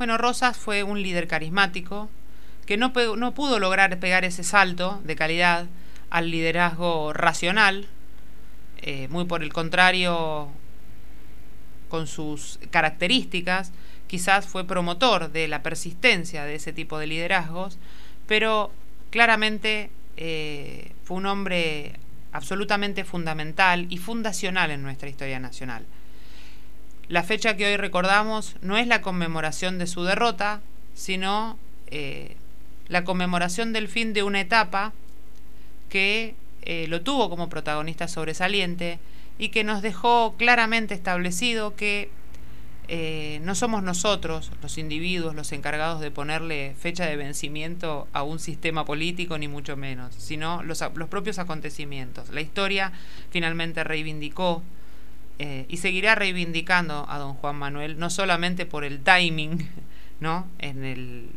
Bueno, Rosas fue un líder carismático que no, no pudo lograr pegar ese salto de calidad al liderazgo racional, eh, muy por el contrario, con sus características, quizás fue promotor de la persistencia de ese tipo de liderazgos, pero claramente eh, fue un hombre absolutamente fundamental y fundacional en nuestra historia nacional. La fecha que hoy recordamos no es la conmemoración de su derrota, sino eh, la conmemoración del fin de una etapa que eh, lo tuvo como protagonista sobresaliente y que nos dejó claramente establecido que eh, no somos nosotros, los individuos, los encargados de ponerle fecha de vencimiento a un sistema político, ni mucho menos, sino los, los propios acontecimientos. La historia finalmente reivindicó eh, y seguirá reivindicando a don Juan Manuel, no solamente por el timing, ¿no? En, el,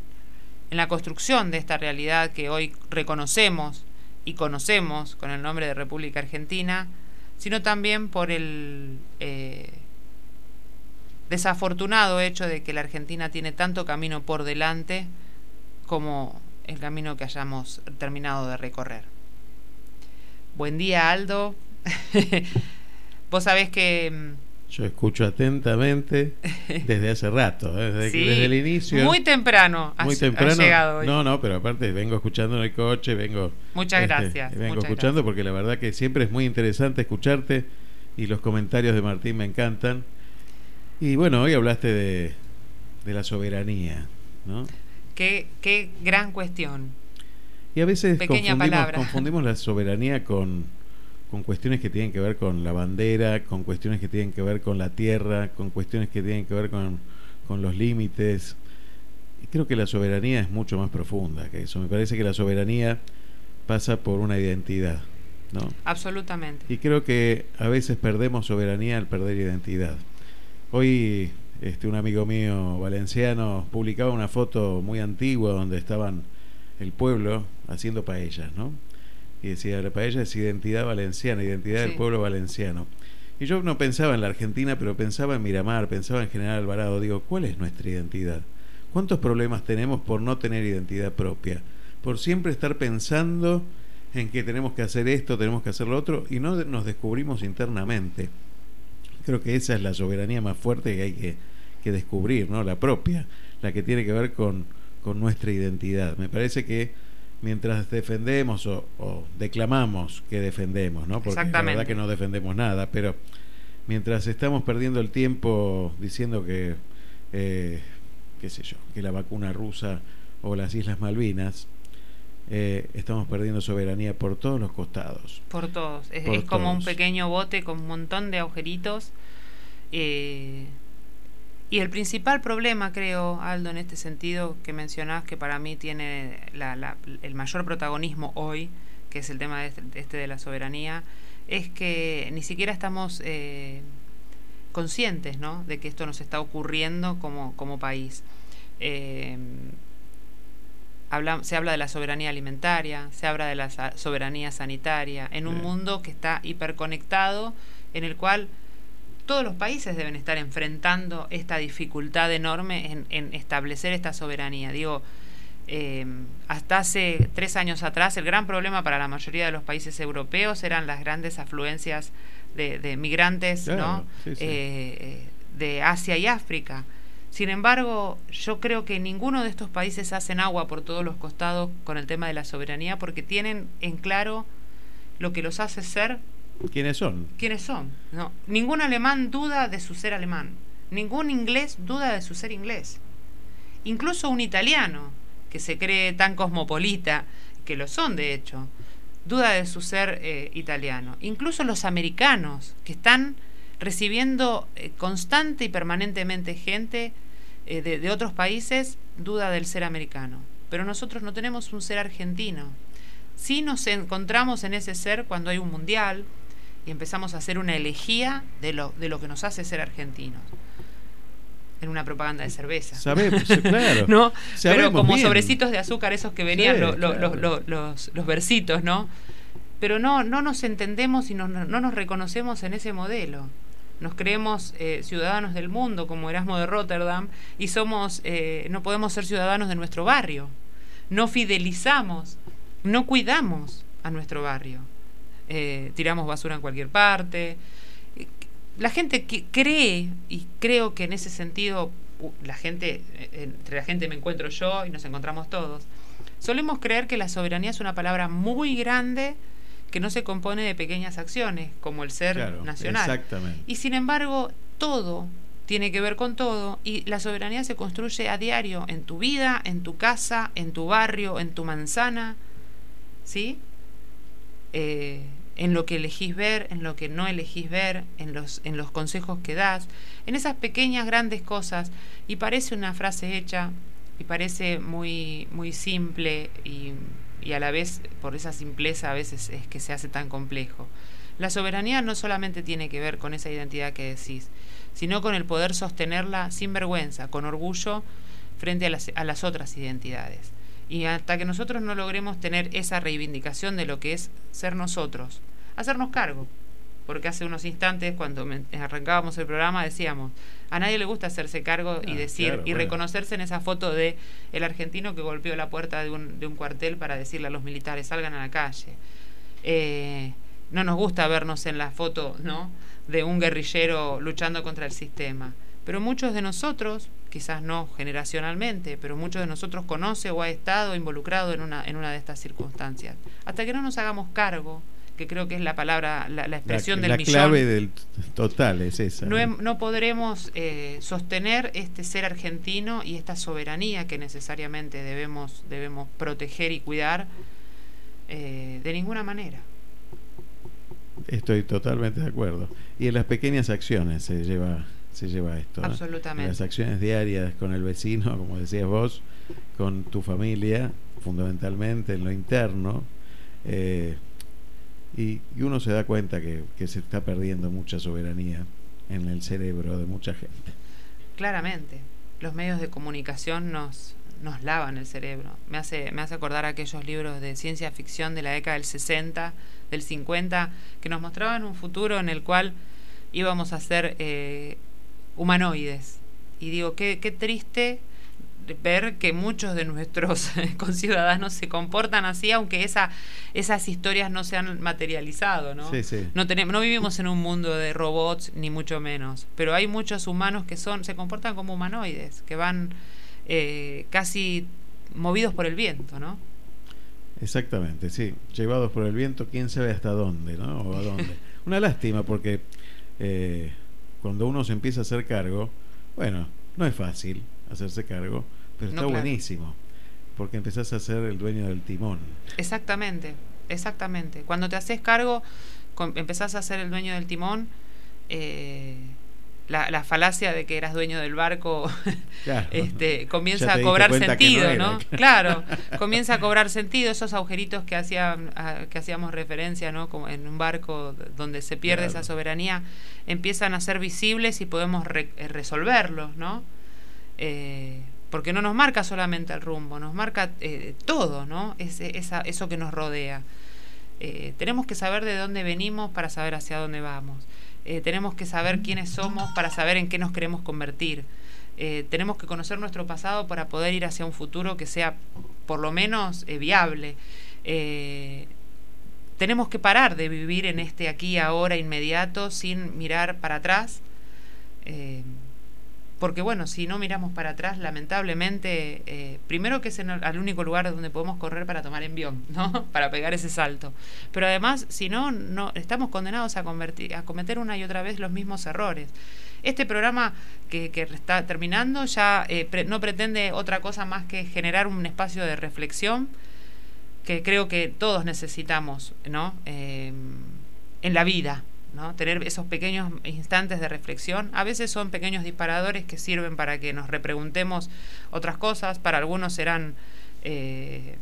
en la construcción de esta realidad que hoy reconocemos y conocemos con el nombre de República Argentina, sino también por el eh, desafortunado hecho de que la Argentina tiene tanto camino por delante como el camino que hayamos terminado de recorrer. Buen día, Aldo. Vos sabés que... Mm, Yo escucho atentamente desde hace rato, ¿eh? desde, el inicio. Muy temprano, muy temprano. llegado hoy. No, no, pero aparte vengo escuchando en el coche, vengo. Muchas este, gracias. Vengo escuchando porque la verdad que siempre es muy interesante escucharte y los comentarios de Martín me encantan. Y bueno, hoy hablaste de, la soberanía, ¿no? Qué, qué gran cuestión. Y a veces confundimos, confundimos la soberanía con, con cuestiones que tienen que ver con la bandera, con cuestiones que tienen que ver con la tierra, con cuestiones que tienen que ver con, con los límites. Y creo que la soberanía es mucho más profunda que eso. Me parece que la soberanía pasa por una identidad. ¿no? Absolutamente. Y creo que a veces perdemos soberanía al perder identidad. Hoy este, un amigo mío valenciano publicaba una foto muy antigua donde estaban el pueblo haciendo paellas, ¿no? Y decía, la paella es identidad valenciana, identidad del pueblo valenciano. Y yo no pensaba en la Argentina, pero pensaba en Miramar, pensaba en General Alvarado. Digo, ¿cuál es nuestra identidad? ¿Cuántos problemas tenemos por no tener identidad propia? Por siempre estar pensando en que tenemos que hacer esto, tenemos que hacer lo otro, y no nos descubrimos internamente. Creo que esa es la soberanía más fuerte que hay que, descubrir, ¿no? La propia, la que tiene que ver con, con nuestra identidad. Me parece que mientras defendemos o, declamamos que defendemos, ¿no? Porque la verdad que no defendemos nada, pero mientras estamos perdiendo el tiempo diciendo que, eh, qué sé yo, que la vacuna rusa o las Islas Malvinas, eh, estamos perdiendo soberanía por todos los costados. Por todos. Es, como un pequeño bote con un montón de agujeritos. Eh, y el principal problema, creo, Aldo, en este sentido que mencionás, que para mí tiene el mayor protagonismo hoy, que es el tema este, este, de, la soberanía, es que ni siquiera estamos eh, conscientes ¿no? de que esto nos está ocurriendo como, como país se habla de la soberanía alimentaria, se habla de la soberanía sanitaria, en un mundo que está hiperconectado, en el cual todos los países deben estar enfrentando esta dificultad enorme en, establecer esta soberanía. Digo, eh, hasta hace tres años atrás el gran problema para la mayoría de los países europeos eran las grandes afluencias de, migrantes ¿no? Eh, eh, de Asia y África. Sin embargo, yo creo que ninguno de estos países hacen agua por todos los costados con el tema de la soberanía porque tienen en claro lo que los hace ser. ¿Quiénes son? ¿Quiénes son? No, ningún alemán duda de su ser alemán. Ningún inglés duda de su ser inglés. Incluso un italiano, que se cree tan cosmopolita, que lo son de hecho, duda de su ser eh, italiano. Incluso los americanos, que están recibiendo eh, constante y permanentemente gente eh, de, otros países duda del ser americano. Pero nosotros no tenemos un ser argentino. Sí nos encontramos en ese ser cuando hay un mundial y empezamos a hacer una elegía de lo, de lo que nos hace ser argentinos. En una propaganda de cerveza. Sabemos, claro. ¿No? Pero como sobrecitos de azúcar, esos que venían los, los, versitos, ¿no? Pero no, no nos entendemos y no, no nos reconocemos en ese modelo. nos creemos eh, ciudadanos del mundo como Erasmo de Rotterdam y somos eh, no podemos ser ciudadanos de nuestro barrio no fidelizamos no cuidamos a nuestro barrio eh, tiramos basura en cualquier parte la gente que cree y creo que en ese sentido la gente entre la gente me encuentro yo y nos encontramos todos solemos creer que la soberanía es una palabra muy grande que no se compone de pequeñas acciones, como el ser nacional. Exactamente. Y sin embargo, todo tiene que ver con todo y la soberanía se construye a diario en tu vida, en tu casa, en tu barrio, en tu manzana, ¿sí? Eh, en lo que elegís ver, en lo que no elegís ver, en los, en los consejos que das, en esas pequeñas, grandes cosas. Y parece una frase hecha y parece muy, muy simple y y a la vez por esa simpleza a veces es que se hace tan complejo. La soberanía no solamente tiene que ver con esa identidad que decís, sino con el poder sostenerla sin vergüenza, con orgullo frente a las, a las otras identidades. Y hasta que nosotros no logremos tener esa reivindicación de lo que es ser nosotros, hacernos cargo, porque hace unos instantes cuando arrancábamos el programa decíamos, a nadie le gusta hacerse cargo y ah, decir y reconocerse en esa foto de el argentino que golpeó la puerta de un, de un cuartel para decirle a los militares salgan a la calle. Eh, no nos gusta vernos en la foto, ¿no? de un guerrillero luchando contra el sistema. Pero muchos de nosotros, quizás no generacionalmente, pero muchos de nosotros conoce o ha estado involucrado en una, en una de estas circunstancias. Hasta que no nos hagamos cargo que creo que es la palabra, la, expresión del millón. La clave del total es esa. No, no podremos eh, sostener este ser argentino y esta soberanía que necesariamente debemos, debemos proteger y cuidar eh, de ninguna manera. Estoy totalmente de acuerdo. Y en las pequeñas acciones se lleva, se lleva esto. Absolutamente. En las acciones diarias con el vecino, como decías vos, con tu familia, fundamentalmente en lo interno. Eh, y, uno se da cuenta que, se está perdiendo mucha soberanía en el cerebro de mucha gente. Claramente, los medios de comunicación nos, nos lavan el cerebro. Me hace, me hace acordar aquellos libros de ciencia ficción de la década del 60, del 50, que nos mostraban un futuro en el cual íbamos a ser eh, humanoides. Y digo, qué, qué triste ver que muchos de nuestros conciudadanos se comportan así, aunque esa, esas historias no se han materializado, ¿no? No, tenemos, no vivimos en un mundo de robots, ni mucho menos, pero hay muchos humanos que son se comportan como humanoides, que van eh, casi movidos por el viento, ¿no? Exactamente, sí, llevados por el viento, quién sabe hasta dónde, ¿no? O a dónde. Una lástima porque eh, cuando uno se empieza a hacer cargo, bueno, no es fácil, hacerse cargo, pero está buenísimo, porque empezás a ser el dueño del timón. Exactamente, exactamente. Cuando te haces cargo, empezás a ser el dueño del timón, eh, la, falacia de que eras dueño del barco este, comienza a cobrar sentido, ¿no? Claro, comienza a cobrar sentido esos agujeritos que, hacían, que hacíamos referencia, ¿no? Como en un barco donde se pierde esa soberanía, empiezan a ser visibles y podemos resolverlos, ¿no? Eh, porque no nos marca solamente el rumbo, nos marca eh, todo, ¿no? Es, esa, eso que nos rodea. Eh, tenemos que saber de dónde venimos para saber hacia dónde vamos. Tenemos que saber quiénes somos para saber en qué nos queremos convertir. tenemos que conocer nuestro pasado para poder ir hacia un futuro que sea por lo menos viable. tenemos que parar de vivir en este aquí, ahora, inmediato, sin mirar para atrás porque bueno, si no miramos para atrás, lamentablemente, eh, primero que es el, único lugar donde podemos correr para tomar envión, ¿no? para pegar ese salto. Pero además, si no, no estamos condenados a, convertir, a cometer una y otra vez los mismos errores. Este programa que, que está terminando ya eh, no pretende otra cosa más que generar un espacio de reflexión que creo que todos necesitamos ¿no? Eh, en la vida. ¿No? Tener esos pequeños instantes de reflexión. A veces son pequeños disparadores que sirven para que nos repreguntemos otras cosas. Para algunos serán eh,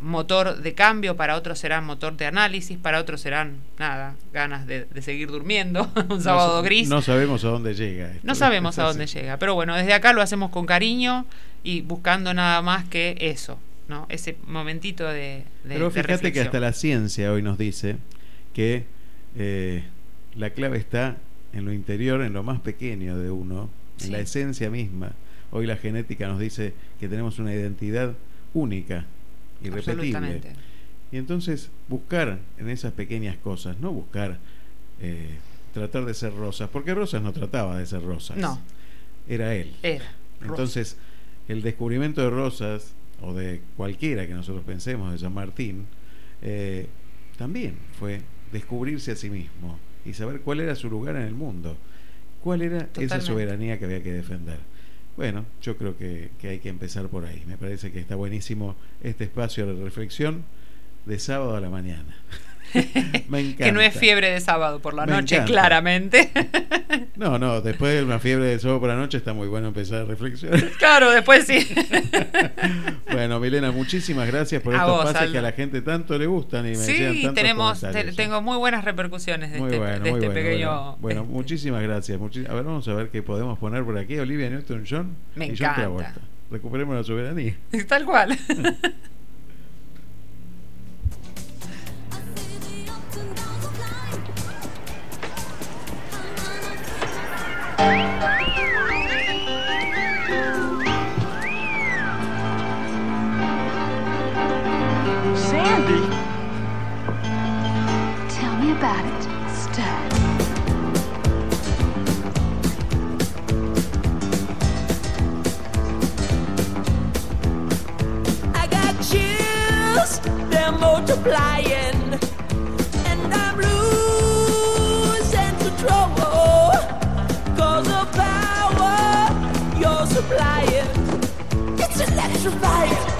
motor de cambio, para otros serán motor de análisis, para otros serán, nada, ganas de, seguir durmiendo. Un sábado gris. No sabemos a dónde llega. No sabemos a dónde llega. Pero bueno, desde acá lo hacemos con cariño y buscando nada más que eso. ¿no? Ese momentito de, de Pero fíjate que hasta la ciencia hoy nos dice que eh, la clave está en lo interior, en lo más pequeño de uno, en la esencia misma. Hoy la genética nos dice que tenemos una identidad única, irrepetible. Y entonces buscar en esas pequeñas cosas, no buscar eh, tratar de ser Rosas, porque Rosas no trataba de ser Rosas. No. Era él. Era. Entonces, el descubrimiento de Rosas, o de cualquiera que nosotros pensemos, de San Martín, eh, también fue descubrirse a sí mismo y saber cuál era su lugar en el mundo, cuál era esa soberanía que había que defender. Bueno, yo creo que, que, hay que empezar por ahí. Me parece que está buenísimo este espacio de reflexión de sábado a la mañana. Me encanta. que no es fiebre de sábado por la noche, claramente. no, no, después de una fiebre de sábado por la noche está muy bueno empezar a reflexionar. Claro, después sí. bueno, Milena, muchísimas gracias por estos pases que a la gente tanto le gustan y me Sí, tenemos, tengo muy buenas repercusiones de este, de este pequeño. Bueno, muchísimas gracias. a ver, vamos a ver qué podemos poner por aquí. Olivia Newton-John y encanta. John Recuperemos la soberanía. Tal cual. Sandy? Tell me about it, stud. I got chills, they're multiplying, survived!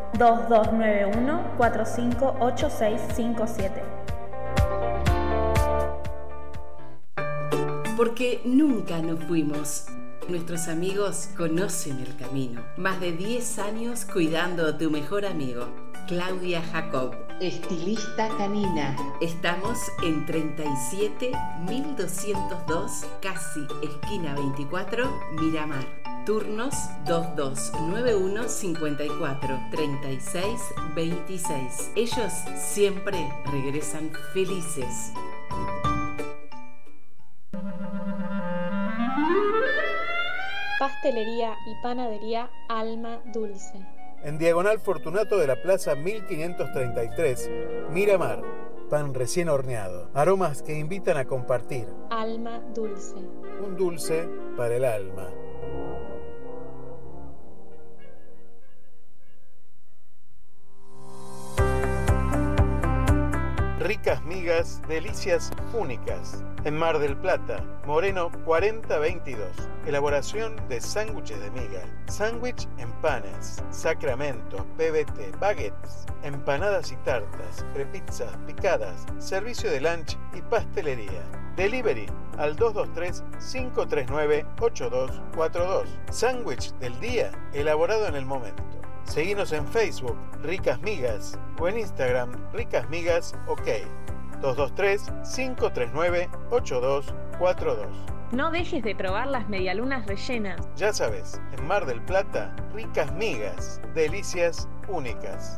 2291-458657. Porque nunca nos fuimos. Nuestros amigos conocen el camino. Más de 10 años cuidando a tu mejor amigo. Claudia Jacob. Estilista canina. Estamos en 37.1202, casi esquina 24, Miramar. Turnos 2291 54 36 26. Ellos siempre regresan felices. Pastelería y panadería Alma Dulce. En Diagonal Fortunato de la Plaza 1533, Miramar. Pan recién horneado. Aromas que invitan a compartir. Alma Dulce. Un dulce para el alma. Ricas migas, delicias únicas. En Mar del Plata, Moreno 4022. Elaboración de sándwiches de miga. Sándwich en panes, sacramentos, PBT, baguettes, empanadas y tartas, prepizzas, picadas, servicio de lunch y pastelería. Delivery al 223-539-8242. Sándwich del día elaborado en el momento. Seguinos en Facebook, Ricas Migas, o en Instagram, Ricas Migas OK. 223-539-8242. No dejes de probar las medialunas rellenas. Ya sabes, en Mar del Plata, Ricas Migas, delicias únicas.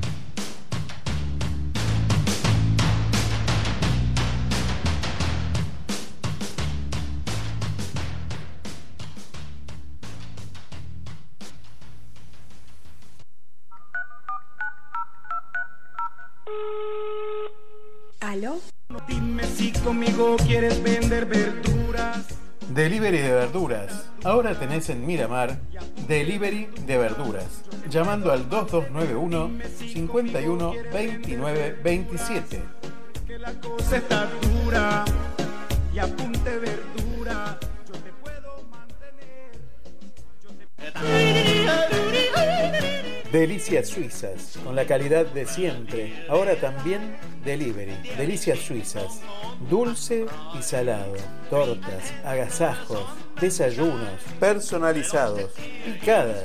¿Aló? Dime si conmigo quieres vender verduras. Delivery de verduras. Ahora tenés en Miramar Delivery de verduras. Llamando al 2291 51 29 27. Que la cosa está dura. Y apunte verdura. Yo te puedo mantener. Yo te... Delicias Suizas, con la calidad de siempre. Ahora también delivery. Delicias Suizas. Dulce y salado. Tortas, agasajos, desayunos, personalizados, picadas.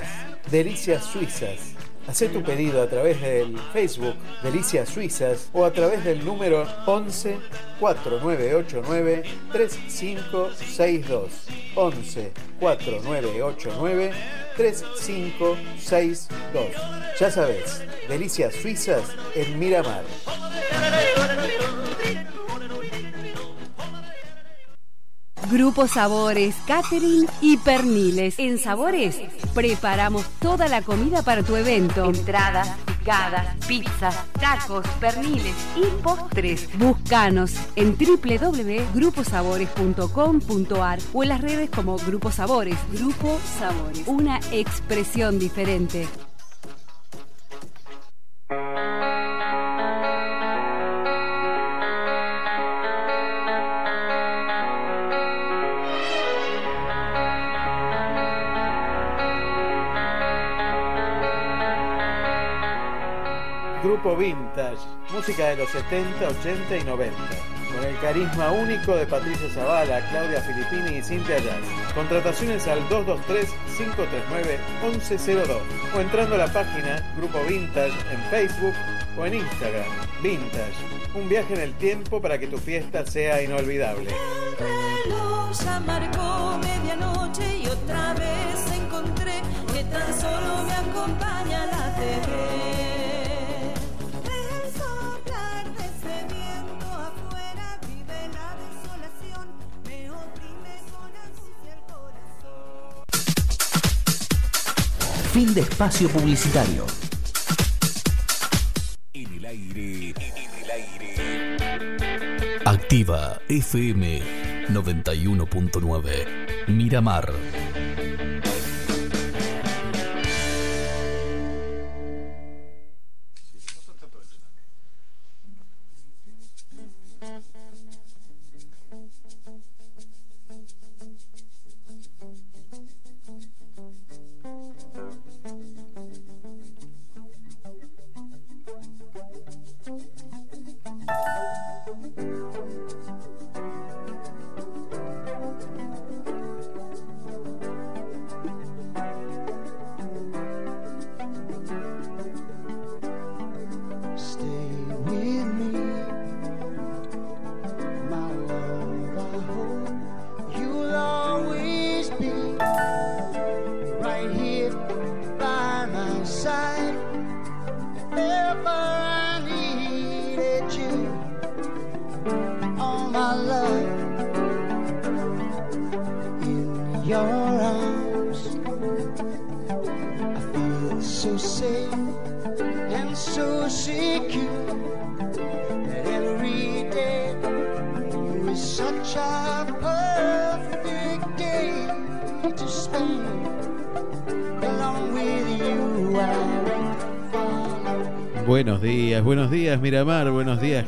Delicias Suizas. Hacé tu pedido a través del Facebook Delicias Suizas o a través del número 11 4989 3562. 11 4989 3562. Ya sabes, Delicias Suizas en Miramar. Grupo Sabores, Catering y Perniles. En Sabores preparamos toda la comida para tu evento. Entradas, picadas, pizzas, tacos, perniles y postres. Búscanos en www.gruposabores.com.ar o en las redes como Grupo Sabores. Grupo Sabores, una expresión diferente. Vintage, música de los 70, 80 y 90. Con el carisma único de Patricia Zavala, Claudia Filippini y Cintia Jazz. Contrataciones al 223-539-1102 o entrando a la página Grupo Vintage en Facebook o en Instagram. Vintage, un viaje en el tiempo para que tu fiesta sea inolvidable. reloj ya marcó medianoche y otra vez encontré que tan solo me acompaña la TV. Fin de espacio publicitario. En el aire. En el aire. Activa FM 91.9. Miramar.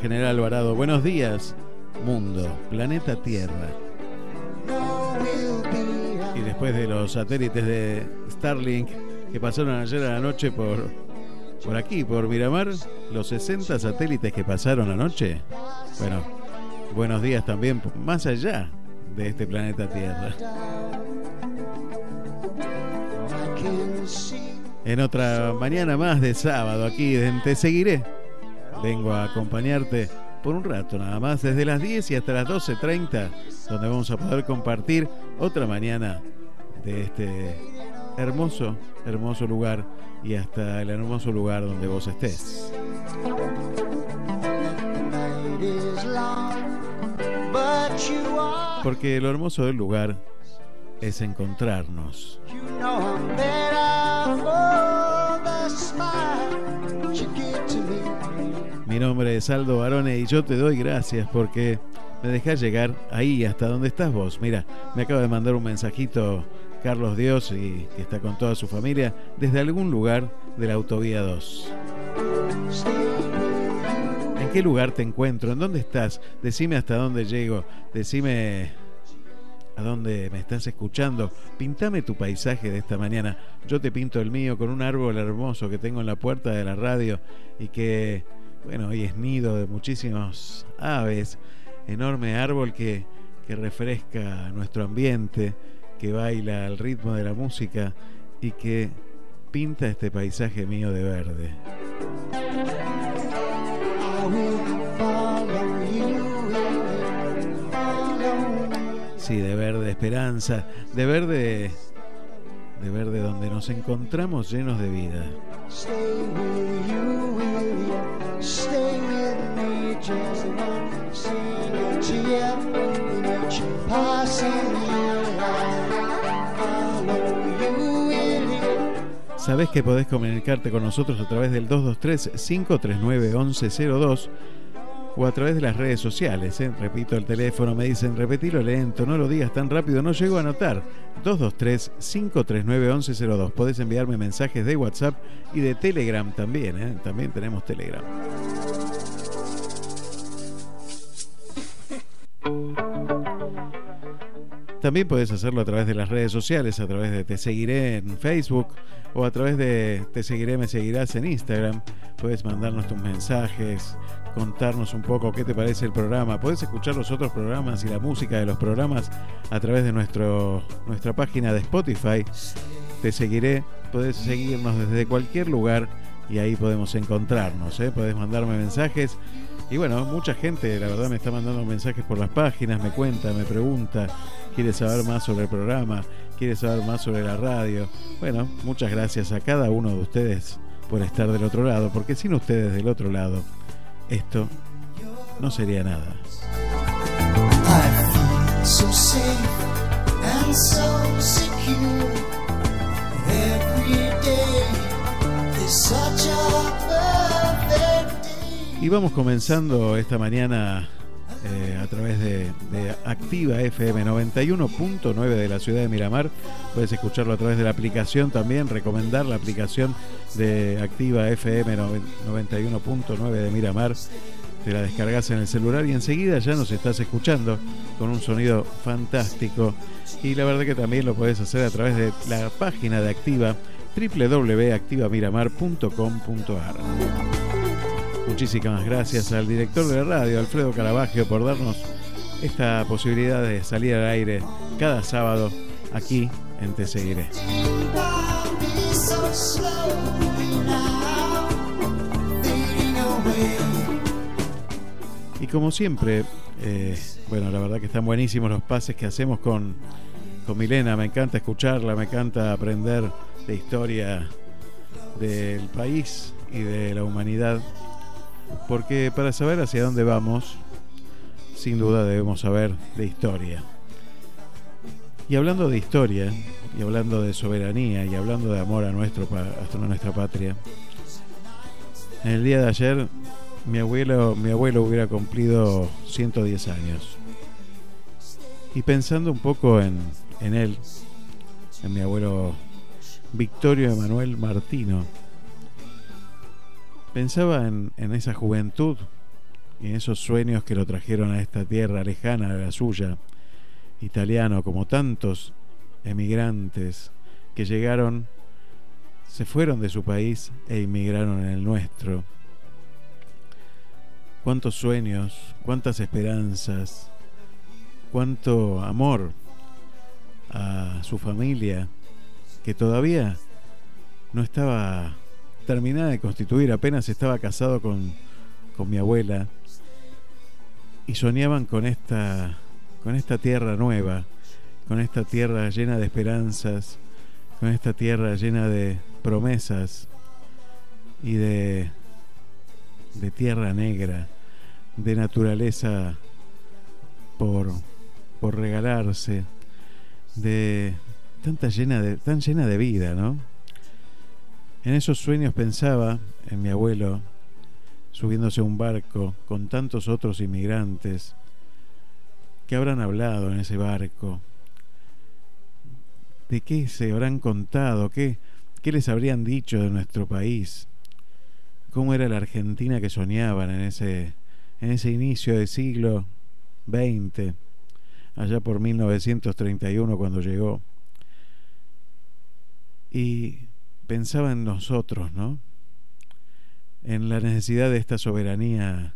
General Alvarado, buenos días mundo, planeta Tierra. Y después de los satélites de Starlink que pasaron ayer a la noche por, por aquí, por Miramar, los 60 satélites que pasaron anoche, bueno, buenos días también más allá de este planeta Tierra. En otra mañana más de sábado aquí en Te Seguiré. Vengo a acompañarte por un rato nada más, desde las 10 y hasta las 12.30, donde vamos a poder compartir otra mañana de este hermoso, hermoso lugar y hasta el hermoso lugar donde vos estés. Porque lo hermoso del lugar es encontrarnos. Mi nombre es Aldo Barone y yo te doy gracias porque me dejás llegar ahí hasta donde estás vos. Mira, me acaba de mandar un mensajito Carlos Dios y que está con toda su familia desde algún lugar de la autovía 2. ¿En qué lugar te encuentro? ¿En dónde estás? Decime hasta dónde llego. Decime a dónde me estás escuchando. Pintame tu paisaje de esta mañana. Yo te pinto el mío con un árbol hermoso que tengo en la puerta de la radio y que, bueno, hoy es nido de muchísimos aves. Enorme árbol que, que refresca nuestro ambiente, que baila al ritmo de la música y que pinta este paisaje mío de verde. Sí, de verde esperanza, de verde, de verde donde nos encontramos llenos de vida. Sabés que podés comunicarte con nosotros a través del 223-539-1102 o a través de las redes sociales. ¿eh? Repito el teléfono, me dicen repetilo lento, no lo digas tan rápido, no llego a anotar. 223-539-1102. Podés enviarme mensajes de WhatsApp y de Telegram también. ¿eh? También tenemos Telegram. También puedes hacerlo a través de las redes sociales, a través de Te Seguiré en Facebook o a través de Te Seguiré, Me Seguirás en Instagram. Puedes mandarnos tus mensajes, contarnos un poco qué te parece el programa. Puedes escuchar los otros programas y la música de los programas a través de nuestro, nuestra página de Spotify. Te Seguiré, puedes seguirnos desde cualquier lugar y ahí podemos encontrarnos. ¿eh? Podés mandarme mensajes. Y bueno, mucha gente, la verdad, me está mandando mensajes por las páginas, me cuenta, me pregunta quiere saber más sobre el programa, quiere saber más sobre la radio. Bueno, muchas gracias a cada uno de ustedes por estar del otro lado, porque sin ustedes del otro lado, esto no sería nada. Y vamos comenzando esta mañana eh, a través de, Activa FM 91.9 de la ciudad de Miramar. Puedes escucharlo a través de la aplicación también, recomendar la aplicación de Activa FM 91.9 de Miramar. Te la descargas en el celular y enseguida ya nos estás escuchando con un sonido fantástico. Y la verdad que también lo puedes hacer a través de la página de Activa www.activamiramar.com.ar. Muchísimas gracias al director de radio, Alfredo Caravaggio, por darnos esta posibilidad de salir al aire cada sábado aquí en Te Seguiré. Y como siempre, eh, bueno, la verdad que están buenísimos los pases que hacemos con, con Milena. Me encanta escucharla, me encanta aprender de historia del país y de la humanidad porque para saber hacia dónde vamos, sin duda debemos saber de historia. Y hablando de historia, y hablando de soberanía, y hablando de amor a, nuestro, a nuestra patria, en el día de ayer mi abuelo, mi abuelo hubiera cumplido 110 años. Y pensando un poco en, en él, en mi abuelo Victorio Emanuel Martino, Pensaba en, esa juventud y en esos sueños que lo trajeron a esta tierra lejana de la suya, italiano como tantos emigrantes que llegaron, se fueron de su país e inmigraron en el nuestro. Cuántos sueños, cuántas esperanzas, cuánto amor a su familia que todavía no estaba terminada de constituir, apenas estaba casado con, con mi abuela y soñaban con esta, con esta tierra nueva, con esta tierra llena de esperanzas, con esta tierra llena de promesas y de, de tierra negra, de naturaleza por, por regalarse, de tanta llena de, tan llena de vida, ¿no? En esos sueños pensaba en mi abuelo subiéndose a un barco con tantos otros inmigrantes. ¿Qué habrán hablado en ese barco? ¿De qué se habrán contado? ¿Qué, qué les habrían dicho de nuestro país? ¿Cómo era la Argentina que soñaban en ese, en ese inicio del siglo XX? allá por 1931 cuando llegó. Y pensaba en nosotros, ¿no? En la necesidad de esta soberanía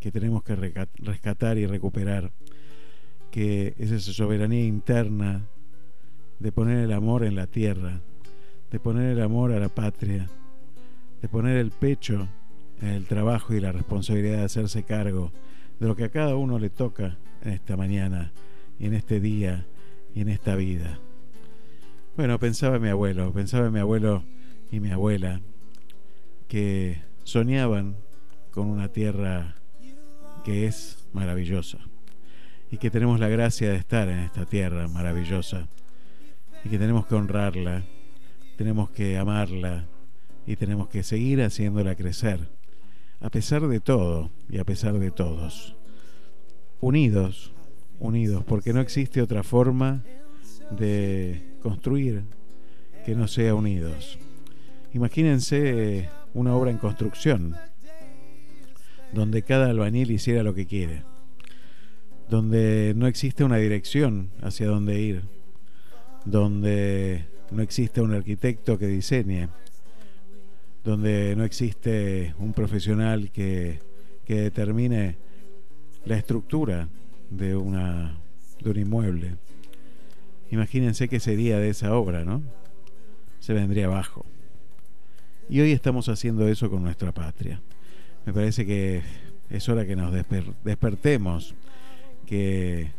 que tenemos que rescatar y recuperar, que es esa soberanía interna de poner el amor en la tierra, de poner el amor a la patria, de poner el pecho en el trabajo y la responsabilidad de hacerse cargo de lo que a cada uno le toca en esta mañana en este día y en esta vida. Bueno, pensaba mi abuelo, pensaba mi abuelo y mi abuela que soñaban con una tierra que es maravillosa y que tenemos la gracia de estar en esta tierra maravillosa y que tenemos que honrarla, tenemos que amarla y tenemos que seguir haciéndola crecer, a pesar de todo y a pesar de todos. Unidos, unidos, porque no existe otra forma de construir que no sea unidos. Imagínense una obra en construcción, donde cada albañil hiciera lo que quiere, donde no existe una dirección hacia dónde ir, donde no existe un arquitecto que diseñe, donde no existe un profesional que, que determine la estructura de, una, de un inmueble. Imagínense qué sería de esa obra, ¿no? Se vendría abajo. Y hoy estamos haciendo eso con nuestra patria. Me parece que es hora que nos despertemos, que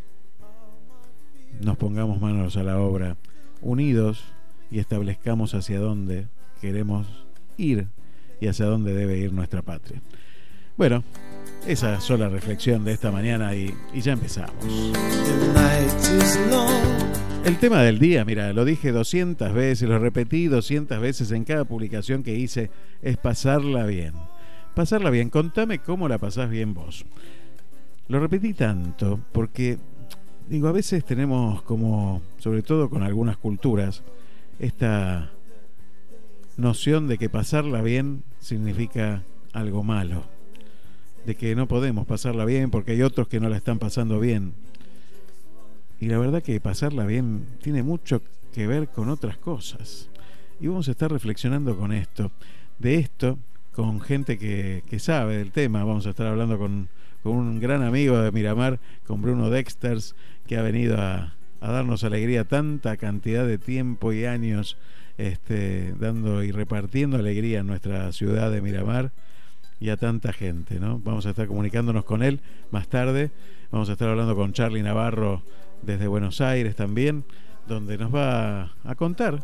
nos pongamos manos a la obra, unidos y establezcamos hacia dónde queremos ir y hacia dónde debe ir nuestra patria. Bueno, esa es sola reflexión de esta mañana y, y ya empezamos. El tema del día, mira, lo dije 200 veces, lo repetí 200 veces en cada publicación que hice, es pasarla bien. Pasarla bien, contame cómo la pasás bien vos. Lo repetí tanto porque, digo, a veces tenemos como, sobre todo con algunas culturas, esta noción de que pasarla bien significa algo malo, de que no podemos pasarla bien porque hay otros que no la están pasando bien y la verdad que pasarla bien tiene mucho que ver con otras cosas. Y vamos a estar reflexionando con esto, de esto, con gente que, sabe del tema. Vamos a estar hablando con, un gran amigo de Miramar, con Bruno Dexters, que ha venido a, darnos alegría tanta cantidad de tiempo y años este, dando y repartiendo alegría en nuestra ciudad de Miramar y a tanta gente, ¿no? Vamos a estar comunicándonos con él más tarde. Vamos a estar hablando con Charlie Navarro desde Buenos Aires también, donde nos va a contar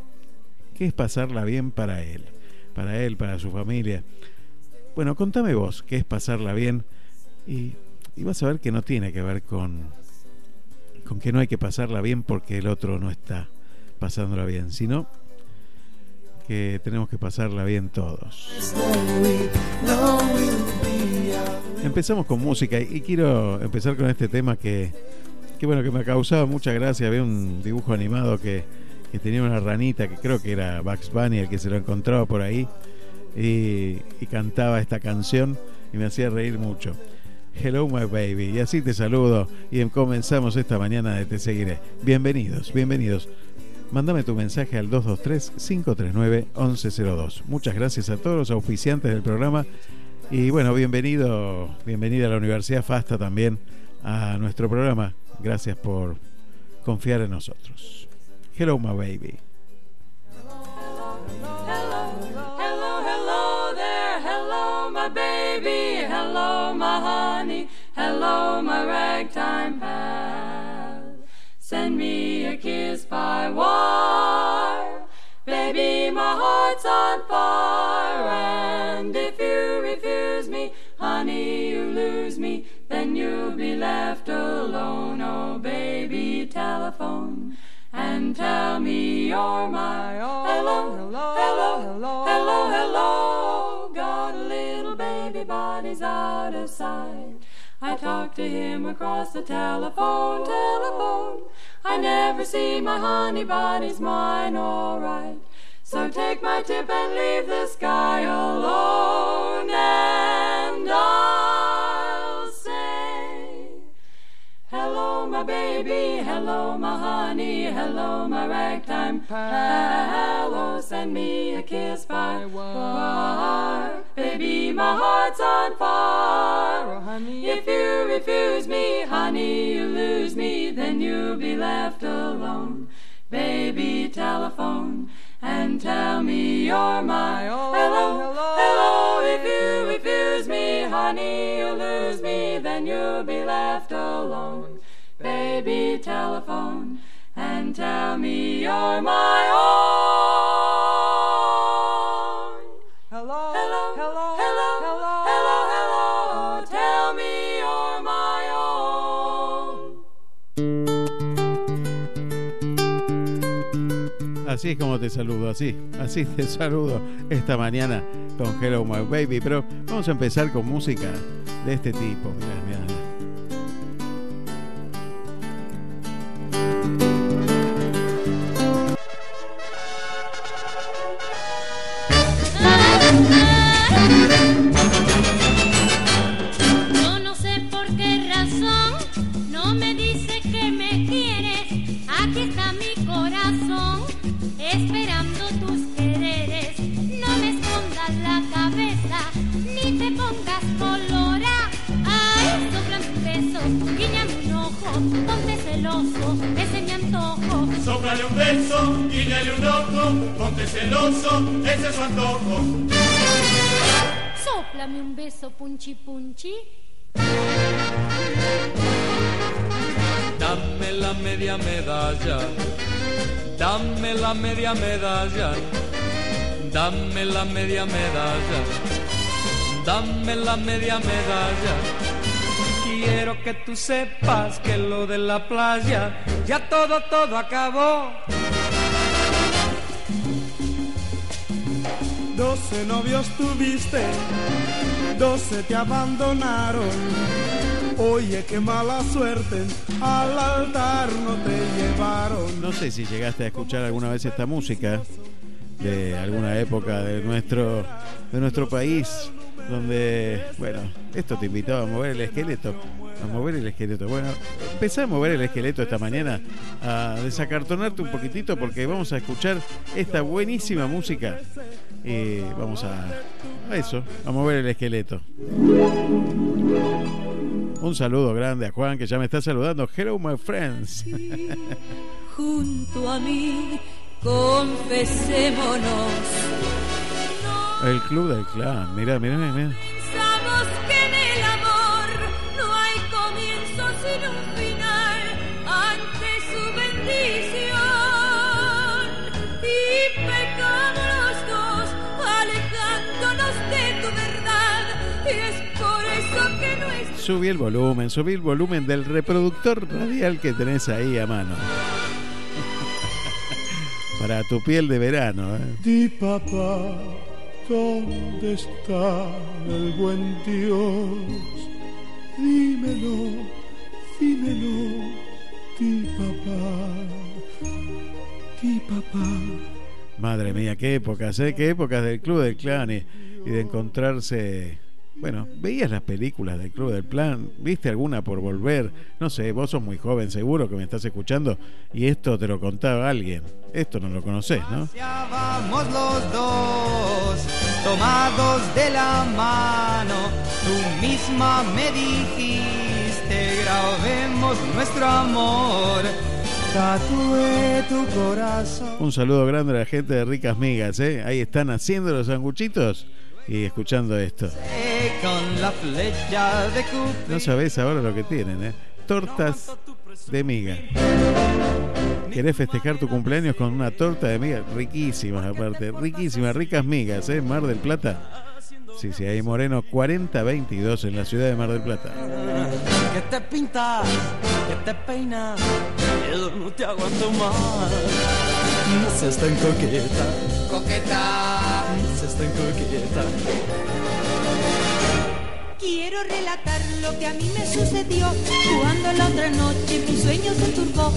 qué es pasarla bien para él, para él, para su familia. Bueno, contame vos qué es pasarla bien y, vas a ver que no tiene que ver con, con que no hay que pasarla bien porque el otro no está pasándola bien, sino que tenemos que pasarla bien todos. Empezamos con música y quiero empezar con este tema que que bueno, que me causaba mucha gracia. Había un dibujo animado que, tenía una ranita que creo que era Bugs Bunny el que se lo encontraba por ahí y, cantaba esta canción y me hacía reír mucho. Hello my baby. Y así te saludo y comenzamos esta mañana de Te Seguiré. Bienvenidos, bienvenidos. Mándame tu mensaje al 223-539-1102. Muchas gracias a todos los auspiciantes del programa y bueno, bienvenido, bienvenida a la Universidad FASTA también a nuestro programa. Gracias por confiar en nosotros. Hello, my baby. Hello, hello there, hello, my baby, hello, my honey, hello, my ragtime pal. Send me a kiss by wire, baby, my heart's on fire, and if you refuse me, honey, me you'll be left alone. Oh, baby, telephone and tell me you're my hello, hello, hello, hello, hello, hello. Got a little baby, but he's out of sight. I talk to him across the telephone, telephone. I never see my honey, but he's mine, all right. So take my tip and leave the sky alone, my baby. Hello, my honey. Hello, my ragtime pal. Hello, send me a kiss by wire. Baby, my heart's on fire. Oh, honey, If you refuse me, honey, you lose me. Then you'll be left alone. Baby, telephone and tell me you're my hello, hello. If you refuse me, honey, you'll lose me. Then you'll be left alone. Baby, telephone and tell me you're my own. Hello, hello, hello, hello, hello, hello, hello. Tell me you're my own. Así es como te saludo, así, así te saludo esta mañana con Hello My Baby. Pero vamos a empezar con música de este tipo. Mirá, mirá. Ese es su antojo. Sóplame un beso, punchi punchi. Dame la media medalla, dame la media medalla, dame la media medalla, dame la media medalla. Quiero que tú sepas que lo de la playa ya todo, todo acabó. Doce novios tuviste, doce te abandonaron. Oye, qué mala suerte, al altar no te llevaron. No sé si llegaste a escuchar alguna vez esta música de alguna época de nuestro, de nuestro país, donde, bueno, esto te invitaba a mover el esqueleto, a mover el esqueleto. Bueno, empecé a mover el esqueleto esta mañana, a desacartonarte un poquitito porque vamos a escuchar esta buenísima música y vamos a, a eso, a mover el esqueleto. Un saludo grande a Juan que ya me está saludando. Hello my friends. Junto a mí, confesémonos. El club del clan. Mira, mira, mira. Pensamos que en el amor no hay comienzo sin un final ante su bendición. Y Y es por eso que no es Subí el volumen, subí el volumen del reproductor radial que tenés ahí a mano. Para tu piel de verano. ¿eh? Di papá, ¿dónde está el buen Dios? Dímelo, dímelo, di papá, di papá. Madre mía, qué épocas, ¿eh? Qué épocas del Club del Clan y, y de encontrarse... Bueno, ¿veías las películas del Club del Plan? ¿Viste alguna por volver? No sé, vos sos muy joven, seguro que me estás escuchando y esto te lo contaba alguien. Esto no lo conocés, ¿no? Vamos los dos, tomados de la mano, tú misma me dijiste, grabemos nuestro amor, tatué tu corazón. Un saludo grande a la gente de Ricas Migas, ¿eh? Ahí están haciendo los sanguchitos y escuchando esto. Con la flecha de Cupid. No sabés ahora lo que tienen, ¿eh? Tortas de miga. ¿Querés festejar tu cumpleaños con una torta de miga? Riquísimas, aparte. Riquísimas, ricas migas, ¿eh? Mar del Plata. Sí, sí, hay Moreno 4022 en la ciudad de Mar del Plata. Que te pintas, que te peinas, no te aguanto más. No seas tan coqueta, coqueta, no seas tan coqueta. Quiero relatar lo que a mí me sucedió cuando la otra noche mi sueño se turbó.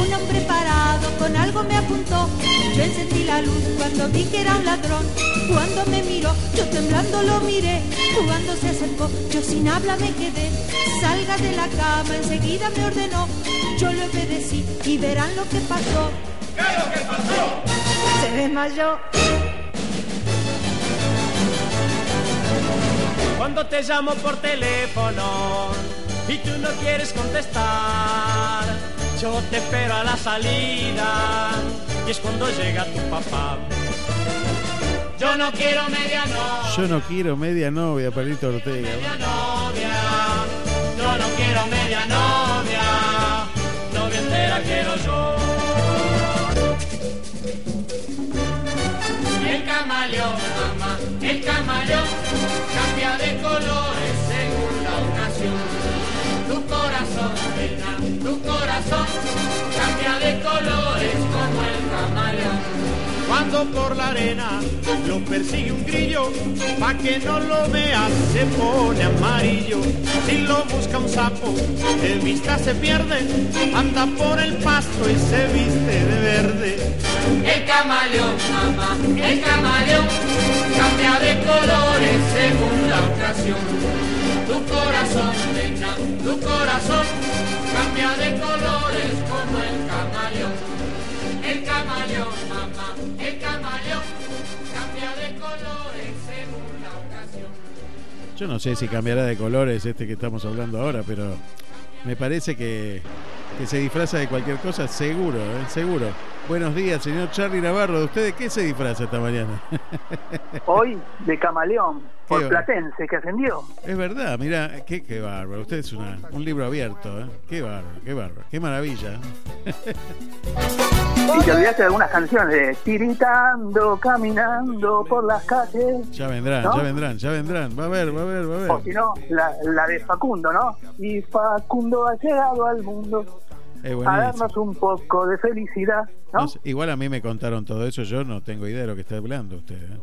Un hombre parado con algo me apuntó. Yo encendí la luz cuando vi que era un ladrón. Cuando me miró, yo temblando lo miré. Cuando se acercó, yo sin habla me quedé. Salga de la cama, enseguida me ordenó. Yo le obedecí y verán lo que pasó. ¿Qué es lo que pasó? Se desmayó. Cuando te llamo por teléfono y tú no quieres contestar, yo te espero a la salida y es cuando llega tu papá. Yo no quiero media novia, Yo no quiero media novia, Palito Ortega. novia. Yo no quiero media camaleón, el camaleón cambia de colores según la ocasión. Tu corazón, nena, tu corazón cambia de colores como el camaleón. Cuando por la arena lo persigue un grillo, pa' que no lo veas se pone amarillo. Si lo busca un sapo, de vista se pierde, anda por el pasto y se viste de verde. El camaleón, mamá, el camaleón cambia de colores según la ocasión. Tu corazón, nena, tu corazón cambia de colores como el camaleón. El camaleón, mamá, el camaleón cambia de colores según la ocasión. Yo no sé si cambiará de colores este que estamos hablando ahora, pero me parece que, que se disfraza de cualquier cosa, seguro, ¿eh? seguro. Buenos días, señor Charlie Navarro. ¿De usted de qué se disfraza esta mañana? Hoy de camaleón, por Platense, que ascendió. Es verdad, mira, qué, qué bárbaro. Usted es una- un libro abierto, ¿eh? Qué bárbaro, qué bárbaro, qué maravilla. Y te olvidaste de algunas canciones de Tiritando, caminando por las calles. Ya vendrán, ¿No? ya vendrán, ya vendrán. Va a ver, va a ver, va a O ver. si no, la, la de Facundo, ¿no? Y Facundo ha llegado al mundo a buenísimo. darnos un poco de felicidad, ¿no? Igual a mí me contaron todo eso, yo no tengo idea de lo que está hablando usted. ¿eh?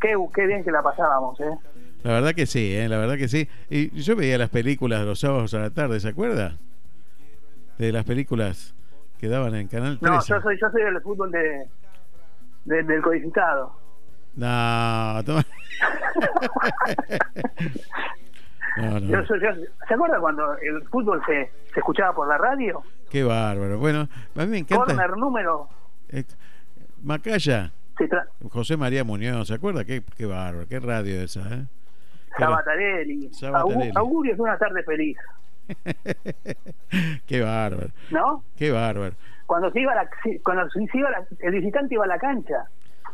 Qué, qué bien que la pasábamos, ¿eh? La verdad que sí, ¿eh? la verdad que sí. Y yo veía las películas los sábados a la tarde, ¿se acuerda? De las películas que daban en Canal 13. No, yo soy, yo soy del fútbol de, de- del codificado. No, toma. no, no. Yo soy- yo- ¿Se acuerda cuando el fútbol se, se escuchaba por la radio? Qué bárbaro. Bueno, a mí me encanta. Corner número. Eh, Macaya, José María Muñoz, ¿se acuerda? Qué, qué bárbaro, qué radio esa, ¿eh? Sabatarelli. Sabatarelli. Augu- Augurio es una tarde feliz, qué bárbaro, ¿no? qué bárbaro. Cuando se iba la, cuando se iba a la- el visitante iba a la cancha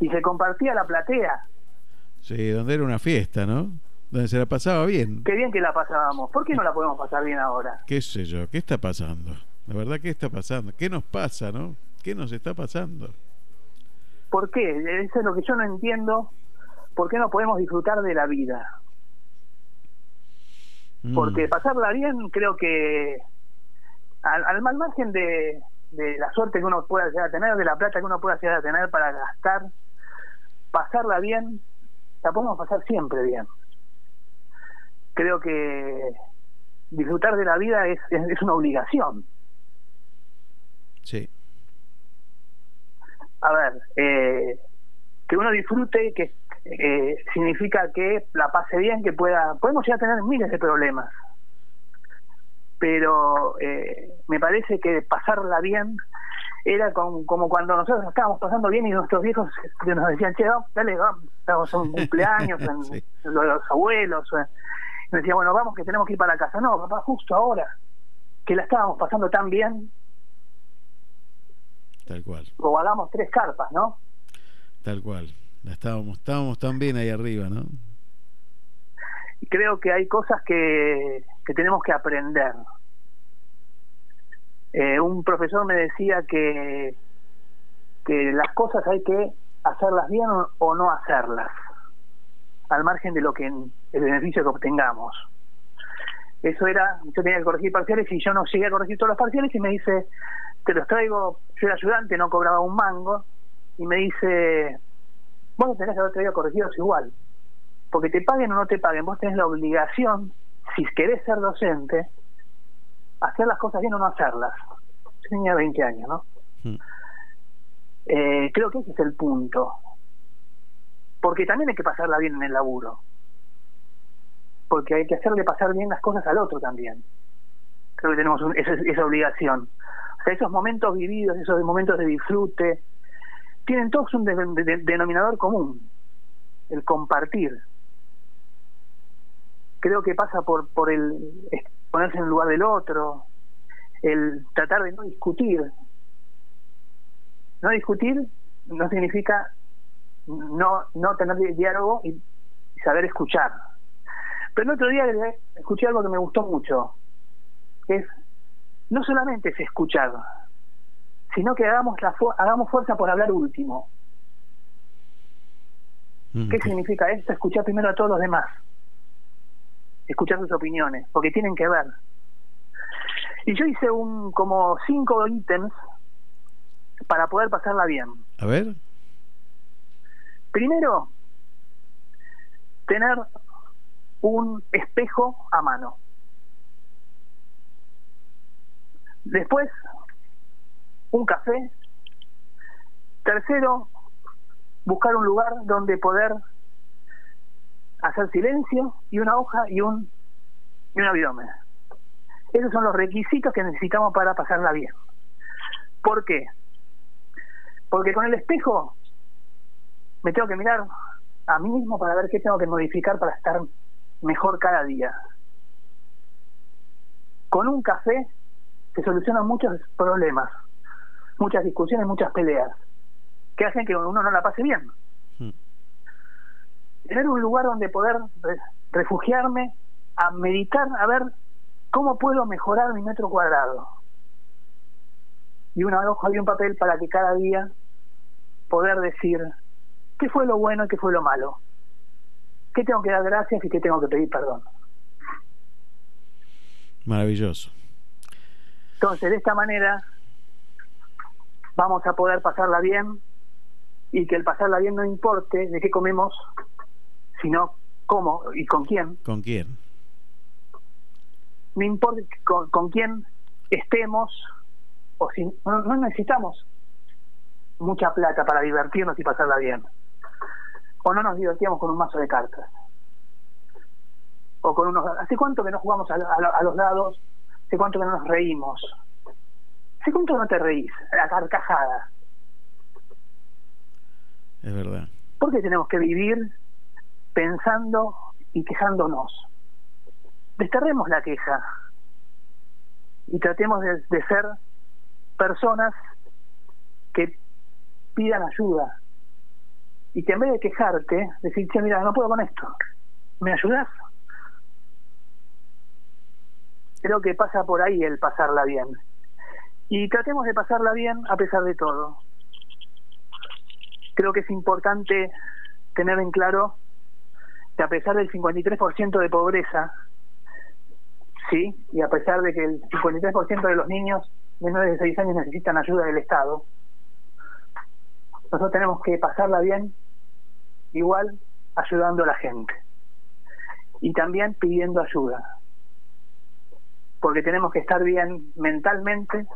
y se compartía la platea. Sí, donde era una fiesta, ¿no? Donde se la pasaba bien. Qué bien que la pasábamos. ¿Por qué no la podemos pasar bien ahora? ¿Qué sé yo? ¿Qué está pasando? La verdad, ¿qué está pasando? ¿Qué nos pasa, no? ¿Qué nos está pasando? ¿Por qué? Eso es lo que yo no entiendo. ¿Por qué no podemos disfrutar de la vida? Mm. Porque pasarla bien, creo que al, al mal margen de, de la suerte que uno pueda llegar a tener, de la plata que uno pueda llegar a tener para gastar, pasarla bien, la podemos pasar siempre bien. Creo que disfrutar de la vida es, es, es una obligación. Sí. A ver, eh, que uno disfrute, que eh, significa que la pase bien, que pueda... Podemos llegar a tener miles de problemas, pero eh, me parece que pasarla bien era con- como cuando nosotros estábamos pasando bien y nuestros viejos nos decían, che, vamos, dale, vamos, estamos en un cumpleaños, en, Sí. los eh, y me decía, bueno, vamos que tenemos que ir para la casa. No, papá, justo ahora, que la estábamos pasando tan bien, Tal cual, o hagamos tres carpas, ¿no? tal cual. La Estábamos, estábamos tan bien ahí arriba, ¿no? Y creo que hay cosas que, que tenemos que aprender. Eh, un profesor me decía que, que las cosas hay que hacerlas bien o no hacerlas, al margen de lo que el beneficio que obtengamos. Eso era, yo tenía que corregir parciales y yo no llegué a corregir todos los parciales y me dice, te los traigo, yo era ayudante, no cobraba un mango, y me dice, vos tenés que haber traído corregidos igual, porque te paguen o no te paguen, vos tenés la obligación, si querés ser docente, hacer las cosas bien o no hacerlas. Yo tenía 20 años, ¿no? Mm. Eh, creo que ese es el punto. Porque también hay que pasarla bien en el laburo. Porque hay que hacerle pasar bien las cosas al otro también. creo que tenemos un- esa, esa obligación. O sea, esos momentos vividos, esos momentos de disfrute, tienen todos un de- de- de- denominador común, el compartir. Creo que pasa por, por el ponerse en el lugar del otro, el tratar de no discutir. No discutir no significa no, no tener di- diálogo y saber escuchar. Pero el otro día escuché algo que me gustó mucho, que es no solamente es escuchar, sino que hagamos la fu- hagamos fuerza por hablar último. Mm, ¿Qué significa esto? Escuchar primero a todos los demás. Escuchar sus opiniones, porque tienen que ver. Y yo hice un como cinco ítems para poder pasarla bien. A ver. Primero, tener un espejo a mano. Después, un café. Tercero, buscar un lugar donde poder hacer silencio y una hoja y un y una virome. Esos son los requisitos que necesitamos para pasarla bien. ¿Por qué? Porque con el espejo me tengo que mirar a mí mismo para ver qué tengo que modificar para estar mejor cada día. Con un café se solucionan muchos problemas, muchas discusiones, muchas peleas, que hacen que uno no la pase bien. Mm. Tener un lugar donde poder re- refugiarme a meditar, a ver cómo puedo mejorar mi metro cuadrado. Y una hoja y un papel para que cada día poder decir qué fue lo bueno y qué fue lo malo. ¿Qué tengo que dar gracias y qué tengo que pedir perdón? Maravilloso. Entonces, de esta manera vamos a poder pasarla bien y que el pasarla bien no importe de qué comemos, sino cómo y con quién. ¿Con quién? No importa con, con quién estemos o si no, no necesitamos mucha plata para divertirnos y pasarla bien. O no nos divertíamos con un mazo de cartas. O con unos... ¿Hace cuánto que no jugamos a, a- a los dados? ¿Hace cuánto que no nos reímos? ¿Hace cuánto no te reís? La carcajada. Es verdad. ¿Por qué tenemos que vivir pensando y quejándonos? Desterremos la queja y tratemos de, de ser personas que pidan ayuda y que en vez de quejarte, decir, che, mira, no puedo con esto, ¿me ayudas? Creo que pasa por ahí el pasarla bien. Y tratemos de pasarla bien a pesar de todo. Creo que es importante tener en claro que a pesar del 53% de pobreza, sí, y a pesar de que el 53% de los niños menores de 6 años necesitan ayuda del Estado, nosotros tenemos que pasarla bien igual ayudando a la gente y también pidiendo ayuda porque tenemos que estar bien mentalmente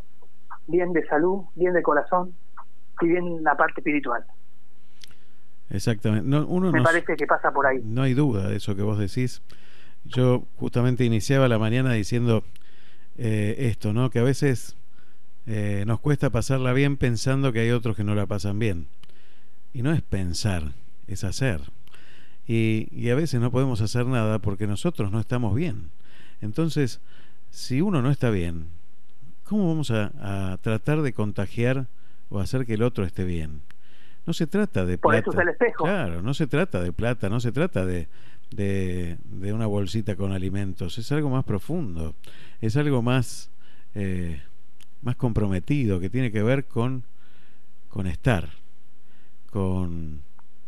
bien de salud bien de corazón y bien en la parte espiritual Exactamente. No, uno me no, parece que pasa por ahí no hay duda de eso que vos decís. Yo justamente iniciaba la mañana diciendo eh, esto, ¿no? Que a veces eh, nos cuesta pasarla bien pensando que hay otros que no la pasan bien. Y no es pensar, es hacer. Y, y a veces no podemos hacer nada porque nosotros no estamos bien. Entonces, si uno no está bien, ¿cómo vamos a, a tratar de contagiar o hacer que el otro esté bien? No se trata de Por plata. eso es el espejo. Claro, no se trata de plata, no se trata de, de, de una bolsita con alimentos. Es algo más profundo. Es algo más, eh, más comprometido que tiene que ver con, con estar, con,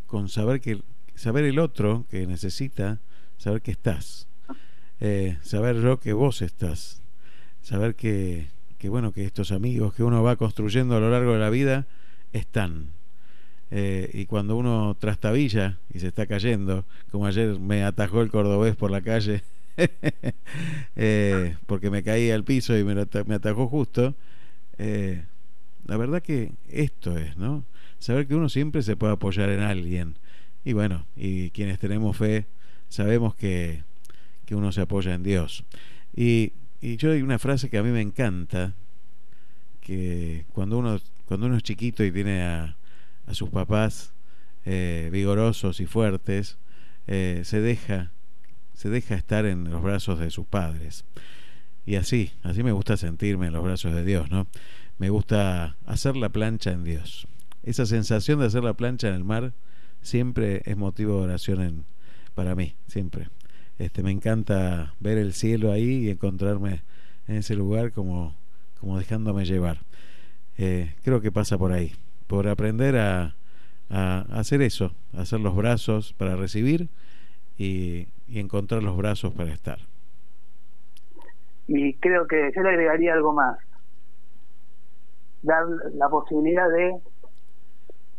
con saber que saber el otro que necesita, saber que estás, eh, saber yo que vos estás, saber que, que bueno que estos amigos que uno va construyendo a lo largo de la vida están. Eh, y cuando uno trastabilla y se está cayendo, como ayer me atajó el cordobés por la calle, eh, porque me caí al piso y me, lo ata- me atajó justo, eh, la verdad que esto es, ¿no? Saber que uno siempre se puede apoyar en alguien. Y bueno, y quienes tenemos fe, sabemos que, que uno se apoya en Dios. Y, yo hay una frase que a mí me encanta, que cuando uno, cuando uno es chiquito y tiene a, sus papás eh, vigorosos y fuertes, se deja, se deja estar en los brazos de sus padres. Y así, así me gusta sentirme en los brazos de Dios, ¿no? Me gusta hacer la plancha en Dios. Esa sensación de hacer la plancha en el mar siempre es motivo de oración en, para mí, siempre. Este, me encanta ver el cielo ahí y encontrarme en ese lugar como, como dejándome llevar. Eh, creo que pasa por ahí, por aprender a, a hacer eso, hacer los brazos para recibir y, y encontrar los brazos para estar. Y creo que yo le agregaría algo más. Dar la posibilidad de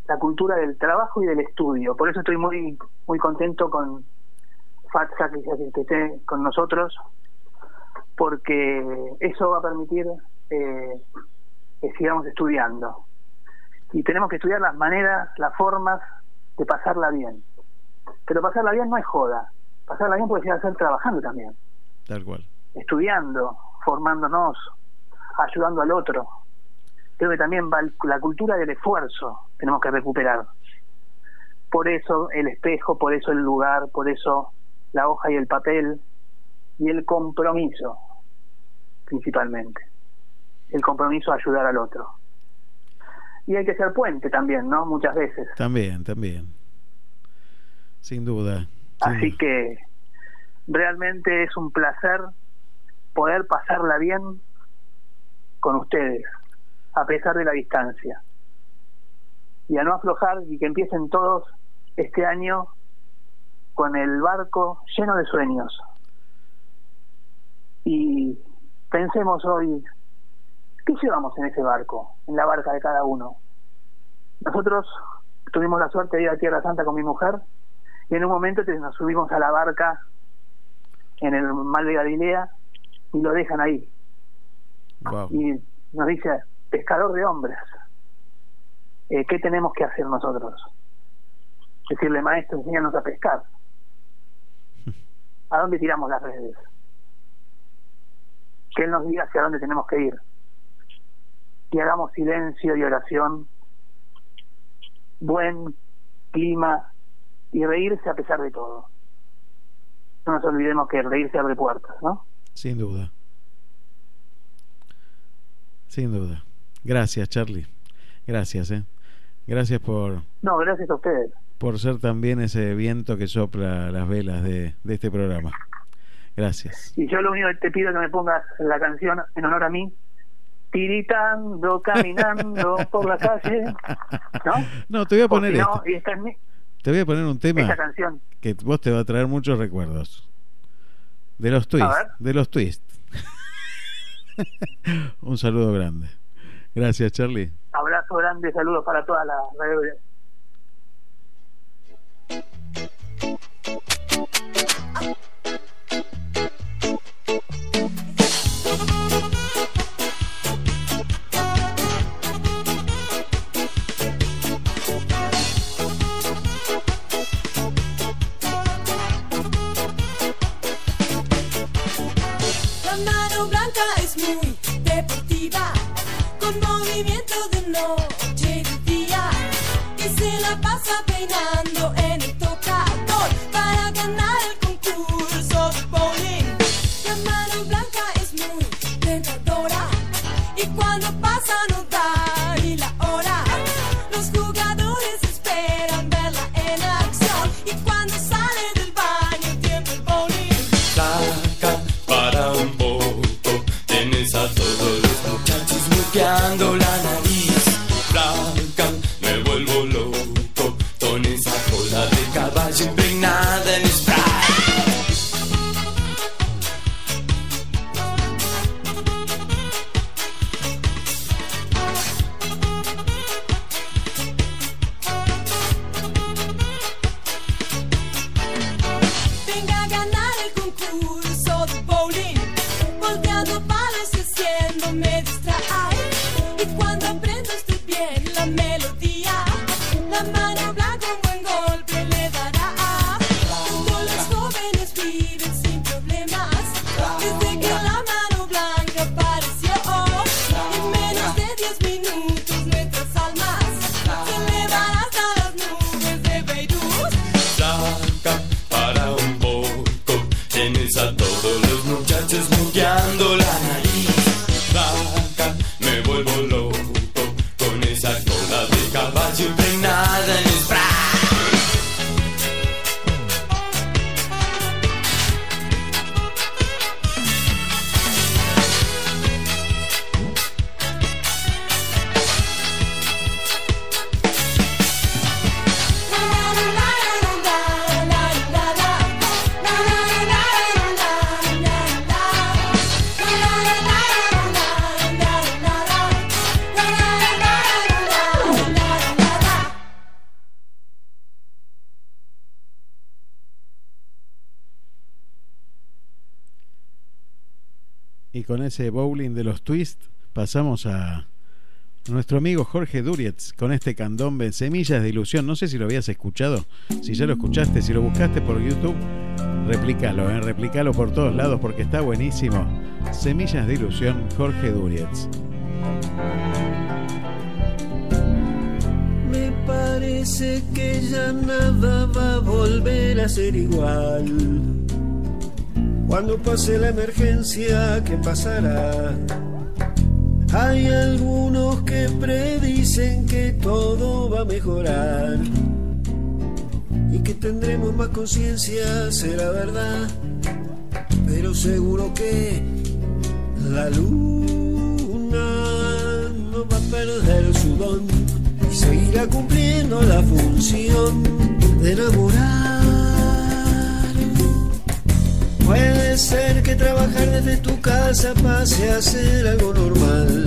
la cultura del trabajo y del estudio. Por eso estoy muy muy contento con Fatsa que, que esté con nosotros, porque eso va a permitir eh, que sigamos estudiando. Y tenemos que estudiar las maneras, las formas de pasarla bien. Pero pasarla bien no es joda. Pasarla bien puede ser hacer trabajando también. Tal cual. Estudiando, formándonos, ayudando al otro. Creo que también va la cultura del esfuerzo tenemos que recuperar. Por eso el espejo, por eso el lugar, por eso la hoja y el papel y el compromiso, principalmente. El compromiso a ayudar al otro. Y hay que ser puente también, ¿no? Muchas veces. También, también. Sin duda. Así que realmente es un placer poder pasarla bien con ustedes, a pesar de la distancia. Y a no aflojar y que empiecen todos este año con el barco lleno de sueños. Y pensemos hoy, ¿qué llevamos en ese barco? En la barca de cada uno. Nosotros tuvimos la suerte de ir a Tierra Santa con mi mujer y en un momento nos subimos a la barca en el mar de Galilea y lo dejan ahí. Wow. Y nos dice, pescador de hombres, eh, ¿qué tenemos que hacer nosotros? Decirle, maestro, enséñanos a pescar. ¿A dónde tiramos las redes? Que Él nos diga hacia dónde tenemos que ir. Y hagamos silencio y oración, buen clima y reírse a pesar de todo. No nos olvidemos que reírse abre puertas, ¿no? Sin duda. Sin duda. Gracias, Charlie. Gracias, ¿eh? Gracias por, No, gracias a ustedes. por ser también ese viento que sopla las velas de, de este programa. Gracias. Y yo lo único que te pido es que me pongas la canción en honor a mí, tiritando, caminando por la calle, ¿no? No, te voy a poner si no, y esta es mi- Te voy a poner un tema canción. que vos te va a traer muchos recuerdos. De los twists. De los twists. un saludo grande. Gracias, Charlie. Abrazo grande, saludos para toda la radio. Deportiva, con movimiento de noche y día. Y se la pasa peinando con ese bowling de los twists pasamos a nuestro amigo Jorge Durietz con este candombe Semillas de Ilusión. No sé si lo habías escuchado, si ya lo escuchaste, si lo buscaste por YouTube, replícalo, ¿eh? replícalo por todos lados porque está buenísimo. Semillas de Ilusión, Jorge Durietz. Me parece que ya nada va a volver a ser igual. Cuando pase la emergencia, ¿qué pasará? Hay algunos que predicen que todo va a mejorar y que tendremos más conciencia, será verdad. Pero seguro que la luna no va a perder su don y seguirá cumpliendo la función de enamorar. Puede ser que trabajar desde tu casa pase a ser algo normal.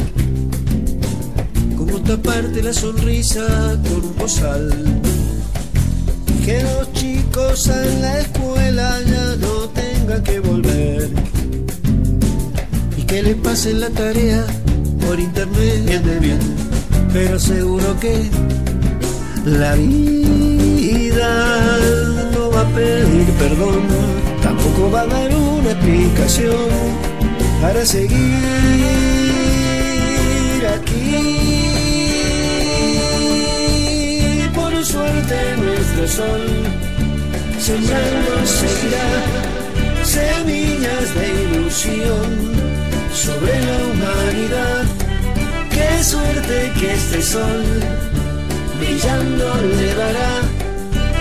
Como taparte la sonrisa con un bozal. Que los chicos a la escuela ya no tengan que volver. Y que le pasen la tarea por internet bien de bien. Pero seguro que la vida no va a pedir perdón va a dar una explicación para seguir aquí. Por suerte nuestro sol sembrando seguirá semillas de ilusión sobre la humanidad. Qué suerte que este sol brillando le dará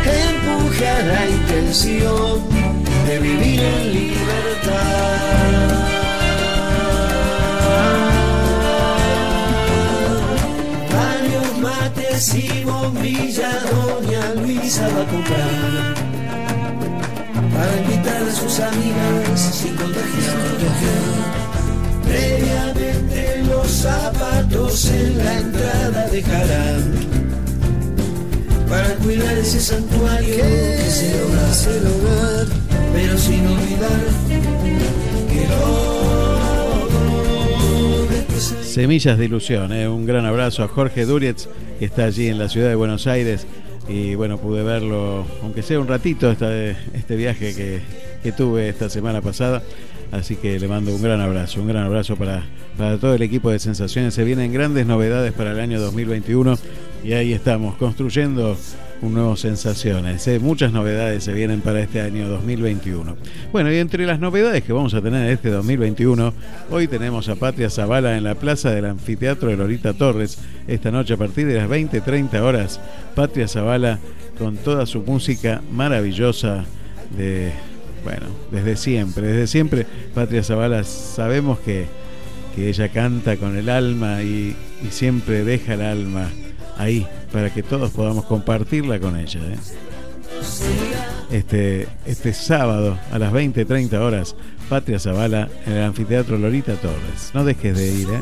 empuje a la intención de vivir en libertad. Varios mates y bombillas doña Luisa va a comprar para invitar a sus amigas sin contagiar. Previamente los zapatos en la entrada dejarán para cuidar ese santuario que es el hogar, hogar pero sin olvidar que lo Semillas de Ilusión, ¿eh? un gran abrazo a Jorge Durietz, que está allí en la ciudad de Buenos Aires. Y bueno, pude verlo, aunque sea un ratito, este, este viaje que, que tuve esta semana pasada. Así que le mando un gran abrazo, un gran abrazo para, para todo el equipo de Sensaciones. Se vienen grandes novedades para el año 2021 y ahí estamos construyendo un nuevo Sensaciones. ¿eh? Muchas novedades se vienen para este año 2021. Bueno, y entre las novedades que vamos a tener este 2021, hoy tenemos a Patria Zavala en la plaza del anfiteatro de Lorita Torres. Esta noche a partir de las 20-30 horas, Patria Zavala con toda su música maravillosa de bueno, desde siempre, desde siempre Patria Zavala sabemos que, que ella canta con el alma y, siempre deja el alma ahí para que todos podamos compartirla con ella. ¿eh? Este, este sábado a las 20-30 horas, Patria Zavala en el anfiteatro Lorita Torres. No dejes de ir, ¿eh?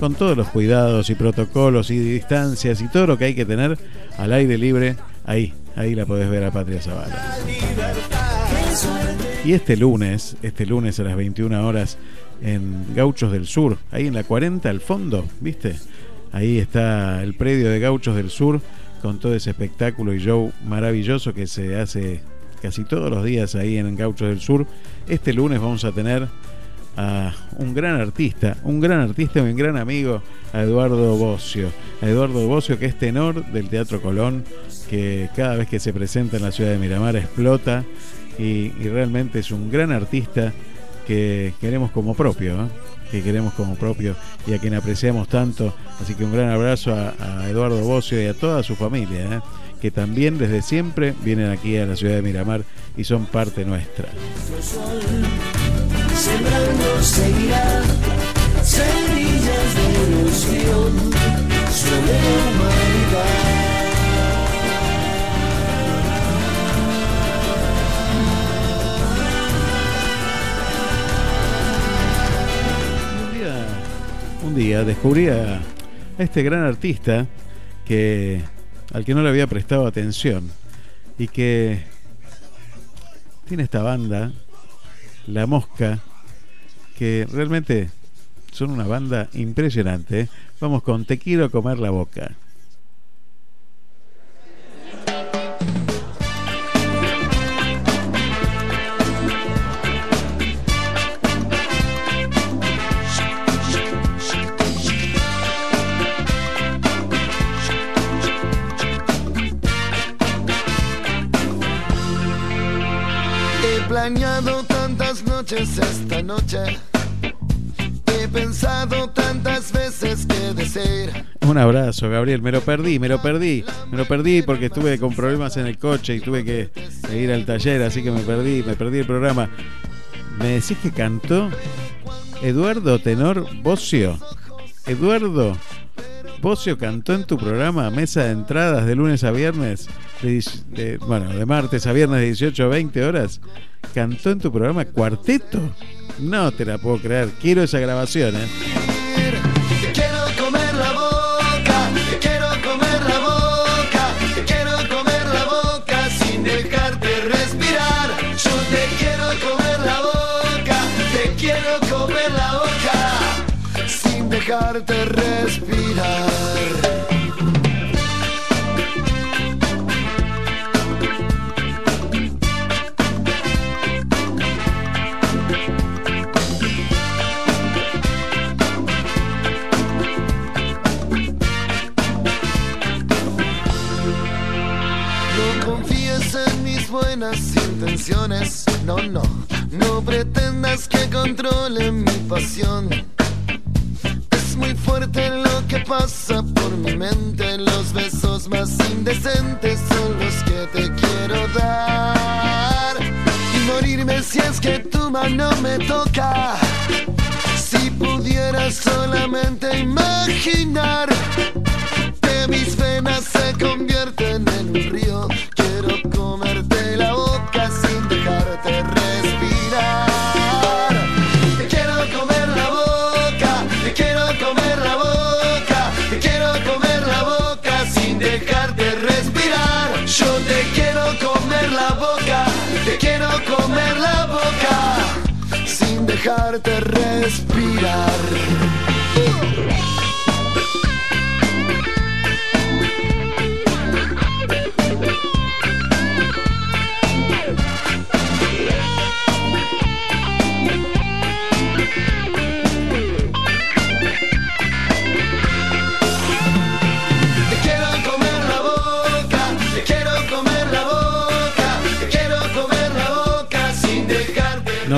Con todos los cuidados y protocolos y distancias y todo lo que hay que tener al aire libre, ahí, Ahí la podés ver a Patria Zavala. Y este lunes, este lunes a las 21 horas en Gauchos del Sur, ahí en la 40 al fondo, ¿viste? Ahí está el predio de Gauchos del Sur con todo ese espectáculo y show maravilloso que se hace casi todos los días ahí en Gauchos del Sur. Este lunes vamos a tener a un gran artista, un gran artista un gran amigo, a Eduardo Bocio. A Eduardo Bocio, que es tenor del Teatro Colón, que cada vez que se presenta en la ciudad de Miramar explota y, y realmente es un gran artista que queremos como propio. ¿eh? Que queremos como propio y a quien apreciamos tanto. Así que un gran abrazo a, Eduardo Bocio y a toda su familia, ¿eh? que también desde siempre vienen aquí a la ciudad de Miramar y son parte nuestra. Día descubrí a este gran artista que al que no le había prestado atención y que tiene esta banda, La Mosca, que realmente son una banda impresionante. Vamos con Te quiero comer la boca. Planeado tantas noches esta noche. He pensado tantas veces que decir. Un abrazo, Gabriel. Me lo perdí, me lo perdí. Me lo perdí porque estuve con problemas en el coche y tuve que ir al taller, así que me perdí, me perdí el programa. ¿Me decís que cantó Eduardo Tenor Bocio? Eduardo Bocio cantó en tu programa Mesa de Entradas de lunes a viernes, de, de- bueno, de martes a viernes de 18 a 20 horas. Cantó en tu programa Cuarteto. No te la puedo creer. Quiero esa grabación, ¿eh? Dejarte respirar. No confíes en mis buenas intenciones, no, no, no pretendas que controle mi pasión. Es muy fuerte lo que pasa por mi mente, los besos más indecentes son los que te quiero dar. Y morirme si es que tu mano me toca. Si pudiera solamente imaginar que mis venas se convierten en un río. Dejarte respirar.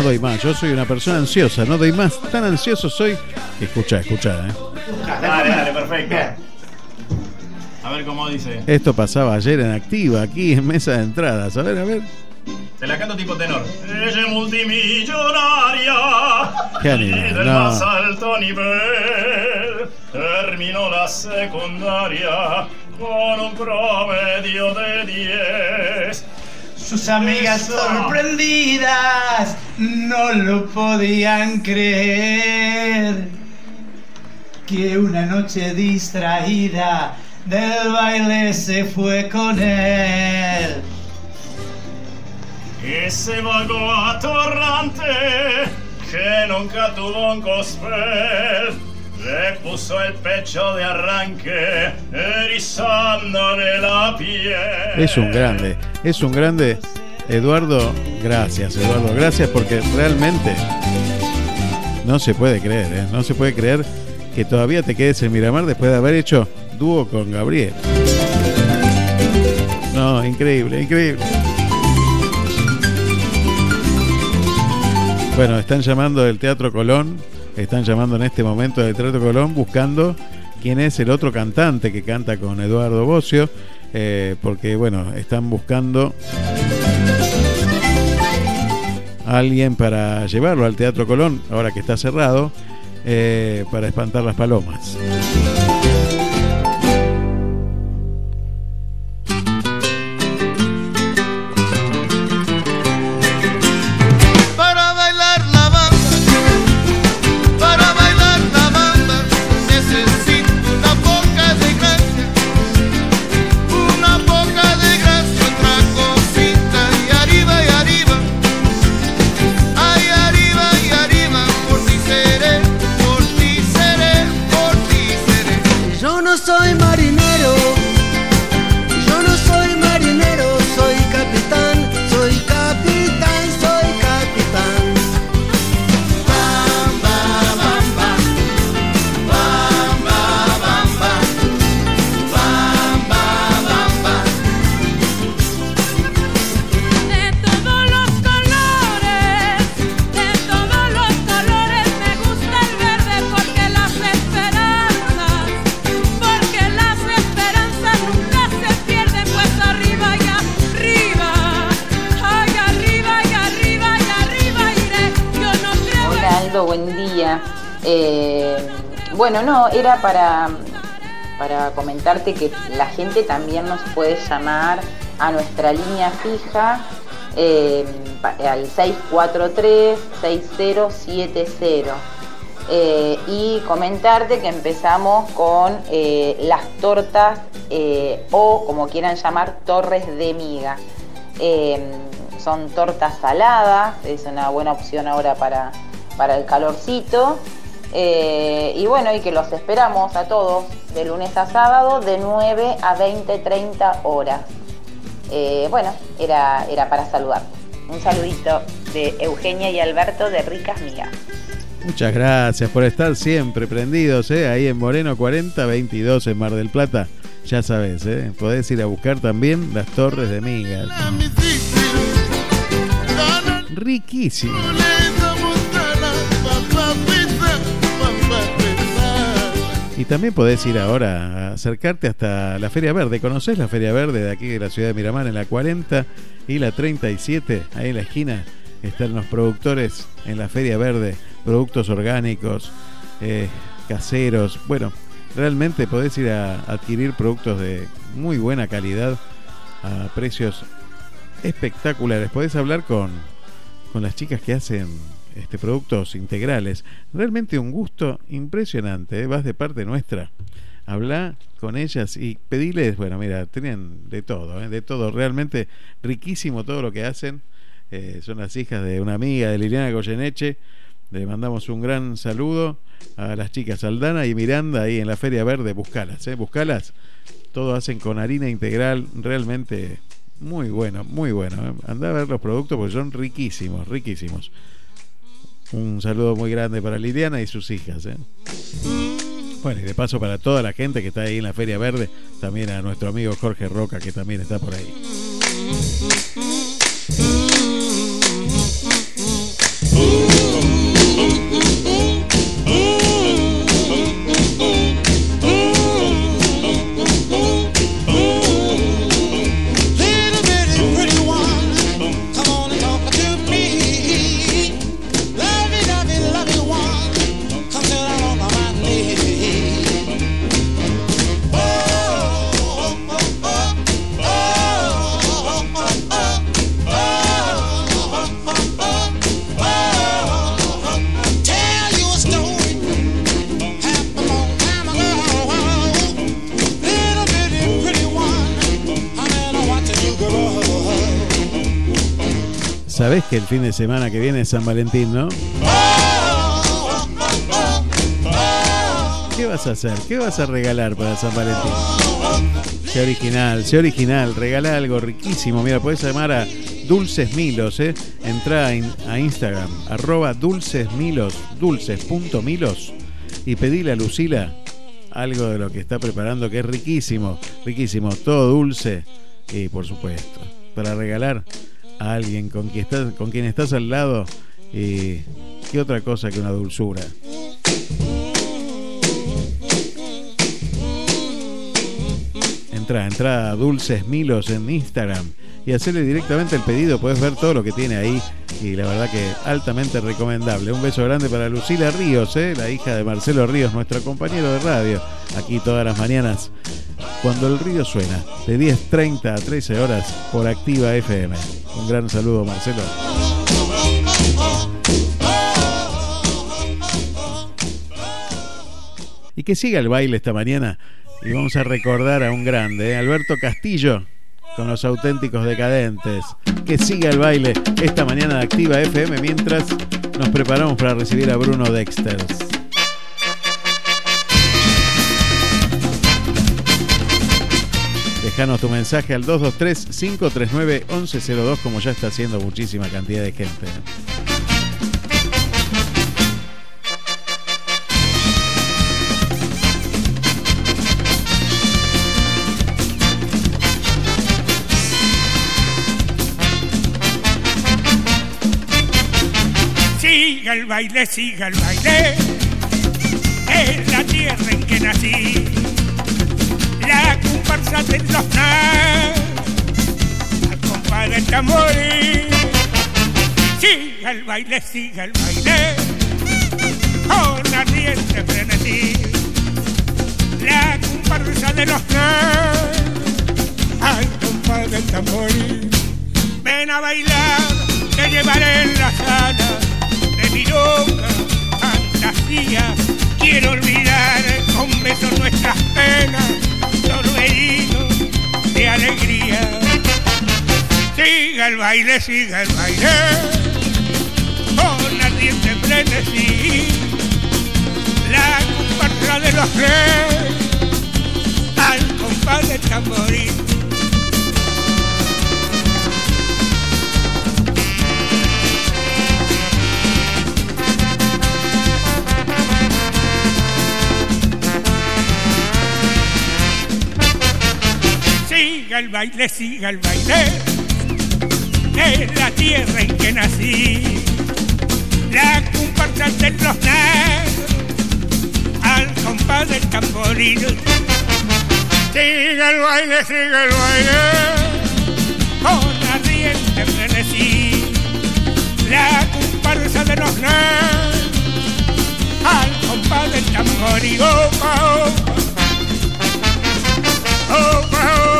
Doy más. Yo soy una persona ansiosa. No doy más. Tan ansioso soy que escucha, escucha. ¿eh? Dale, dale, perfecto. A ver cómo dice. Esto pasaba ayer en activa, aquí en mesa de entradas. A ver, a ver. Te la canto tipo tenor. Ella es multimillonaria. Qué Y animal, del no. más alto nivel. Terminó la secundaria con un promedio de 10. Sus amigas Eso. sorprendidas no lo podían creer. Que una noche distraída del baile se fue con él. Ese vago atorrante que nunca tuvo un cospel le puso el pecho de arranque erizándole la piel. Es un grande. Es un grande. Eduardo, gracias, Eduardo. Gracias porque realmente no se puede creer, ¿eh? No se puede creer que todavía te quedes en Miramar después de haber hecho dúo con Gabriel. No, increíble, increíble. Bueno, están llamando del Teatro Colón están llamando en este momento del Teatro Colón buscando quién es el otro cantante que canta con Eduardo Bocio, eh, porque bueno, están buscando a alguien para llevarlo al Teatro Colón, ahora que está cerrado, eh, para espantar las palomas. Para, para comentarte que la gente también nos puede llamar a nuestra línea fija eh, al 643-6070. Eh, y comentarte que empezamos con eh, las tortas o como quieran llamar torres de miga. Son tortas saladas, es una buena opción ahora para, para el calorcito. Eh, y bueno, y que los esperamos a todos de lunes a sábado de 9 a 20, 30 horas. Eh, bueno, era, era para saludar. Un saludito de Eugenia y Alberto de Ricas Migas. Muchas gracias por estar siempre prendidos, ¿eh? ahí en Moreno 4022 en Mar del Plata. Ya sabes, ¿eh? podés ir a buscar también las torres de migas. Riquísimo. Y también podés ir ahora a acercarte hasta la Feria Verde. ¿Conocés la Feria Verde de aquí de la ciudad de Miramar en la 40 y la 37? Ahí en la esquina están los productores en la Feria Verde, productos orgánicos, eh, caseros. Bueno, realmente podés ir a adquirir productos de muy buena calidad a precios espectaculares. Podés hablar con, con las chicas que hacen este, productos integrales. Realmente un gusto impresionante. ¿eh? Vas de parte nuestra. Habla con ellas y pediles, bueno, mira, tienen de todo, ¿eh? de todo. Realmente riquísimo todo lo que hacen. Eh, son las hijas de una amiga de Liliana Goyeneche. Le mandamos un gran saludo a las chicas Aldana y Miranda ahí en la Feria Verde. Buscalas, ¿eh? buscalas. Todo hacen con harina integral, realmente muy bueno, muy bueno. Anda a ver los productos porque son riquísimos, riquísimos. Un saludo muy grande para Liliana y sus hijas. ¿eh? Bueno, y de paso para toda la gente que está ahí en la Feria Verde, también a nuestro amigo Jorge Roca que también está por ahí. Sabés que el fin de semana que viene es San Valentín, ¿no? ¿Qué vas a hacer? ¿Qué vas a regalar para San Valentín? Sé original, sé original, regala algo riquísimo. Mira, podés llamar a Dulces Milos, ¿eh? Entra a, in- a Instagram, arroba Dulces Milos, dulces.milos y pedile a Lucila algo de lo que está preparando que es riquísimo, riquísimo, todo dulce y por supuesto, para regalar alguien con quien estás, con quien estás al lado y qué otra cosa que una dulzura. Entra, entra a Dulces Milos en Instagram y hacerle directamente el pedido. Puedes ver todo lo que tiene ahí y la verdad que altamente recomendable. Un beso grande para Lucila Ríos, ¿eh? la hija de Marcelo Ríos, nuestro compañero de radio, aquí todas las mañanas. Cuando el río suena, de 10.30 a 13 horas por Activa FM. Un gran saludo, Marcelo. Y que siga el baile esta mañana. Y vamos a recordar a un grande, ¿eh? Alberto Castillo, con los auténticos decadentes. Que siga el baile esta mañana de Activa FM mientras nos preparamos para recibir a Bruno Dexter. Dejanos tu mensaje al 223-539-1102 como ya está haciendo muchísima cantidad de gente. Siga el baile, siga el baile, es la tierra en que nací, la comparsa de los al compás del tambor. Siga el baile, siga el baile, con ardiente frenesí, la comparsa de los al compás del tambor. Ven a bailar, te llevaré en de mi loca fantasía. Quiero olvidar con besos nuestras penas, herido de alegría. Siga el baile, siga el baile, con ardiente frenesí. La comparsa de los reyes, al compás del tamborín. Siga el baile, siga el baile, es la tierra en que nací. La comparsa de los negros, al compás del tamboril. Siga el baile, siga el baile, con ardiente frenesí. La comparsa de los negros, al compás del tamboril. Opa, opa. Opa, opa.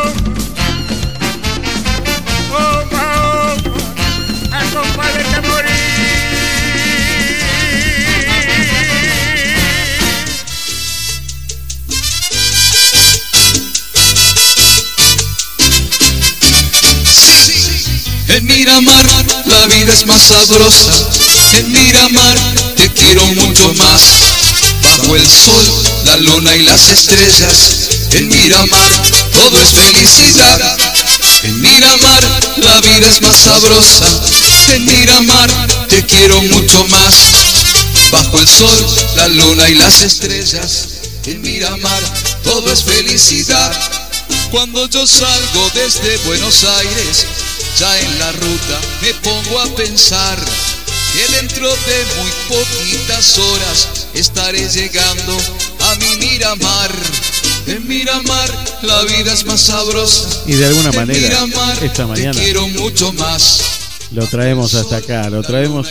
En Miramar la vida es más sabrosa. En Miramar te quiero mucho más. Bajo el sol, la luna y las estrellas. En Miramar todo es felicidad. En Miramar la vida es más sabrosa. En Miramar te quiero mucho más. Bajo el sol, la luna y las estrellas. En Miramar todo es felicidad. Cuando yo salgo desde Buenos Aires, ya en la ruta me pongo a pensar que dentro de muy poquitas horas estaré llegando a mi Miramar. En Miramar la vida es más sabrosa. Y de alguna manera, Miramar esta te mañana quiero mucho más. lo traemos hasta acá, lo traemos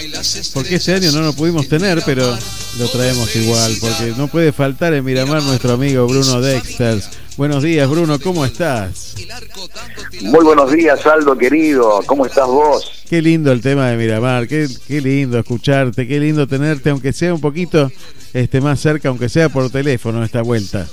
porque este año no lo pudimos tener, pero lo traemos igual, porque no puede faltar en Miramar nuestro amigo Bruno Dexters. Buenos días, Bruno, ¿cómo estás? Muy buenos días, Aldo querido. ¿Cómo estás vos? Qué lindo el tema de Miramar, qué, qué lindo escucharte, qué lindo tenerte, aunque sea un poquito este, más cerca, aunque sea por teléfono esta vuelta.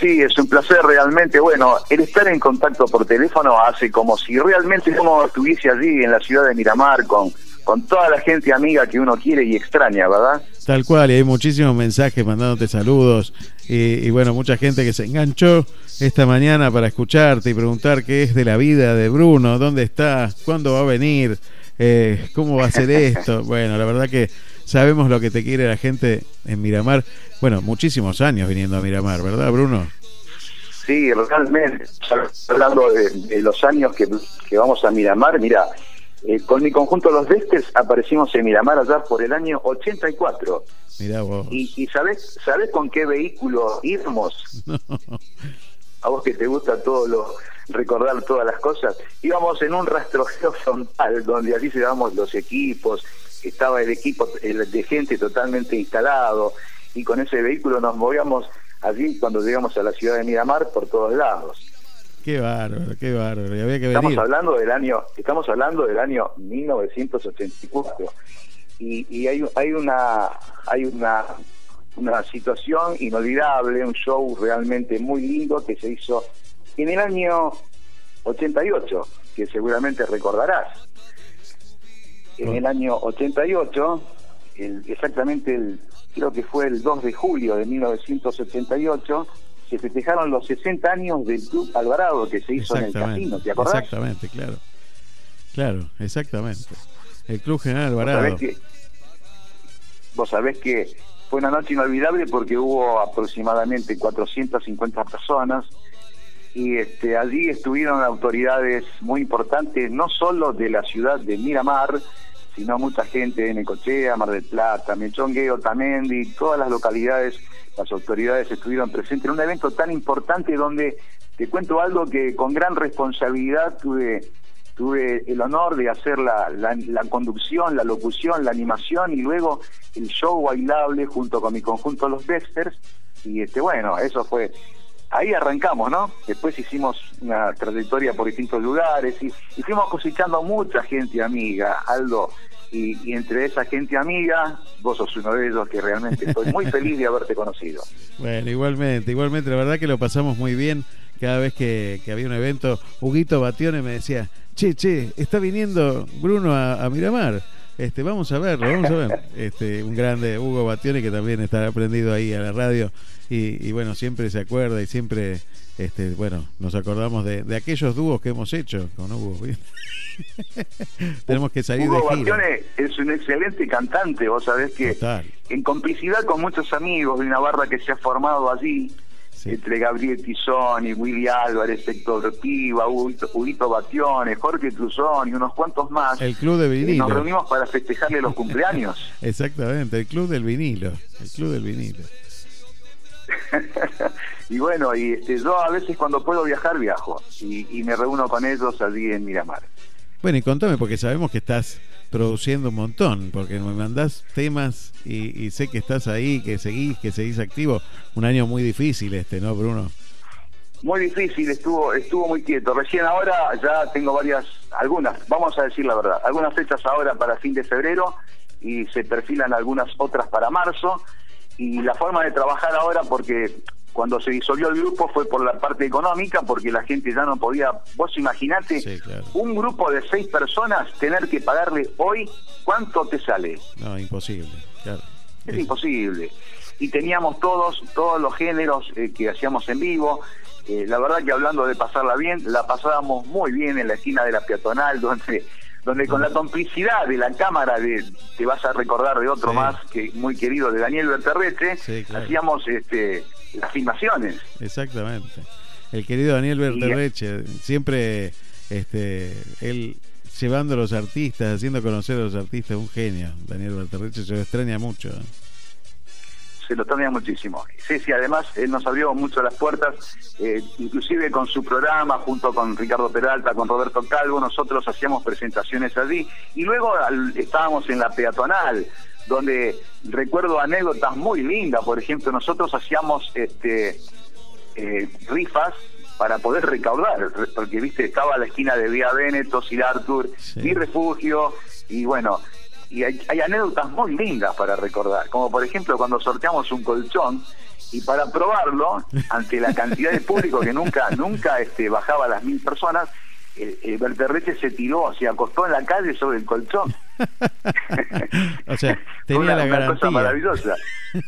Sí, es un placer realmente. Bueno, el estar en contacto por teléfono hace como si realmente uno estuviese allí en la ciudad de Miramar con, con toda la gente amiga que uno quiere y extraña, ¿verdad? Tal cual, y hay muchísimos mensajes mandándote saludos y, y bueno, mucha gente que se enganchó esta mañana para escucharte y preguntar qué es de la vida de Bruno, dónde está, cuándo va a venir, eh, cómo va a ser esto. Bueno, la verdad que sabemos lo que te quiere la gente en Miramar. Bueno, muchísimos años viniendo a Miramar, ¿verdad, Bruno? Sí, realmente. Hablando de, de los años que, que vamos a Miramar, mira, Eh, con mi conjunto Los Vestes aparecimos en Miramar allá por el año 84. Mirá vos. ¿Y, y sabés, sabés con qué vehículo íbamos? A vos que te gusta todo lo recordar todas las cosas. Íbamos en un rastrojeo frontal donde allí llevábamos los equipos, estaba el equipo el de gente totalmente instalado y con ese vehículo nos movíamos allí cuando llegamos a la ciudad de Miramar por todos lados. Qué bárbaro, qué bárbaro. Y había que Estamos venir. hablando del año, estamos hablando del año 1984 y, y hay, hay una hay una una situación inolvidable, un show realmente muy lindo que se hizo en el año 88, que seguramente recordarás. En el año 88, el- exactamente el, creo que fue el 2 de julio de 1988, se festejaron los 60 años del Club Alvarado que se hizo en el casino, ¿te acordás? Exactamente, claro. Claro, exactamente. El Club General Vos Alvarado. sabés que, vos sabés que fue una noche inolvidable porque hubo aproximadamente 450 personas y este, allí estuvieron autoridades muy importantes, no solo de la ciudad de Miramar, sino mucha gente de Necochea, Mar del Plata, Mechongueo, Tamendi, todas las localidades, las autoridades estuvieron presentes en un evento tan importante donde te cuento algo que con gran responsabilidad tuve tuve el honor de hacer la, la, la conducción, la locución, la animación y luego el show bailable junto con mi conjunto Los Dexters. Y este bueno, eso fue ahí arrancamos, ¿no? Después hicimos una trayectoria por distintos lugares y, y fuimos cosechando mucha gente amiga, Aldo, y, y entre esa gente amiga, vos sos uno de ellos que realmente estoy muy feliz de haberte conocido. Bueno, igualmente, igualmente, la verdad que lo pasamos muy bien cada vez que, que había un evento. Huguito Batione me decía, che, che, está viniendo Bruno a, a Miramar. Este, vamos a verlo, vamos a ver. Este, un grande Hugo Batione que también está aprendido ahí a la radio y, y bueno, siempre se acuerda y siempre, este, bueno, nos acordamos de, de aquellos dúos que hemos hecho con Hugo. Tenemos que salir Hugo de gira. Es un excelente cantante, vos sabés que Total. en complicidad con muchos amigos de una barra que se ha formado allí, entre Gabriel Tizón y Willy Álvarez, Héctor Piva, Huguito, Huguito Batione, Jorge Truzón y unos cuantos más, El club de eh, vinilo. nos reunimos para festejarle los cumpleaños. Exactamente, el club del vinilo. El club del vinilo. y bueno, y este, yo a veces cuando puedo viajar, viajo y, y me reúno con ellos allí en Miramar. Bueno, y contame, porque sabemos que estás produciendo un montón, porque me mandás temas y, y sé que estás ahí, que seguís, que seguís activo. Un año muy difícil este, ¿no, Bruno? Muy difícil, estuvo estuvo muy quieto. Recién ahora ya tengo varias, algunas, vamos a decir la verdad, algunas fechas ahora para fin de febrero y se perfilan algunas otras para marzo. Y la forma de trabajar ahora, porque cuando se disolvió el grupo fue por la parte económica, porque la gente ya no podía, vos imaginate, un grupo de seis personas tener que pagarle hoy, ¿cuánto te sale? No, imposible, claro. Es imposible. Y teníamos todos, todos los géneros eh, que hacíamos en vivo. Eh, la verdad que hablando de pasarla bien, la pasábamos muy bien en la esquina de la peatonal, donde, donde con la complicidad de la cámara de, te vas a recordar de otro Sí. más que muy querido de Daniel Berterreche, Sí, claro. hacíamos este, las filmaciones. Exactamente. El querido Daniel Berterreche, siempre este, él llevando a los artistas, haciendo conocer a los artistas, un genio. Daniel Berterreche se lo extraña mucho. ¿Eh? se lo extraña muchísimo. Sí, sí, además él nos abrió mucho las puertas, eh, inclusive con su programa, junto con Ricardo Peralta, con Roberto Calvo, nosotros hacíamos presentaciones allí y luego al- estábamos en la peatonal, donde recuerdo anécdotas muy lindas, por ejemplo, nosotros hacíamos este eh, rifas para poder recaudar, re- porque viste, estaba la esquina de Vía Veneto, Sir Arthur, mi refugio, y bueno, y hay, hay anécdotas muy lindas para recordar, como por ejemplo cuando sorteamos un colchón y para probarlo, ante la cantidad de público que nunca, nunca este, bajaba a las mil personas, el, el se tiró, se acostó en la calle sobre el colchón. O sea, tenía una, la una garantía. cosa maravillosa.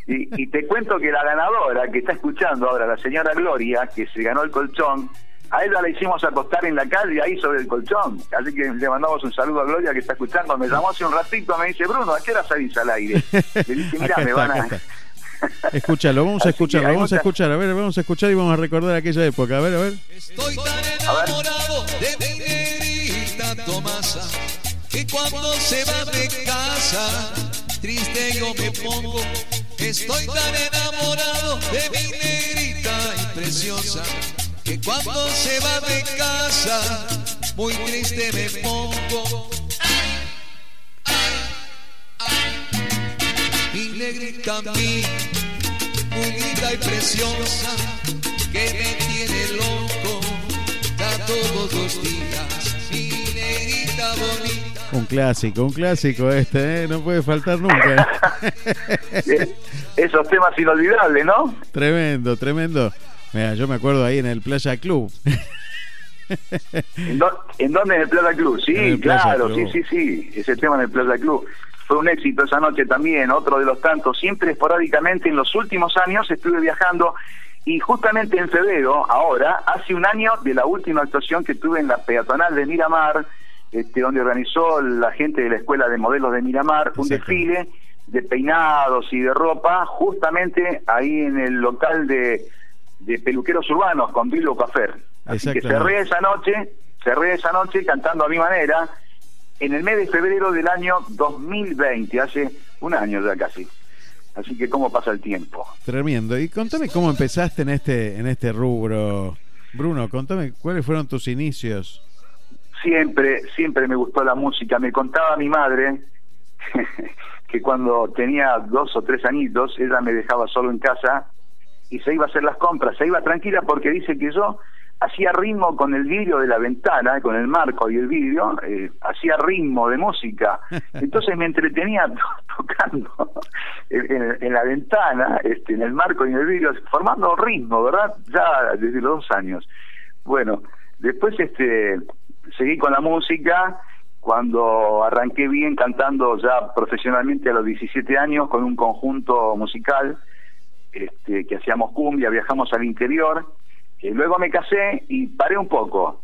Y, y te cuento que la ganadora que está escuchando ahora, la señora Gloria, que se ganó el colchón, a ella la hicimos acostar en la calle ahí sobre el colchón. Así que le mandamos un saludo a Gloria que está escuchando. Me llamó hace un ratito, me dice, Bruno, ¿a qué hora salís al aire? Le dije, mira, me van a... Escúchalo, vamos a Así escucharlo, vamos a escuchar, a ver, vamos a escuchar y vamos a recordar aquella época, a ver, a ver. Estoy tan enamorado de mi negrita Tomasa que cuando se va de casa, triste yo me pongo. Estoy tan enamorado de mi negrita y preciosa, que cuando se va de casa, muy triste me pongo. Mi negrita a mí, muy linda y preciosa, que me tiene loco, da todos los días, mi negrita bonita. Un clásico, un clásico este, ¿eh? no puede faltar nunca. Esos temas inolvidables, ¿no? tremendo, tremendo. Mira, yo me acuerdo ahí en el Playa Club. ¿En, dó- en dónde? En el Plaza Club. Sí, claro, Club. sí, sí, sí. Ese tema en el Plaza Club. Fue un éxito esa noche también, otro de los tantos. Siempre esporádicamente en los últimos años estuve viajando y justamente en febrero, ahora, hace un año de la última actuación que tuve en la peatonal de Miramar, este, donde organizó la gente de la Escuela de Modelos de Miramar un desfile de peinados y de ropa, justamente ahí en el local de, de peluqueros urbanos con Bilbo Café. Así que cerré esa noche, cerré esa noche cantando a mi manera en el mes de febrero del año 2020, hace un año ya casi. Así que cómo pasa el tiempo. Tremendo. Y contame cómo empezaste en este, en este rubro. Bruno, contame cuáles fueron tus inicios. Siempre, siempre me gustó la música. Me contaba mi madre que cuando tenía dos o tres añitos, ella me dejaba solo en casa y se iba a hacer las compras. Se iba tranquila porque dice que yo hacía ritmo con el vidrio de la ventana, con el marco y el vidrio, eh, hacía ritmo de música. Entonces me entretenía to- tocando en, en- en la ventana, este, en el marco y en el vidrio, formando ritmo, ¿verdad? Ya desde los dos años. Bueno, después este seguí con la música cuando arranqué bien cantando ya profesionalmente a los 17 años con un conjunto musical este, que hacíamos cumbia, viajamos al interior, eh, luego me casé y paré un poco.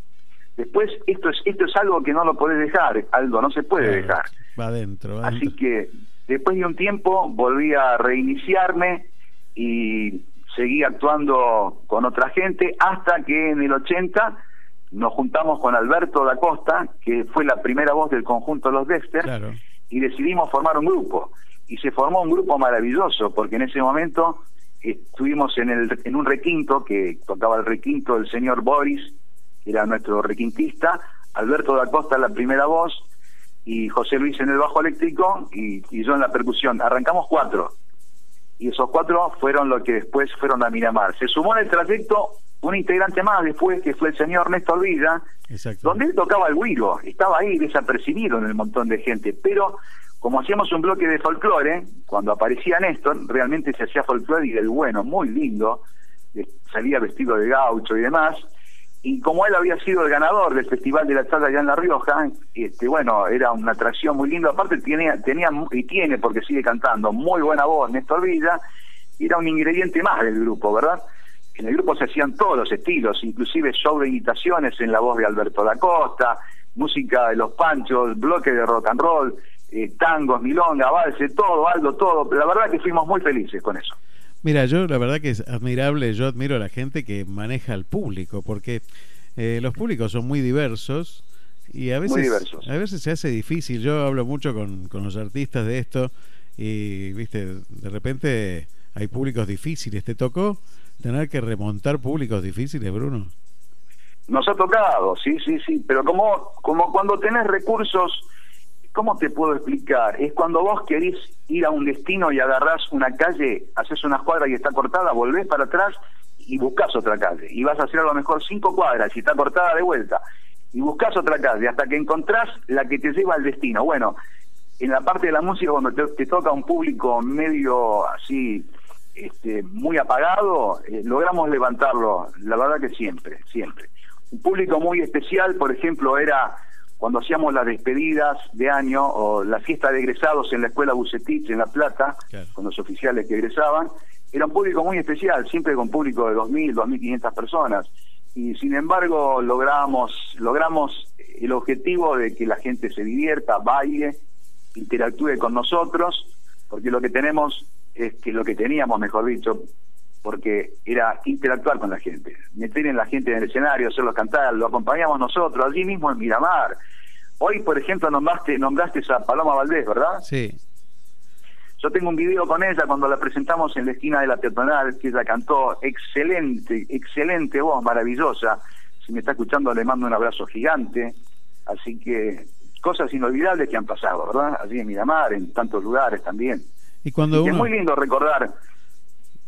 Después esto es esto es algo que no lo podés dejar, Aldo, no se puede dejar. Va adentro, va Así que después de un tiempo volví a reiniciarme y seguí actuando con otra gente hasta que en el 80 nos juntamos con Alberto da Costa, que fue la primera voz del conjunto Los Dexter, y decidimos formar un grupo. Y se formó un grupo maravilloso, porque en ese momento estuvimos en, el, en un requinto, que tocaba el requinto el señor Boris, que era nuestro requintista, Alberto da Costa la primera voz, y José Luis en el bajo eléctrico y, y yo en la percusión. Arrancamos cuatro. Y esos cuatro fueron los que después fueron a Miramar. Se sumó en el trayecto un integrante más después, que fue el señor Néstor Villa, donde él tocaba el guiro. Estaba ahí desapercibido en el montón de gente. Pero como hacíamos un bloque de folclore, cuando aparecía Néstor, realmente se hacía folclore y del bueno, muy lindo. Salía vestido de gaucho y demás y como él había sido el ganador del Festival de la Charla allá en La Rioja, este bueno, era una atracción muy linda, aparte tenía, tenía y tiene, porque sigue cantando, muy buena voz Néstor Villa, era un ingrediente más del grupo, ¿verdad? En el grupo se hacían todos los estilos, inclusive show de imitaciones en la voz de Alberto da Costa, música de los Panchos, bloque de rock and roll, eh, tangos, milonga, valse, todo, algo, todo, pero la verdad que fuimos muy felices con eso. Mira, yo la verdad que es admirable, yo admiro a la gente que maneja al público, porque eh, los públicos son muy diversos y a veces, diversos. a veces se hace difícil. Yo hablo mucho con, con los artistas de esto y, viste, de repente hay públicos difíciles. ¿Te tocó tener que remontar públicos difíciles, Bruno? Nos ha tocado, sí, sí, sí, pero como, como cuando tenés recursos, ¿cómo te puedo explicar? Es cuando vos querés ir a un destino y agarrás una calle, haces una cuadra y está cortada, volvés para atrás y buscas otra calle. Y vas a hacer a lo mejor cinco cuadras y está cortada de vuelta. Y buscas otra calle hasta que encontrás la que te lleva al destino. Bueno, en la parte de la música, cuando te, toca un público medio así, este, muy apagado, eh, logramos levantarlo, la verdad que siempre, siempre. Un público muy especial, por ejemplo, era cuando hacíamos las despedidas de año o la fiesta de egresados en la escuela Bucetich en La Plata, con los oficiales que egresaban, era un público muy especial, siempre con público de 2.000, 2.500 personas. Y sin embargo logramos, logramos el objetivo de que la gente se divierta, baile, interactúe con nosotros, porque lo que tenemos es que lo que teníamos, mejor dicho, porque era interactuar con la gente, meter en la gente en el escenario, hacerlos cantar, lo acompañamos nosotros, allí mismo en Miramar. Hoy, por ejemplo, nombraste, nombraste a Paloma Valdés, ¿verdad? Sí. Yo tengo un video con ella cuando la presentamos en la esquina de la peatonal, que ella cantó excelente, excelente voz, maravillosa. Si me está escuchando, le mando un abrazo gigante. Así que cosas inolvidables que han pasado, ¿verdad? Allí en Miramar, en tantos lugares también. Y cuando Y es muy lindo recordar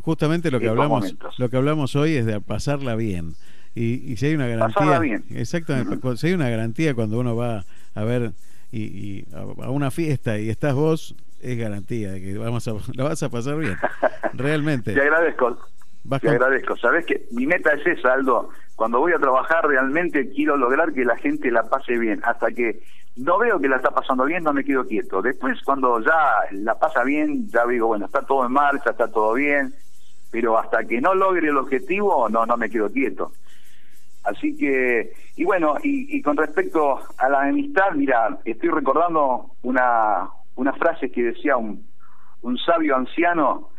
justamente lo que hablamos, momentos. lo que hablamos hoy es de pasarla bien. Y, y si hay una garantía, Pasarla bien. exactamente, si hay una garantía cuando uno va a ver y, y a, a una fiesta y estás vos, es garantía de que vamos a, la vas a pasar bien. Realmente. Te agradezco. Vas Te con- agradezco. Sabes que mi meta es esa, Aldo. Cuando voy a trabajar realmente quiero lograr que la gente la pase bien. Hasta que no veo que la está pasando bien, no me quedo quieto. Después, cuando ya la pasa bien, ya digo, bueno, está todo en marcha, está todo bien. Pero hasta que no logre el objetivo, no, no me quedo quieto. Así que, y bueno, y, con respecto a la amistad, mira, estoy recordando una, una frase que decía un, un sabio anciano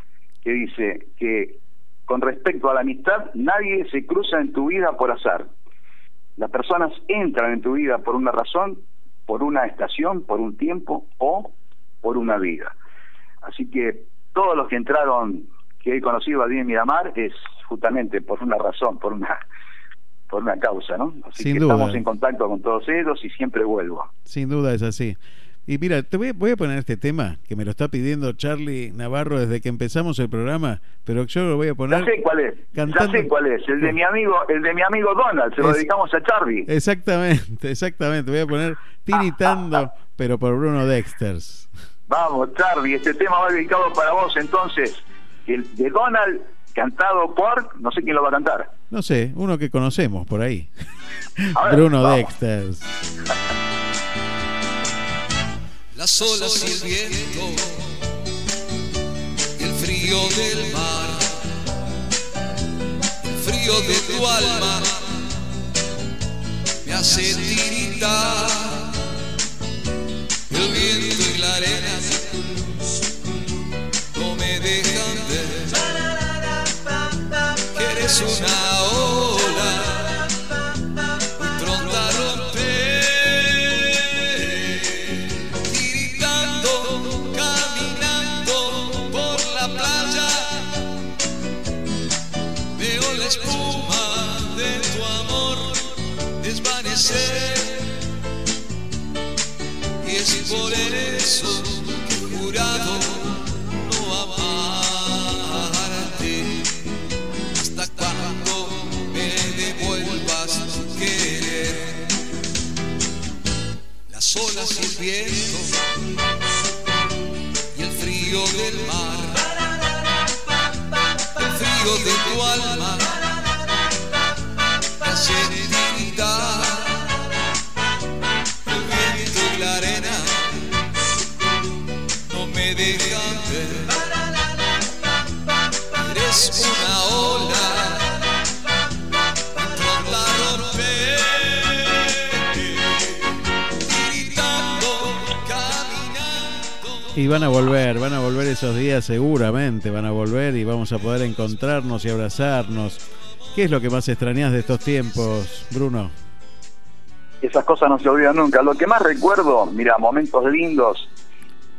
que dice que con respecto a la amistad, nadie se cruza en tu vida por azar. Las personas entran en tu vida por una razón, por una estación, por un tiempo o por una vida. Así que todos los que entraron, que he conocido allí en Miramar, es justamente por una razón, por una por una causa, ¿no? Así Sin que duda. estamos en contacto con todos ellos y siempre vuelvo. Sin duda es así. Y mira, te voy, voy a poner este tema que me lo está pidiendo Charlie Navarro desde que empezamos el programa, pero yo lo voy a poner. Ya sé cuál es, cantando- ya sé cuál es, el de mi amigo, el de mi amigo Donald, se lo Es- dedicamos a Charlie. Exactamente, exactamente. Voy a poner Tiritando, pero por Bruno Dexters. Vamos, Charlie, este tema va dedicado para vos entonces, de Donald cantado por, no sé quién lo va a cantar. No sé, uno que conocemos por ahí. Ver, Bruno vamos. Dexters. las olas y el viento y el frío del mar, el frío de tu alma me hace tiritar, el viento y la arena eres una ola muy pronta romper. Tiritando, caminando por la playa, veo la espuma de tu amor desvanecer. Y es por eso las olas y el viento y el frío del mar, el frío de tu alma hace tiritar, el viento y la arena no me dejan ver, eres Y van a volver, van a volver esos días seguramente, van a volver y vamos a poder encontrarnos y abrazarnos. ¿Qué es lo que más extrañas de estos tiempos, Bruno? Esas cosas no se olvidan nunca. Lo que más recuerdo, mira, momentos lindos.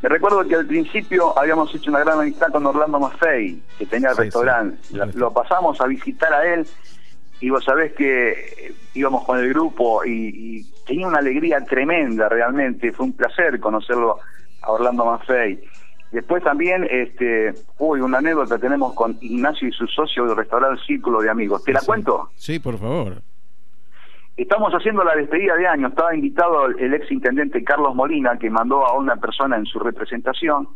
Me recuerdo que al principio habíamos hecho una gran amistad con Orlando Maffei, que tenía el Sí, restaurante. sí. Lo pasamos a visitar a él y vos sabés que íbamos con el grupo y, y tenía una alegría tremenda realmente. Fue un placer conocerlo a Orlando Maffei. Después también, este, uy, una anécdota tenemos con Ignacio y su socio del restaurante Círculo de Amigos. ¿Te la cuento? Sí, por favor. Estamos haciendo la despedida de año. Estaba invitado el ex intendente Carlos Molina, que mandó a una persona en su representación.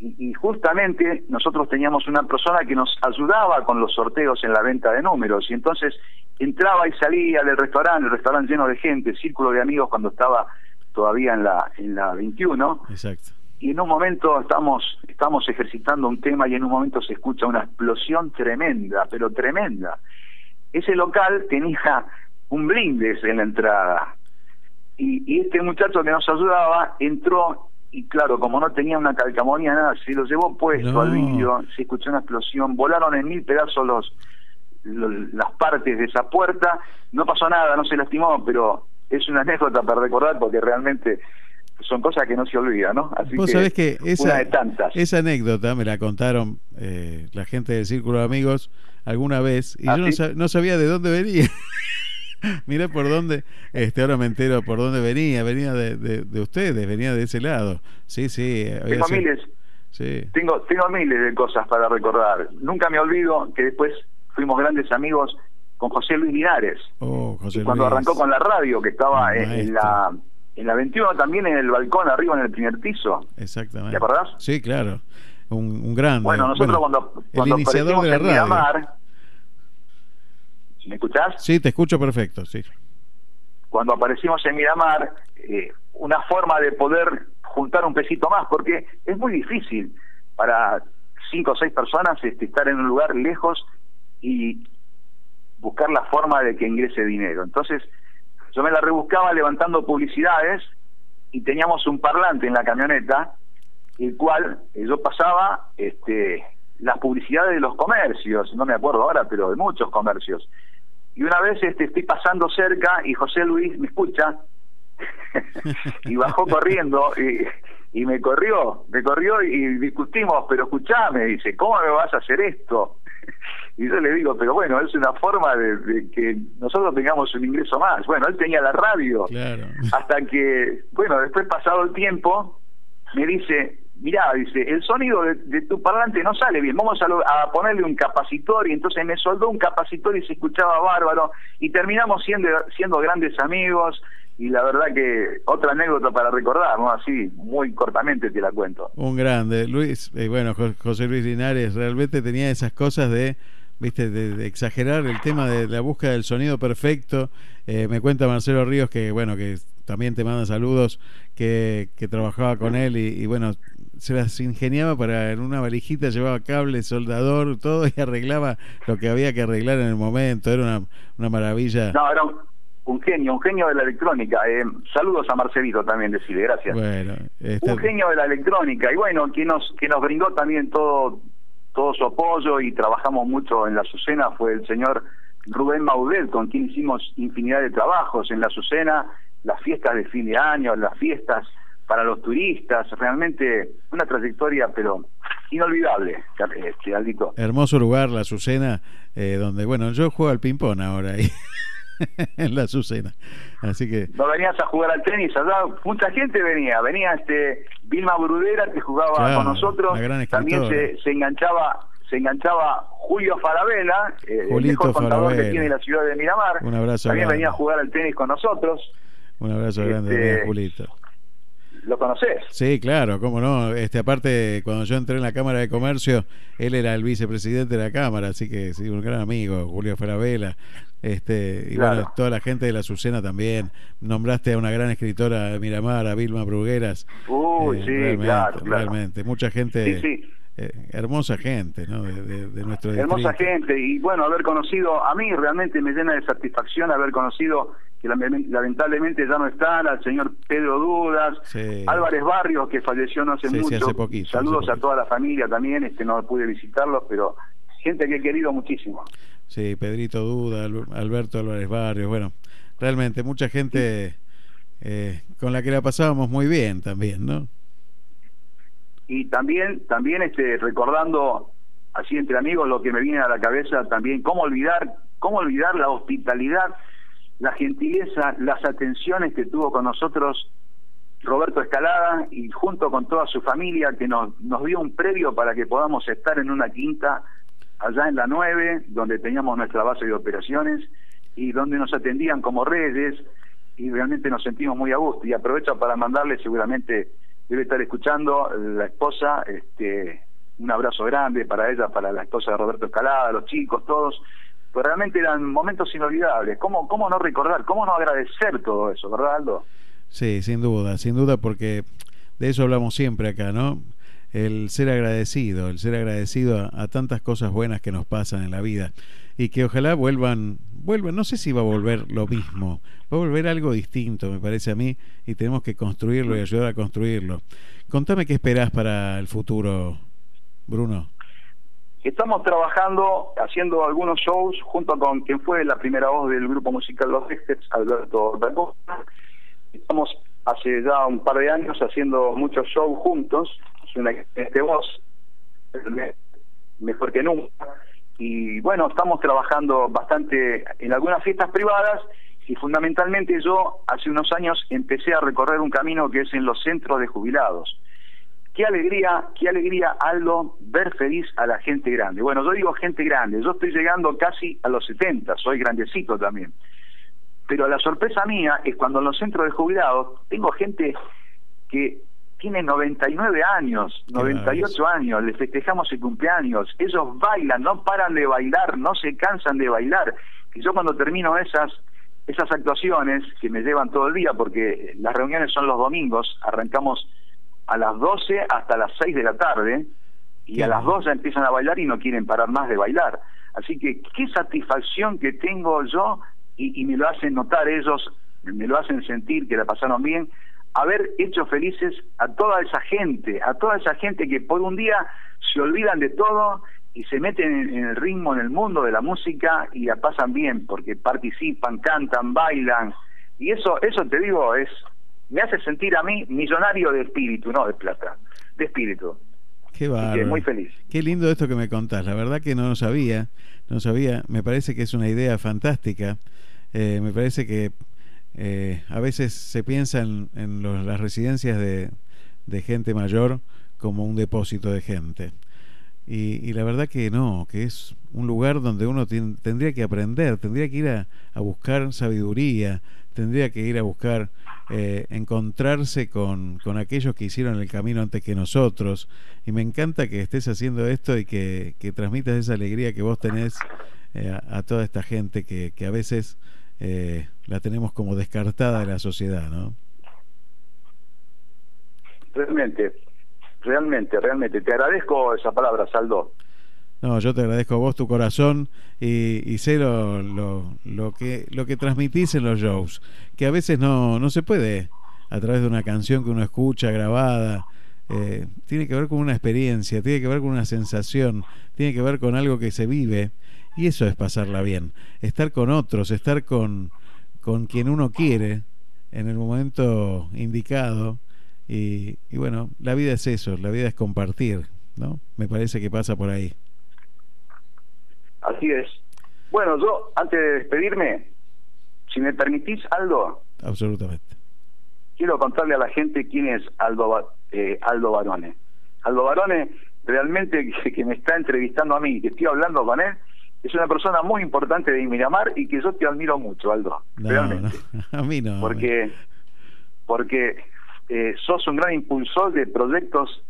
Y, y justamente nosotros teníamos una persona que nos ayudaba con los sorteos en la venta de números. Y entonces entraba y salía del restaurante, el restaurante lleno de gente, círculo de amigos cuando estaba todavía en la, en la 21 Exacto. y en un momento estamos estamos ejercitando un tema y en un momento se escucha una explosión tremenda, pero tremenda. Ese local tenía un blindes en la entrada y, y este muchacho que nos ayudaba entró y claro, como no tenía una calcamonía nada, se lo llevó puesto No. al vidrio, se escuchó una explosión, volaron en mil pedazos los, los- las partes de esa puerta, no pasó nada, no se lastimó, pero es una anécdota para recordar porque realmente son cosas que no se olvidan, ¿no? Así Vos sabés que una esa, de tantas. esa anécdota me la contaron eh, la gente del Círculo de Amigos alguna vez y ¿Ah, yo no, sabía de dónde venía. Mirá por dónde, este, ahora me entero por dónde venía, venía de, de, de ustedes, venía de ese lado. Sí, sí. había Tengo sido- miles, Sí. tengo, tengo miles de cosas para recordar. Nunca me olvido que después fuimos grandes amigos con José Luis Linares. Oh, José Y cuando Luis. arrancó con la radio, que estaba en, la en la 21 también en el balcón arriba en el primer piso. Exactamente. ¿Te acordás? Sí, claro. Un, un grande. Bueno, nosotros Bueno, cuando, el cuando iniciador aparecimos de la en radio. Miramar, ¿me escuchás? Sí, te escucho perfecto, sí. Cuando aparecimos en Miramar, eh, una forma de poder juntar un pesito más, porque es muy difícil para cinco o seis personas este, estar en un lugar lejos y buscar la forma de que ingrese dinero. Entonces, yo me la rebuscaba levantando publicidades y teníamos un parlante en la camioneta, el cual eh, yo pasaba este, las publicidades de los comercios, no me acuerdo ahora, pero de muchos comercios. Y una vez este, estoy pasando cerca y José Luis me escucha y bajó corriendo y, y me corrió, me corrió y discutimos, pero escuchame, dice, ¿cómo me vas a hacer esto? Y yo le digo, pero bueno, es una forma de, de que nosotros tengamos un ingreso más. Bueno, él tenía la radio, Claro. hasta que, bueno, después pasado el tiempo, me dice, mirá, dice, el sonido de, de tu parlante no sale bien, vamos a, lo- a ponerle un capacitor y entonces me soldó un capacitor y se escuchaba bárbaro y terminamos siendo, siendo grandes amigos y la verdad que otra anécdota para recordar, ¿no? Así, muy cortamente te la cuento. Un grande. Luis, eh, bueno, Jo- José Luis Linares realmente tenía esas cosas de, viste, de, de exagerar el tema de la búsqueda del sonido perfecto. Eh, me cuenta Marcelo Ríos que, bueno, que también te manda saludos, que, que trabajaba con él y, y, bueno, se las ingeniaba para en una valijita, llevaba cable, soldador, todo y arreglaba lo que había que arreglar en el momento. Era una, una maravilla. No, era un, un genio, un genio de la electrónica. Eh, saludos a Marcelito también, decirle, gracias. Bueno, este, un genio de la electrónica y bueno que nos que nos brindó también todo todo su apoyo y trabajamos mucho en la Azucena fue el señor Rubén Maudet con quien hicimos infinidad de trabajos en la Azucena las fiestas de fin de año las fiestas para los turistas realmente una trayectoria pero inolvidable este Aldito. Hermoso lugar, la Azucena, eh, donde, bueno, yo juego al ping-pong ahora ahí, en la Azucena. Así que, no venías a jugar al tenis allá mucha gente venía venía este Vilma Brudera que jugaba Claro, con nosotros también se, se enganchaba se enganchaba Julio Farabela eh, el mejor contador que tiene la ciudad de Miramar Un abrazo también grande. venía a jugar al tenis con nosotros un abrazo grande Este- Julito. Lo conoces Sí, claro, cómo no. Este, aparte, cuando yo entré en la Cámara de Comercio, él era el vicepresidente de la Cámara, así que sí, un gran amigo, Julio Farabela. Este, y Claro. bueno, toda la gente de la Azucena también. Nombraste a una gran escritora de Miramar, a Vilma Brugueras. Uy, Eh, sí, realmente, claro, claro. realmente. Mucha gente, Sí, sí. Eh, hermosa gente, ¿no? De, de- de nuestro hermosa distrito. gente y bueno haber conocido a mí realmente me llena de satisfacción haber conocido que lame- lamentablemente ya no están al señor Pedro Dudas Sí. Álvarez Barrios que falleció no hace Sí, sí, mucho hace poquito, saludos hace a toda la familia también este no pude visitarlos pero gente que he querido muchísimo Sí, Pedrito Duda, Al- Alberto Álvarez Barrios, bueno, realmente mucha gente eh, con la que la pasábamos muy bien también, ¿no? Y también también este recordando así entre amigos lo que me viene a la cabeza también cómo olvidar cómo olvidar la hospitalidad la gentileza las atenciones que tuvo con nosotros Roberto Escalada y junto con toda su familia que nos, nos dio un previo para que podamos estar en una quinta allá en la 9, donde teníamos nuestra base de operaciones y donde nos atendían como reyes y realmente nos sentimos muy a gusto. Y aprovecho para mandarle, seguramente debe estar escuchando la esposa, este un abrazo grande para ella, para la esposa de Roberto Escalada, los chicos, todos. Pues realmente eran momentos inolvidables. ¿Cómo, ¿Cómo no recordar? ¿Cómo no agradecer todo eso, verdad, Aldo? Sí, sin duda, sin duda, porque de eso hablamos siempre acá, ¿no? El ser agradecido, el ser agradecido a tantas cosas buenas que nos pasan en la vida y que ojalá vuelvan, vuelvan, no sé si va a volver lo mismo, va a volver algo distinto, me parece a mí, y tenemos que construirlo y ayudar a construirlo. Contame qué esperás para el futuro, Bruno. Estamos trabajando, haciendo algunos shows junto con quien fue la primera voz del grupo musical Los Dexters, Alberto Dacosta. Estamos hace ya un par de años haciendo muchos shows juntos. Es excelente voz, me- mejor que nunca. Y bueno, estamos trabajando bastante en algunas fiestas privadas y fundamentalmente yo hace unos años empecé a recorrer un camino que es en los centros de jubilados. Qué alegría, qué alegría, Aldo, ver feliz a la gente grande. Bueno, yo digo gente grande, yo estoy llegando casi a los 70, soy grandecito también. Pero la sorpresa mía es cuando en los centros de jubilados tengo gente que tiene 99 años, 98 años, les festejamos el cumpleaños, ellos bailan, no paran de bailar, no se cansan de bailar. Y yo cuando termino esas esas actuaciones que me llevan todo el día, porque las reuniones son los domingos, arrancamos a las 12 hasta las 6 de la tarde, y a las 2 ya empiezan a bailar y no quieren parar más de bailar. Así que qué satisfacción que tengo yo, y, y me lo hacen notar ellos, me lo hacen sentir que la pasaron bien, haber hecho felices a toda esa gente, a toda esa gente que por un día se olvidan de todo y se meten en, el ritmo, en el mundo de la música y la pasan bien porque participan, cantan, bailan y eso, eso te digo es, me hace sentir a mí millonario de espíritu, no de plata, de espíritu. Qué bárbaro. muy feliz. Qué lindo esto que me contás. La verdad que no lo sabía. No sabía. Me parece que es una idea fantástica. Eh, me parece que eh, a veces se piensa en, los- las residencias de, gente mayor como un depósito de gente. Y, la verdad que no, que es un lugar donde uno tendría que aprender, tendría que ir a, buscar sabiduría, tendría que ir a buscar eh, encontrarse con, aquellos que hicieron el camino antes que nosotros. Y me encanta que estés haciendo esto y que, transmitas esa alegría que vos tenés eh, a, toda esta gente que a veces eh, la tenemos como descartada de la sociedad, ¿no? Realmente, realmente, realmente. Te agradezco esa palabra, Saldo. No, yo te agradezco a vos tu corazón y, y sé lo, lo, lo que, lo que transmitís en los shows, que a veces no, no se puede a través de una canción que uno escucha grabada. eh, tiene que ver con una experiencia, tiene que ver con una sensación, tiene que ver con algo que se vive y eso es pasarla bien. Estar con otros, estar con, con quien uno quiere en el momento indicado y, y bueno, la vida es eso, la vida es compartir, ¿no? Me parece que pasa por ahí. Así es. Bueno, yo, antes de despedirme, si me permitís, Aldo, Absolutamente. quiero contarle a la gente quién es Aldo, eh, Aldo Barone. Aldo Barone, realmente que, que me está entrevistando a mí, que estoy hablando con él, es una persona muy importante de Miramar y que yo te admiro mucho, Aldo. No, realmente. no, a mí no. Porque, porque eh, sos un gran impulsor de proyectos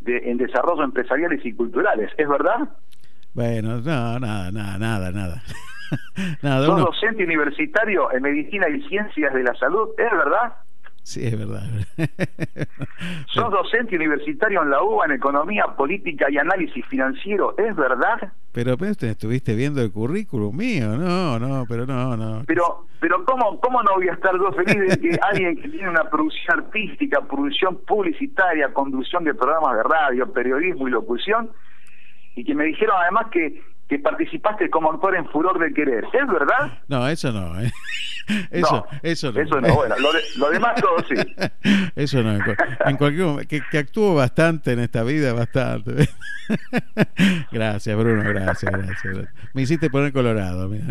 de, en desarrollo empresariales y culturales, ¿es verdad? Bueno, no, nada, nada, nada, nada. nada, Sos uno- docente universitario en medicina y ciencias de la salud, ¿es verdad? Sí, es verdad. Sos docente universitario en la UBA en economía, política y análisis financiero, ¿es verdad? Pero, pero te estuviste viendo el currículum mío, no, no, pero no, no. Pero, pero ¿cómo, ¿cómo no voy a estar yo feliz de que alguien que tiene una producción artística, producción publicitaria, conducción de programas de radio, periodismo y locución, y que me dijeron además que, que participaste como actor en Furor de Querer, ¿es verdad? No, eso no, ¿eh? Eso, eso no. Eso no, bueno, lo, de- lo demás todo sí. Eso no, en, cual- en cualquier momento, que, que actúo bastante en esta vida, bastante. gracias, Bruno, gracias, gracias, gracias. Me hiciste poner colorado, mira.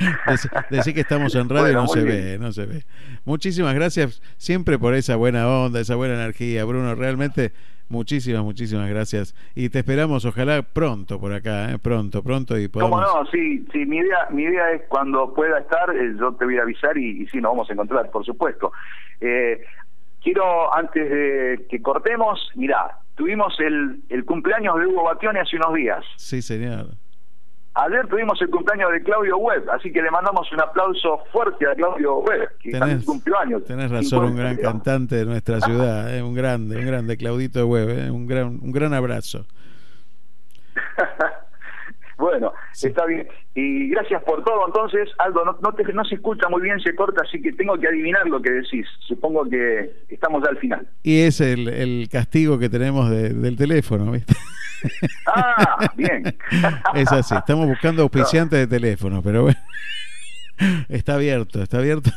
Dec- Decir que estamos en radio y no se ve, no se ve. Muchísimas gracias siempre por esa buena onda, esa buena energía, Bruno. Realmente, muchísimas, muchísimas gracias. Y te esperamos, ojalá pronto por acá, ¿eh? pronto, pronto y ¿Cómo podamos. no? Sí, sí, mi idea, mi idea es cuando pueda estar, eh, yo te voy a avisar y, y sí, nos vamos a encontrar, por supuesto. Eh, quiero, antes de que cortemos, mirá, tuvimos el, el cumpleaños de Hugo Batione hace unos días. Sí, señor. Ayer tuvimos el cumpleaños de Claudio Webb, así que le mandamos un aplauso fuerte a Claudio Webb, que también Tenés, cumplió años. tenés razón, un 50, gran cantante de nuestra ciudad, ¿eh? un grande, un grande, Claudito de Web, ¿eh? un gran, un gran abrazo. Bueno, está bien. Y gracias por todo. Entonces, Aldo, no, no, te- no se escucha muy bien, se corta, así que tengo que adivinar lo que decís. Supongo que estamos ya al final. Y es el, el castigo que tenemos de- del teléfono, ¿viste? Ah, bien. Es así, estamos buscando auspiciantes de teléfono, pero bueno, está abierto, está abierto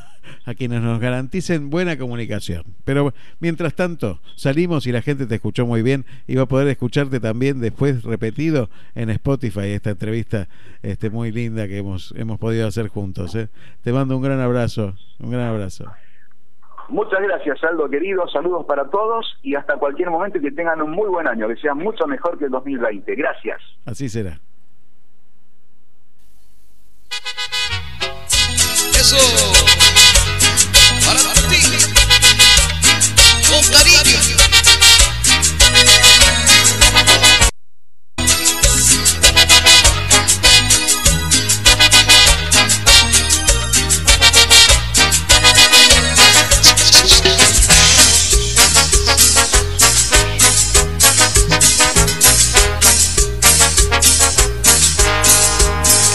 a quienes nos garanticen buena comunicación. Pero mientras tanto, salimos y la gente te escuchó muy bien y va a poder escucharte también después repetido en Spotify esta entrevista este, muy linda que hemos, hemos podido hacer juntos. ¿eh? Te mando un gran abrazo, un gran abrazo. Muchas gracias, Aldo, querido. Saludos para todos y hasta cualquier momento y que tengan un muy buen año, que sea mucho mejor que el 2020. Gracias. Así será. Eso. Con.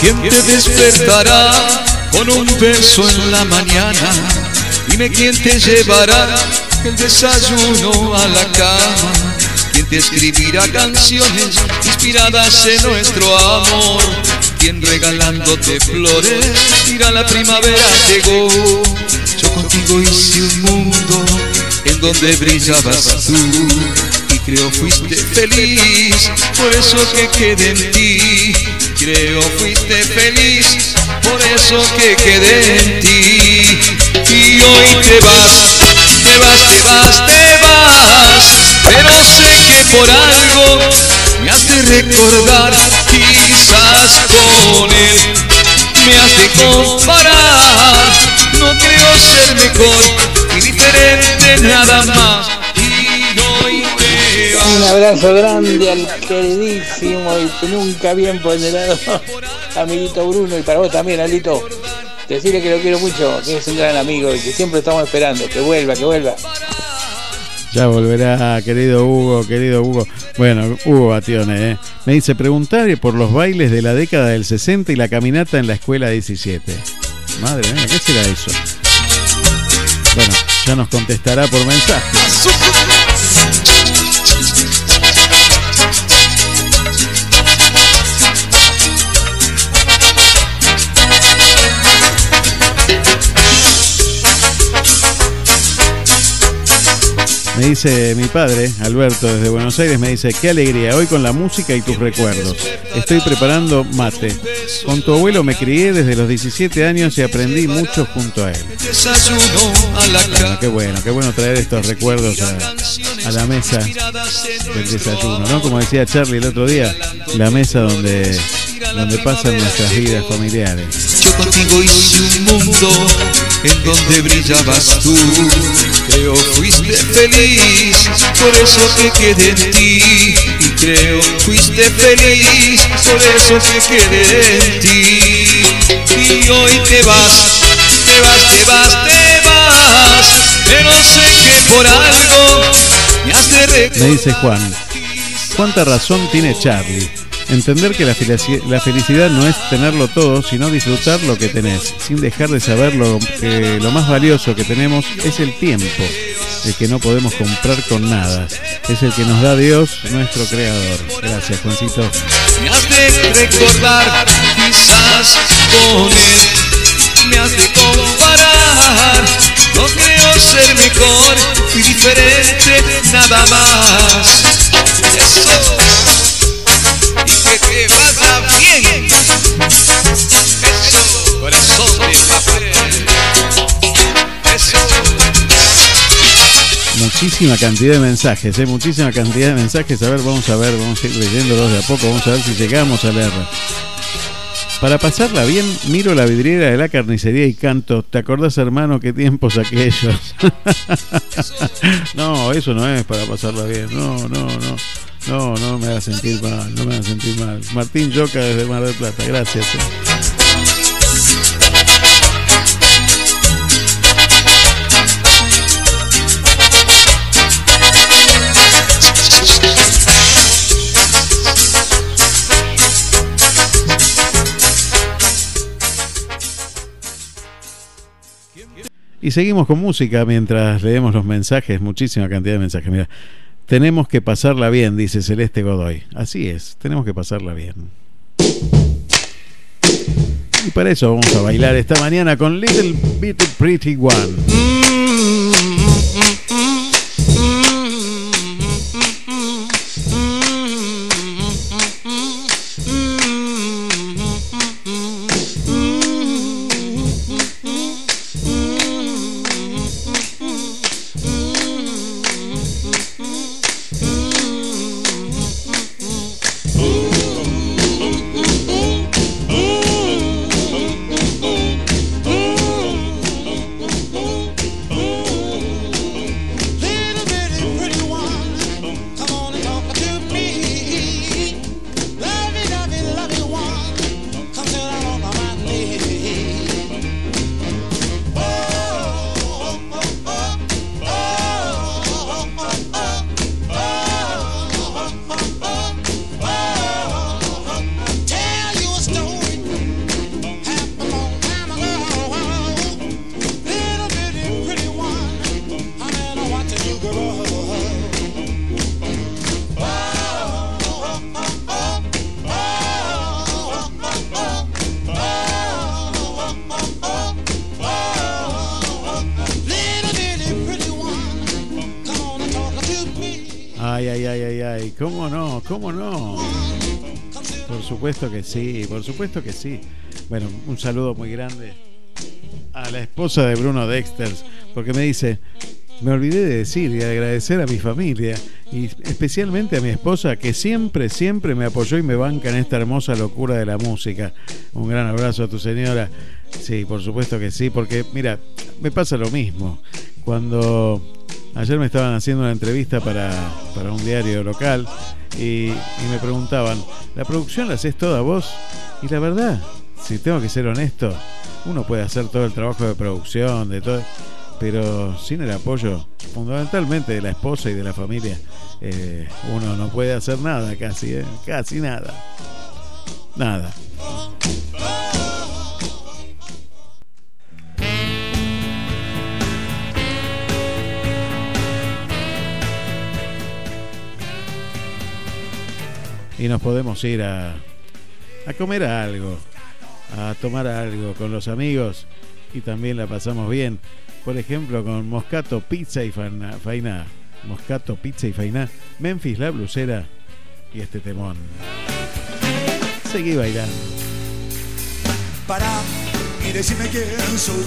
¿Quién te despertará con un beso en la mañana? Dime quién te llevará el desayuno a la cama. ¿Quién te escribirá canciones inspiradas en nuestro amor? ¿Quién regalándote flores dirá la primavera llegó? Yo contigo hice un mundo en donde brillabas tú y creo fuiste feliz, por eso que quedé en ti. Creo fuiste feliz, por eso que quedé en ti. Y hoy te vas, vas, te vas, te vas. Pero sé que por algo me has de recordar, quizás con él me has de comparar. No creo ser mejor y diferente nada más. Y hoy te vas. Un abrazo grande al queridísimo y nunca bien ponderado amiguito Bruno y para vos también, Alito. Decirle que lo quiero mucho, que es un gran amigo y que siempre estamos esperando, que vuelva, que vuelva. Ya volverá, querido Hugo, querido Hugo. Bueno, Hugo Batione, ¿eh? me dice preguntar por los bailes de la década del 60 y la caminata en la escuela 17. Madre mía, ¿qué será eso? Bueno, ya nos contestará por mensaje. Me dice mi padre, Alberto, desde Buenos Aires, me dice, qué alegría, hoy con la música y tus recuerdos. Estoy preparando mate. Con tu abuelo me crié desde los 17 años y aprendí mucho junto a él. Qué bueno, qué bueno traer estos recuerdos a, a la mesa del desayuno, ¿no? Como decía Charlie el otro día, la mesa donde, donde pasan nuestras vidas familiares. Yo contigo hice un mundo en donde brillabas tú. Creo fuiste feliz, por eso que quedé en ti. Y creo fuiste feliz, por eso que quedé en ti. Y hoy te vas, te vas, te vas, te vas. Pero sé que por algo me has de recordar. Me dice Juan, ¿cuánta razón tiene Charlie? Entender que la, felici- la felicidad no es tenerlo todo, sino disfrutar lo que tenés, sin dejar de saber lo, que lo más valioso que tenemos es el tiempo, el que no podemos comprar con nada. Es el que nos da Dios, nuestro creador. Gracias, Juancito. Me has de recordar quizás con él Me has de comparar No creo ser mejor y diferente nada más Muchísima cantidad de mensajes, ¿eh? muchísima cantidad de mensajes. A ver, vamos a ver, vamos a ir leyéndolos de a poco, vamos a ver si llegamos a leer. Para pasarla bien, miro la vidriera de la carnicería y canto, ¿te acordás hermano qué tiempos aquellos? no, eso no es para pasarla bien, no, no, no. No, no me haga sentir mal, no me haga sentir mal. Martín Yoca desde Mar del Plata, gracias. Y seguimos con música mientras leemos los mensajes, muchísima cantidad de mensajes. Mira, tenemos que pasarla bien, dice Celeste Godoy. Así es, tenemos que pasarla bien. Y para eso vamos a bailar esta mañana con Little Bit Pretty One. Sí, por supuesto que sí. Bueno, un saludo muy grande a la esposa de Bruno Dexters, porque me dice, me olvidé de decir y agradecer a mi familia y especialmente a mi esposa que siempre, siempre me apoyó y me banca en esta hermosa locura de la música. Un gran abrazo a tu señora. Sí, por supuesto que sí, porque mira, me pasa lo mismo. Cuando ayer me estaban haciendo una entrevista para, para un diario local y, y me preguntaban, ¿la producción la haces toda vos? Y la verdad, si tengo que ser honesto, uno puede hacer todo el trabajo de producción, de todo, pero sin el apoyo fundamentalmente de la esposa y de la familia, eh, uno no puede hacer nada casi, eh, casi nada. Nada. Y nos podemos ir a, a comer algo, a tomar algo con los amigos y también la pasamos bien. Por ejemplo, con Moscato Pizza y Faina, Faina. Moscato Pizza y Faina, Memphis la blusera y este temón. Seguí bailando. Pará y quién soy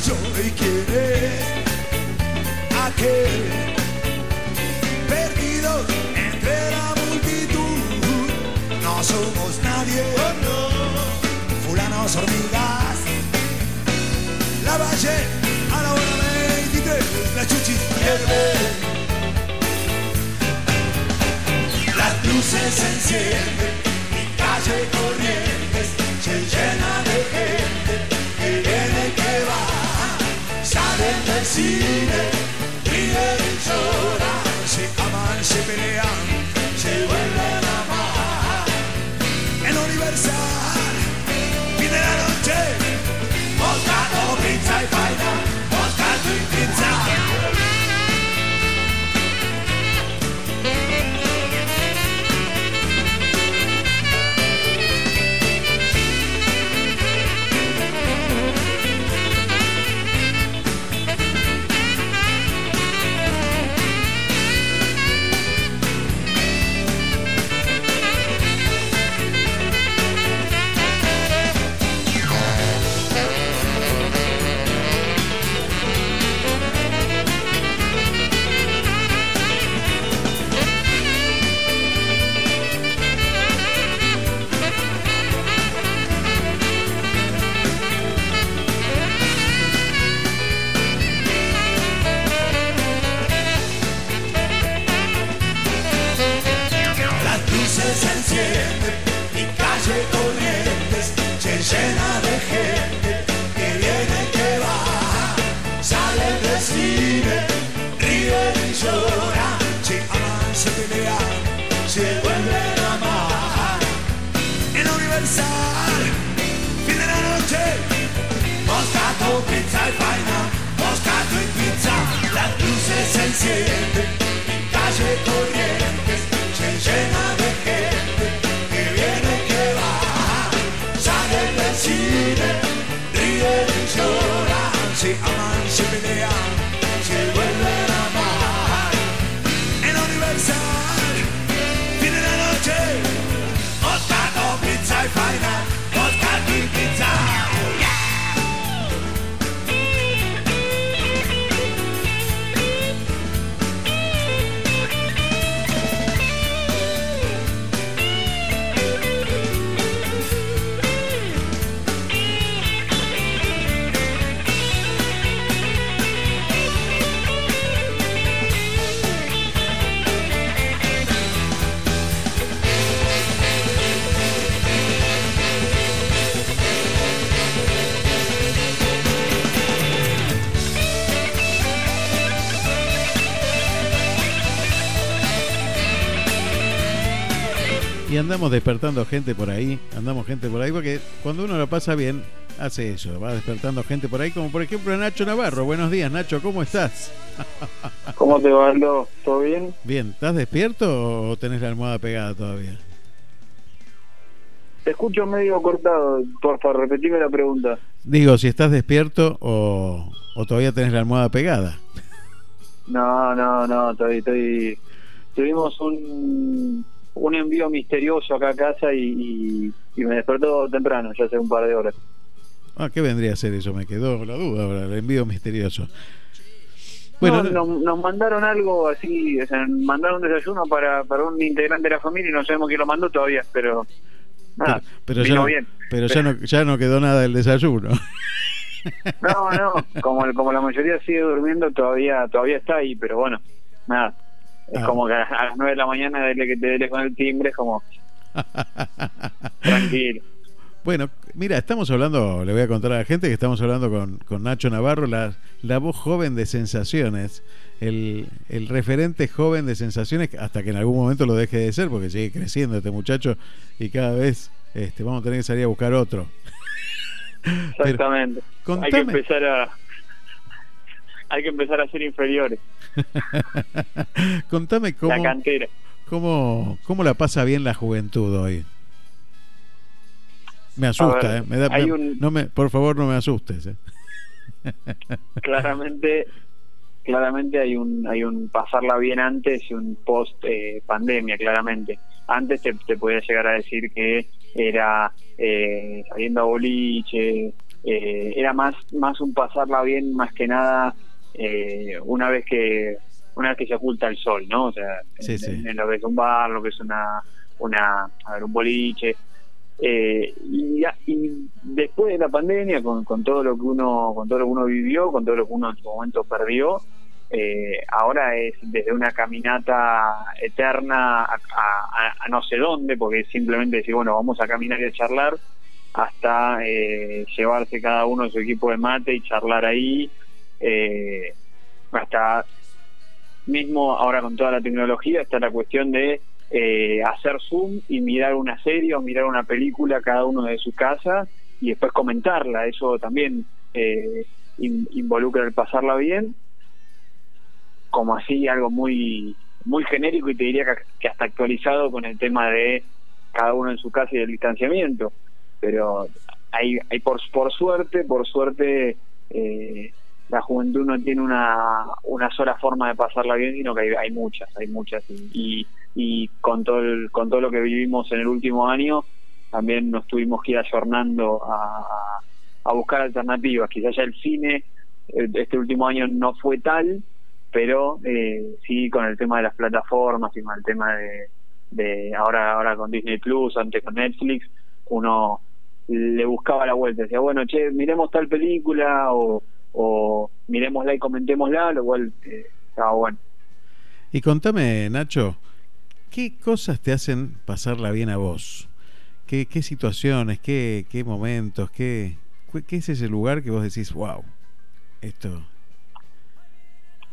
yo y quién es perdido entre la somos nadie, fulanos hormigas. La valle a la hora 23, la chuchis pierde. Las luces se encienden, mi calle corrientes se llena de gente que viene que va. Salen del cine, ríen y lloran, se aman, se pelean, calle Corrientes Y andamos despertando gente por ahí, andamos gente por ahí, porque cuando uno lo pasa bien, hace eso, va despertando gente por ahí, como por ejemplo Nacho Navarro. Buenos días, Nacho, ¿cómo estás? ¿Cómo te va, Aldo? ¿Todo bien? Bien, ¿estás despierto o tenés la almohada pegada todavía? Te escucho medio cortado, por favor, repetime la pregunta. Digo, si estás despierto o, o todavía tenés la almohada pegada. No, no, no, estoy, estoy... Tuvimos un, un envío misterioso acá a casa y, y, y me despertó temprano, ya hace un par de horas. Ah, ¿qué vendría a ser eso? Me quedó la duda ahora, el envío misterioso. Bueno, nos, nos mandaron algo así, o sea, mandaron un desayuno para, para un integrante de la familia y no sabemos quién lo mandó todavía, pero nada, pero ya vino no, bien. pero ya no, ya no quedó nada del desayuno. No, no, como, como la mayoría sigue durmiendo, todavía todavía está ahí, pero bueno, nada. Es Ah. como que a las 9 de la mañana, desde que te des con el timbre, es como. tranquilo. Bueno, mira, estamos hablando, le voy a contar a la gente que estamos hablando con, con Nacho Navarro, la, la voz joven de Sensaciones, el, el referente joven de Sensaciones, hasta que en algún momento lo deje de ser, porque sigue creciendo este muchacho y cada vez este, vamos a tener que salir a buscar otro. Exactamente. Hay que empezar a. Hay que empezar a ser inferiores. Contame La cómo, cantera. cómo, cómo la pasa bien la juventud hoy. Me asusta, ver, ¿eh? Me da- hay me- un- no me, por favor, no me asustes. ¿eh? claramente claramente hay un hay un pasarla bien antes y un post eh, pandemia claramente antes te, te podía llegar a decir que era eh, saliendo a boliche eh, era más más un pasarla bien más que nada eh, una vez que una vez que se oculta el sol no o sea Sí, en, sí. en lo que es un bar lo que es una una a ver, un boliche eh, y, después de la pandemia con, con todo lo que uno con todo lo que uno vivió con todo lo que uno en su momento perdió eh, ahora es desde una caminata eterna a, a- a- a no sé dónde porque es simplemente decir bueno vamos a caminar y a charlar hasta eh, llevarse cada uno su equipo de mate y charlar ahí eh, hasta mismo ahora con toda la tecnología está la cuestión de eh, hacer zoom y mirar una serie o mirar una película cada uno de su casa y después comentarla. Eso también eh, in- involucra el pasarla bien. Como así algo muy muy genérico y te diría que, hasta actualizado con el tema de cada uno en su casa y el distanciamiento. Pero hay, hay por, por suerte por suerte eh, la juventud no tiene una, una sola forma de pasarla bien, sino que hay, muchas, hay muchas. Y, y, con, todo el, con todo lo que vivimos en el último año, también nos tuvimos que ir ayornando a, a, a buscar alternativas. Quizás ya el cine eh, este último año no fue tal, pero eh, sí con el tema de las plataformas y con el tema de, de ahora ahora con Disney Plus, antes con Netflix, uno le buscaba la vuelta, decía, bueno, che, miremos tal película o, o miremosla y comentémosla, lo cual eh, estaba bueno. Y contame, Nacho, ¿qué cosas te hacen pasarla bien a vos? ¿Qué, qué situaciones, qué, qué momentos, qué, qué es ese lugar que vos decís, wow, esto...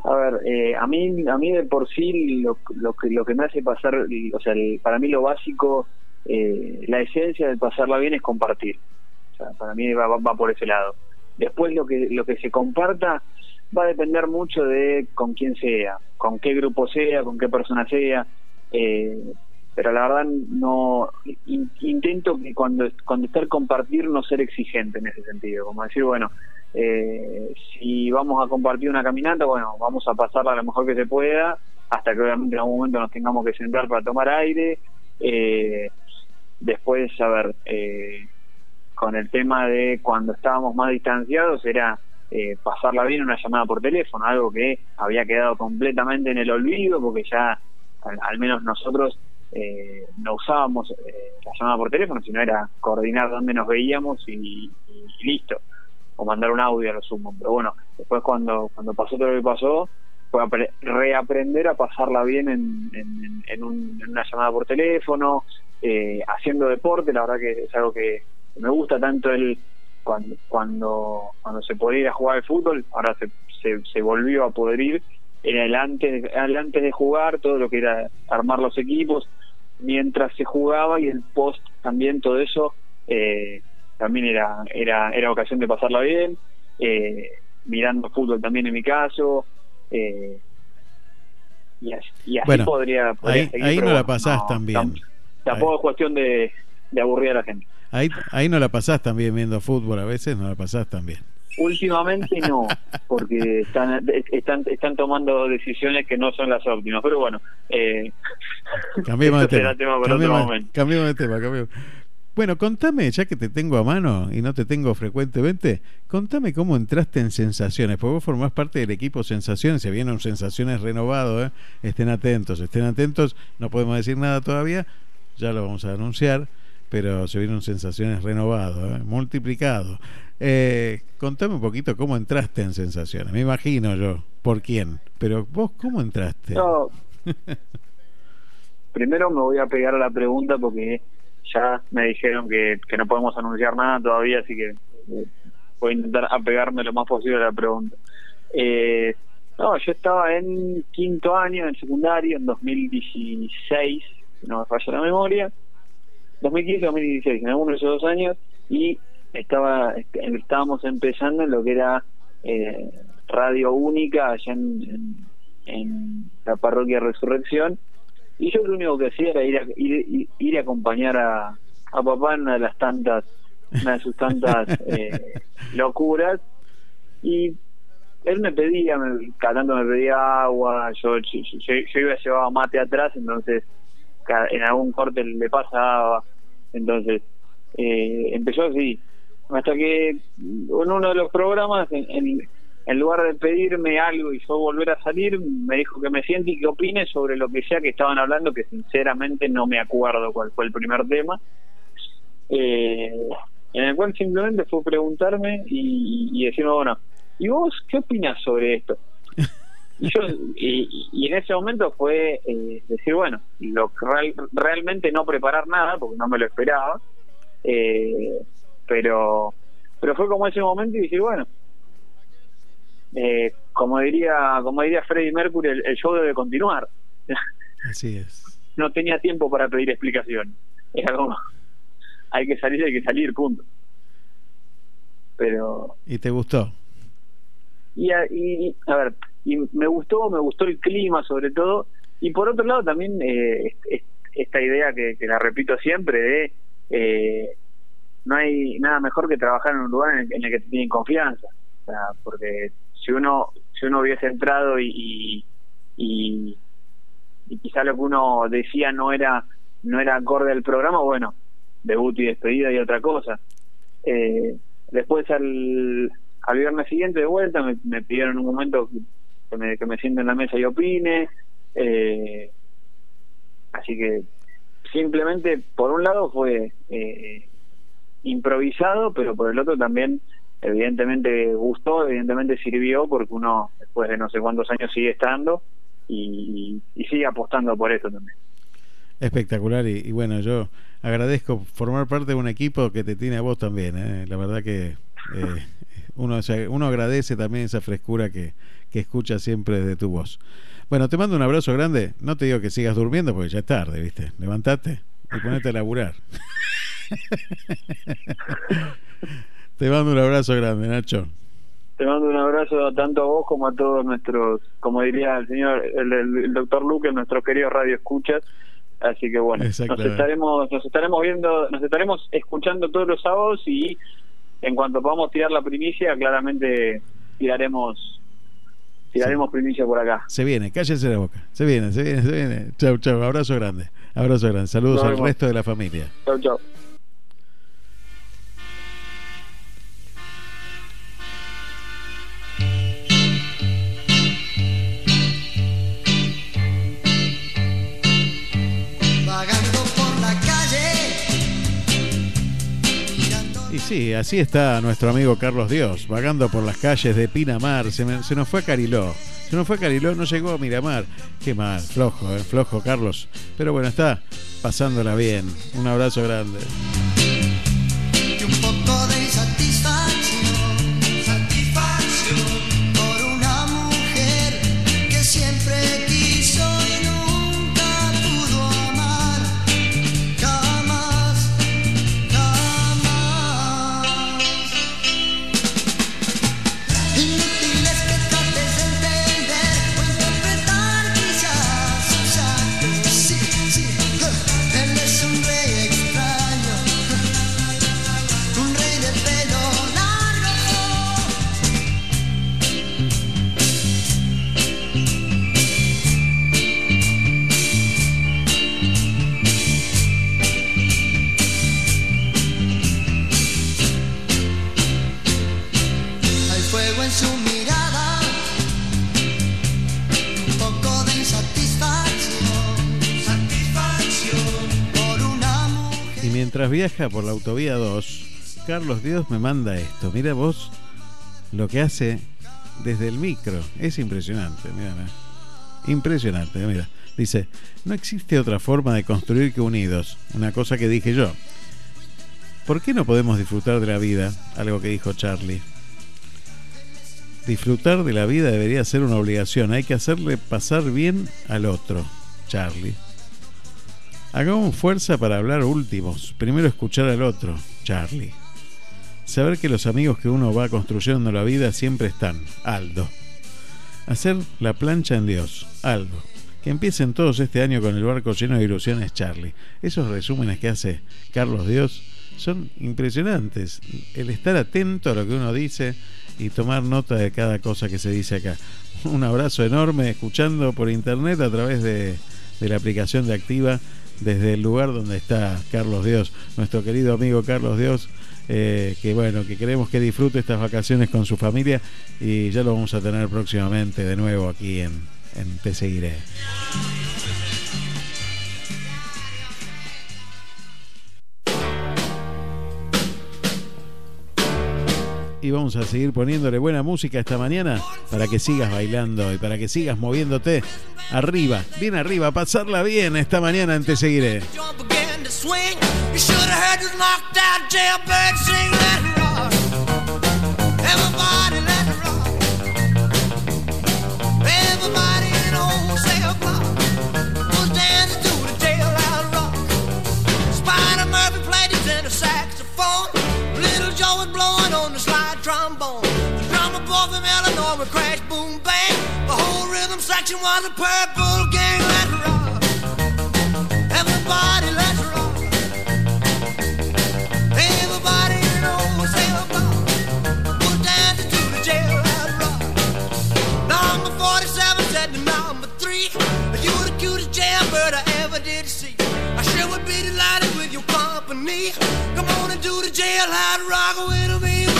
A ver, eh, a mí a mí de por sí lo, lo que lo que me hace pasar, o sea, el- para mí lo básico, eh, la esencia de pasarla bien es compartir. O sea, para mí va, va- va por ese lado. Después lo que lo que se comparta va a depender mucho de con quién sea, con qué grupo sea, con qué persona sea. Eh, pero la verdad no in- intento que cuando cuando estar compartir no ser exigente en ese sentido como decir bueno eh, si vamos a compartir una caminata bueno vamos a pasarla lo mejor que se pueda hasta que obviamente en algún momento nos tengamos que sentar para tomar aire eh, después a ver eh, con el tema de cuando estábamos más distanciados era eh, pasarla bien en una llamada por teléfono algo que había quedado completamente en el olvido porque ya al, al menos nosotros eh, no usábamos eh, la llamada por teléfono, sino era coordinar dónde nos veíamos y, listo, o mandar un audio a lo sumo. Pero bueno, después cuando, cuando pasó todo lo que pasó, fue apre- reaprender a pasarla bien en, en, en un- en una llamada por teléfono, eh, haciendo deporte, la verdad que es algo que me gusta tanto el cuando cuando cuando se podía ir a jugar al fútbol, ahora se, se, se volvió a poder ir, era el antes, el antes de jugar, todo lo que era armar los equipos, mientras se jugaba y el post también todo eso eh, también era era era ocasión de pasarla bien eh, mirando fútbol también en mi caso eh, y así, y así Bueno, podría, podría ahí- seguir, ahí no la pasás tan bien. tam- tampoco es cuestión de, de aburrir a la gente Ahí, ahí no la pasás también viendo fútbol a veces, no la pasás también. últimamente no porque están están están tomando decisiones que no son las óptimas pero bueno eh, Cambiemos de tema. tema para otro Cambiemos, momento cambiemos de tema, cambiemos. Bueno, contame, ya que te tengo a mano y no te tengo frecuentemente, contame cómo entraste en Sensaciones, porque vos formás parte del equipo Sensaciones, se viene un Sensaciones renovado, ¿eh? estén atentos, estén atentos, no podemos decir nada todavía, ya lo vamos a anunciar, pero se viene un Sensaciones renovado, ¿eh? multiplicado. Eh, contame un poquito cómo entraste en Sensaciones, me imagino yo, por quién, pero vos cómo entraste. Primero me voy a pegar a la pregunta porque ya me dijeron que, que no podemos anunciar nada todavía, así que eh, voy a intentar apegarme lo más posible a la pregunta. Eh, no, yo estaba en quinto año en secundario, en 2016, si no me falla la memoria, 2015 2016, en alguno de esos dos años, y estaba estábamos empezando en lo que era eh, radio única allá en, en, en la parroquia Resurrección y yo lo único que hacía era ir a, ir, ir- a acompañar a, a papá en una de las tantas una de sus tantas eh, locuras y él me pedía me, cada tanto me pedía agua yo yo, yo, yo iba llevaba mate atrás entonces en algún corte le pasaba entonces eh, empezó así hasta que en uno de los programas en, lugar de pedirme algo y yo volver a salir me dijo que me siente y que opine sobre lo que sea que estaban hablando que sinceramente no me acuerdo cuál fue el primer tema eh, en el cual simplemente fue preguntarme y, y decirme bueno ¿y vos qué opinas sobre esto? y yo y, y en ese momento fue eh, decir bueno lo real- realmente no preparar nada porque no me lo esperaba eh, pero pero fue como ese momento y decir bueno eh, como diría como diría Freddie Mercury el, el show debe continuar Así es. no tenía tiempo para pedir explicación era como hay que salir hay que salir punto pero ¿Y te gustó? y a, y, a ver y me gustó me gustó el clima sobre todo. Y por otro lado también eh, est- est- esta idea que, que la repito siempre de eh, no hay nada mejor que trabajar en un lugar en el, en el que te tienen confianza. O sea, porque si uno si uno hubiese entrado y, y, y, y quizá lo que uno decía no era no era acorde al programa bueno debut y despedida y otra cosa. Eh, después al, al viernes siguiente de vuelta me, me pidieron un momento que me, que me siente en la mesa y opine eh, así que simplemente por un lado fue eh, improvisado pero por el otro también evidentemente gustó evidentemente sirvió porque uno después de no sé cuántos años sigue estando y, sigue apostando por eso también Espectacular y, y bueno, yo agradezco formar parte de un equipo que te tiene a vos también. ¿eh? La verdad que eh, uno, uno agradece también esa frescura que, que escucha siempre de tu voz. Bueno, te mando un abrazo grande. No te digo que sigas durmiendo porque ya es tarde, ¿viste? Levantate y ponete a laburar. te mando un abrazo grande, Nacho. Te mando un abrazo tanto a vos como a todos nuestros, como diría el señor, el, doctor Luque, nuestros queridos radio escuchas. Así que bueno, nos estaremos, nos estaremos viendo, nos estaremos escuchando todos los sábados y en cuanto podamos tirar la primicia, claramente tiraremos, tiraremos primicia por acá. Se viene, cállese la boca. Se viene, se viene, se viene. Chau, chau. Abrazo grande. Abrazo grande. Saludos al resto de la familia. Chau, chau. Sí, así está nuestro amigo Carlos Dios, vagando por las calles de Pinamar. Se, me- se nos fue a Cariló. Se nos fue a Cariló, no llegó a Miramar. Qué mal, flojo, eh, flojo Carlos. Pero bueno, está pasándola bien. Un abrazo grande. Viaja por la autovía 2, Carlos Dios me manda esto. Mira vos lo que hace desde el micro. Es impresionante, mira. Impresionante, mira. Dice, no existe otra forma de construir que unidos. Una cosa que dije yo. ¿Por qué no podemos disfrutar de la vida? Algo que dijo Charlie. Disfrutar de la vida debería ser una obligación. Hay que hacerle pasar bien al otro. Charlie. Hagamos fuerza para hablar últimos. Primero escuchar al otro. Charlie. Saber que los amigos que uno va construyendo en la vida siempre están. Aldo. Hacer la plancha en Dios. Aldo. Que empiecen todos este año con el barco lleno de ilusiones, Charlie. Esos resúmenes que hace Carlos Dios son impresionantes. El estar atento a lo que uno dice y tomar nota de cada cosa que se dice acá. Un abrazo enorme escuchando por internet a través de, de la aplicación de Activa desde el lugar donde está Carlos Dios, nuestro querido amigo Carlos Dios, eh, que bueno, que queremos que disfrute estas vacaciones con su familia y ya lo vamos a tener próximamente de nuevo aquí en, en Te Seguiré. Y vamos a seguir poniéndole buena música esta mañana para que sigas bailando y para que sigas moviéndote arriba, bien arriba, pasarla bien esta mañana en Te Seguiré. Joe Boy from Illinois would crash, boom, bang. The whole rhythm section was a purple gang. Let it rock. Everybody, let's rock. Everybody in the wholesale block was dancing to the jailhouse rock. Number 47 said to number 3, You the cutest jailbird I ever did see. I sure would be delighted with your company. Come on and do the jailhouse rock with me.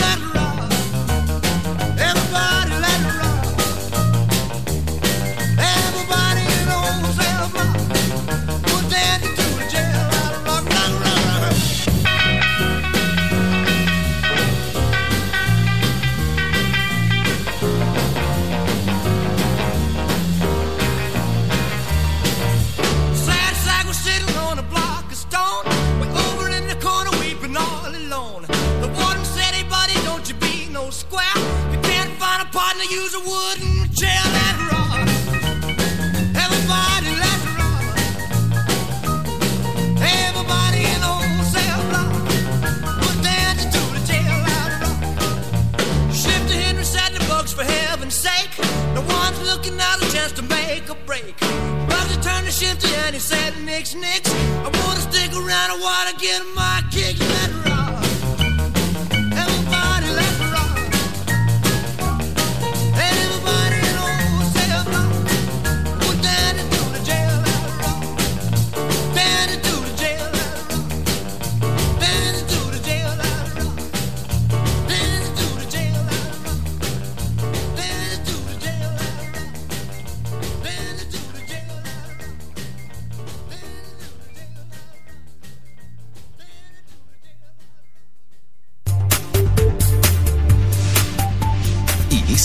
Use a wooden chair. Let rock. Everybody, let's rock. Everybody in the wholesale block was dancing to the jailhouse rock. Shifty Henry said to Bugs, "For heaven's sake. No one's looking out a chance to make a break. Roger turned the shifty and he said, Nix, Nix. I wanna stick around, I wanna get my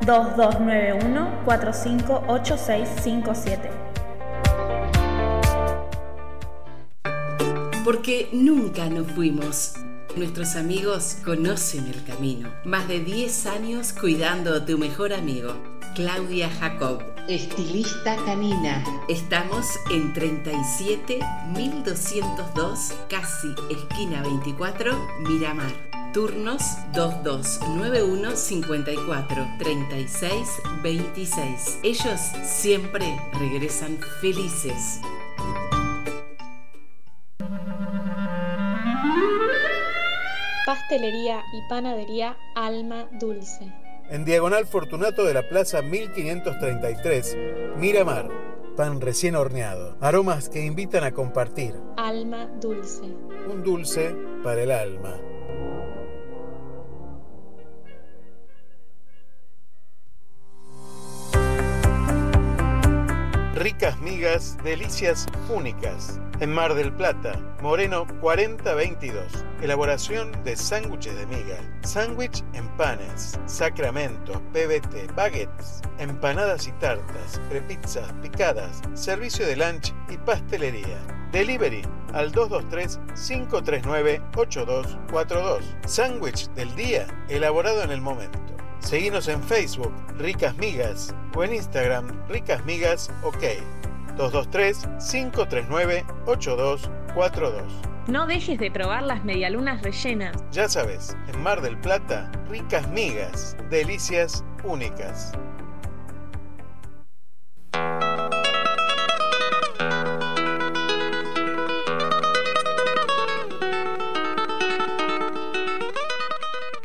2291-458657. Porque nunca nos fuimos. Nuestros amigos conocen el camino. Más de 10 años cuidando a tu mejor amigo. Claudia Jacob. Estilista canina. Estamos en 37 1202, casi esquina 24, Miramar. Turnos 2291 54 36 26. Ellos siempre regresan felices. Pastelería y panadería Alma Dulce. En Diagonal Fortunato de la Plaza 1533, Miramar. Pan recién horneado. Aromas que invitan a compartir. Alma Dulce. Un dulce para el alma. Ricas migas, delicias únicas. En Mar del Plata, Moreno 4022. Elaboración de sándwiches de miga. Sándwich en panes, sacramentos, PBT, baguettes, empanadas y tartas, prepizzas, picadas, servicio de lunch y pastelería. Delivery al 223-539-8242. Sándwich del día elaborado en el momento. Seguinos en Facebook, Ricas Migas, o en Instagram, Ricas Migas OK. 223-539-8242. No dejes de probar las medialunas rellenas. Ya sabes, en Mar del Plata, Ricas Migas, delicias únicas.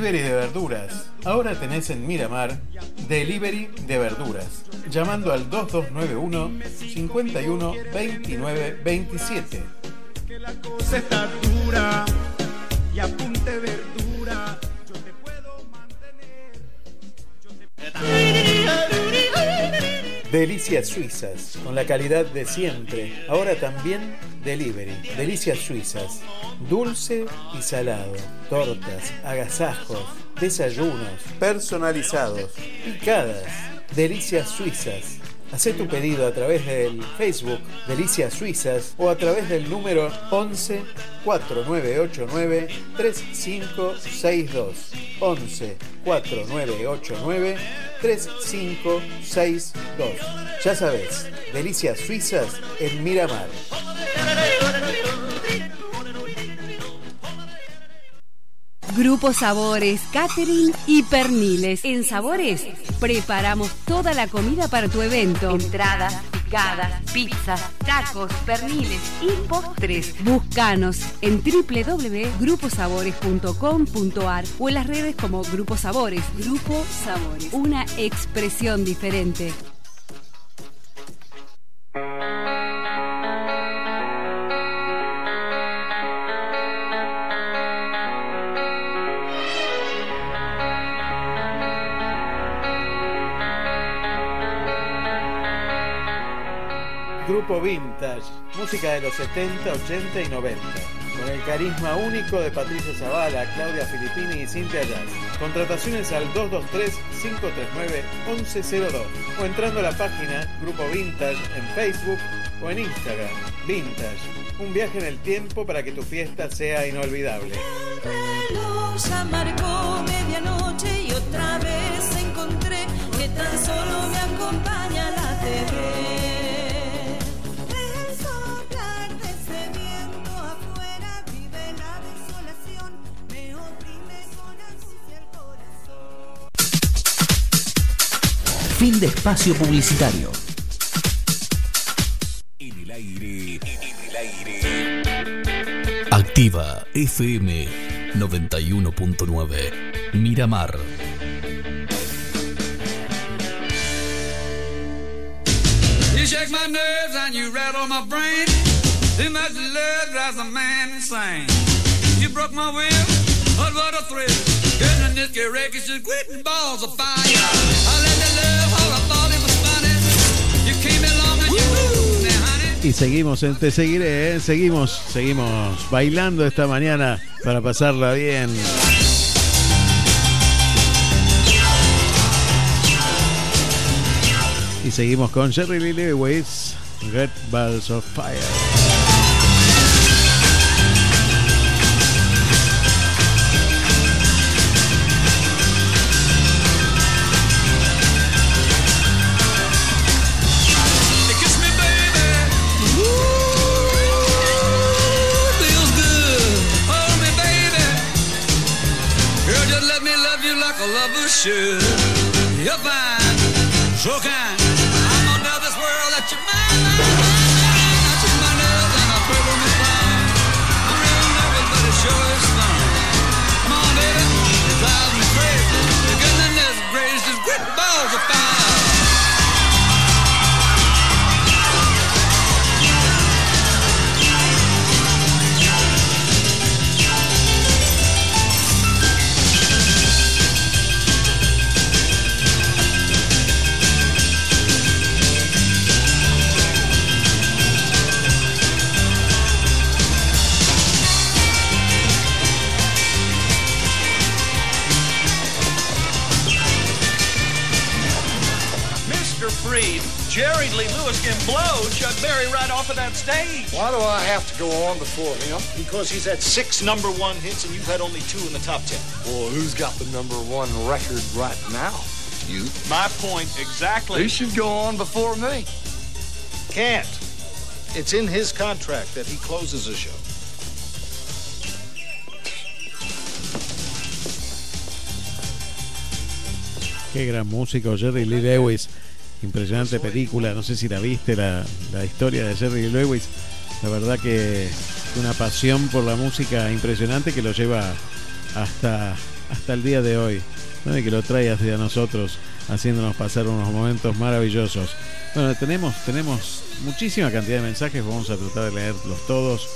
Delivery de verduras. Ahora tenés en Miramar Delivery de verduras. Llamando al 2291 51 29 27. Que la cosa está dura. Y apunte verdura. Yo te puedo Delicias Suizas, con la calidad de siempre. Ahora también delivery. Delicias Suizas, dulce y salado. Tortas, agasajos, desayunos, personalizados, picadas. Delicias Suizas. Hacé tu pedido a través del Facebook Delicias Suizas o a través del número 11 4989 3562. 11 4989 3562. Ya sabes, Delicias Suizas en Miramar. Grupo Sabores, Catering y Perniles. En Sabores preparamos toda la comida para tu evento. Entradas, picadas, pizzas, tacos, perniles y postres. Búscanos en www.gruposabores.com.ar o en las redes como Grupo Sabores. Grupo Sabores, una expresión diferente. Grupo Vintage, música de los 70, 80 y 90. Con el carisma único de Patricia Zavala, Claudia Filippini y Cintia Jazz. Contrataciones al 223-539-1102 o entrando a la página Grupo Vintage en Facebook o en Instagram. Vintage, un viaje en el tiempo para que tu fiesta sea inolvidable. ya marcó medianoche y otra vez encontré que tan solo me acompaña la TV. Fin de espacio publicitario. En el aire. En el aire. Activa FM 91.9. Miramar. You shake my nerves and you rattle my brain. Too much love drives a man insane. You broke my will, but what a thrill. Getting this get wreckage, just quitting balls of fire. Y seguimos, en- te seguiré, ¿eh? seguimos, seguimos bailando esta mañana para pasarla bien. Y seguimos con Jerry Lee Lewis, Red Balls of Fire. should. If I Jerry Lee Lewis can blow Chuck Berry right off of that stage. Why do I have to go on before him? Because he's had six number one hits and you've had only two in the top ten. Well, who's got the number one record right now? You. My point exactly. He should go on before me. Can't. It's in his contract that he closes the show. Qué gran músico, Jerry Lee Lewis. Impresionante película. No sé si la viste, la, la historia de Jerry Lewis. La verdad que una pasión por la música impresionante que lo lleva hasta, hasta el día de hoy. ¿no? Que lo trae hacia nosotros, haciéndonos pasar unos momentos maravillosos. Bueno, tenemos, tenemos muchísima cantidad de mensajes. Vamos a tratar de leerlos todos.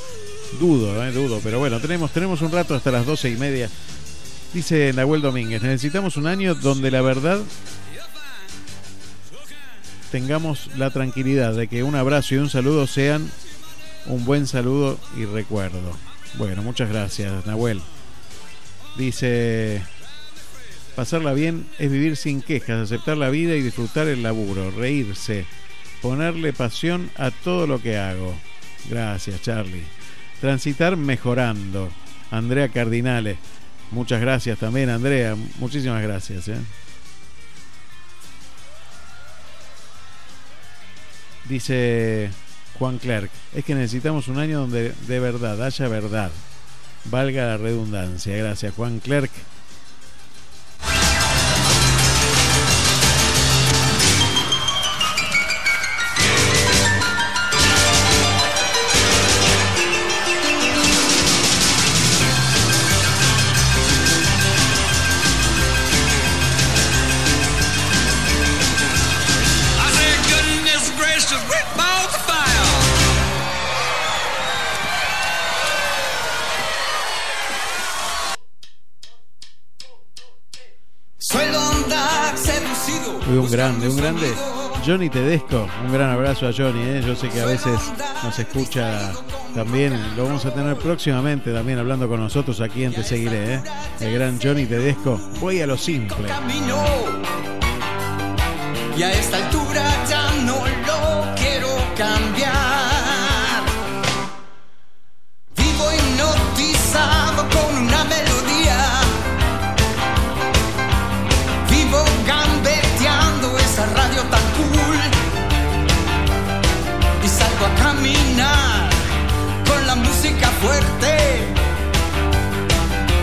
Dudo, ¿eh? dudo. Pero bueno, tenemos, tenemos un rato hasta las doce y media. Dice Nahuel Domínguez, necesitamos un año donde la verdad tengamos la tranquilidad de que un abrazo y un saludo sean un buen saludo y recuerdo. Bueno, muchas gracias, Nahuel. Dice, pasarla bien es vivir sin quejas, aceptar la vida y disfrutar el laburo, reírse, ponerle pasión a todo lo que hago. Gracias, Charlie. Transitar mejorando. Andrea Cardinale. Muchas gracias también, Andrea. Muchísimas gracias. ¿eh? Dice Juan Clerc, es que necesitamos un año donde de verdad haya verdad. Valga la redundancia. Gracias, Juan Clerc. Grande, un grande. Johnny Tedesco, un gran abrazo a Johnny. ¿eh? Yo sé que a veces nos escucha también. Lo vamos a tener próximamente también hablando con nosotros aquí en Te Seguiré. ¿eh? El gran Johnny Tedesco. Voy a lo simple. y a esta altura ya no lo quiero cambiar. caminar con la música fuerte,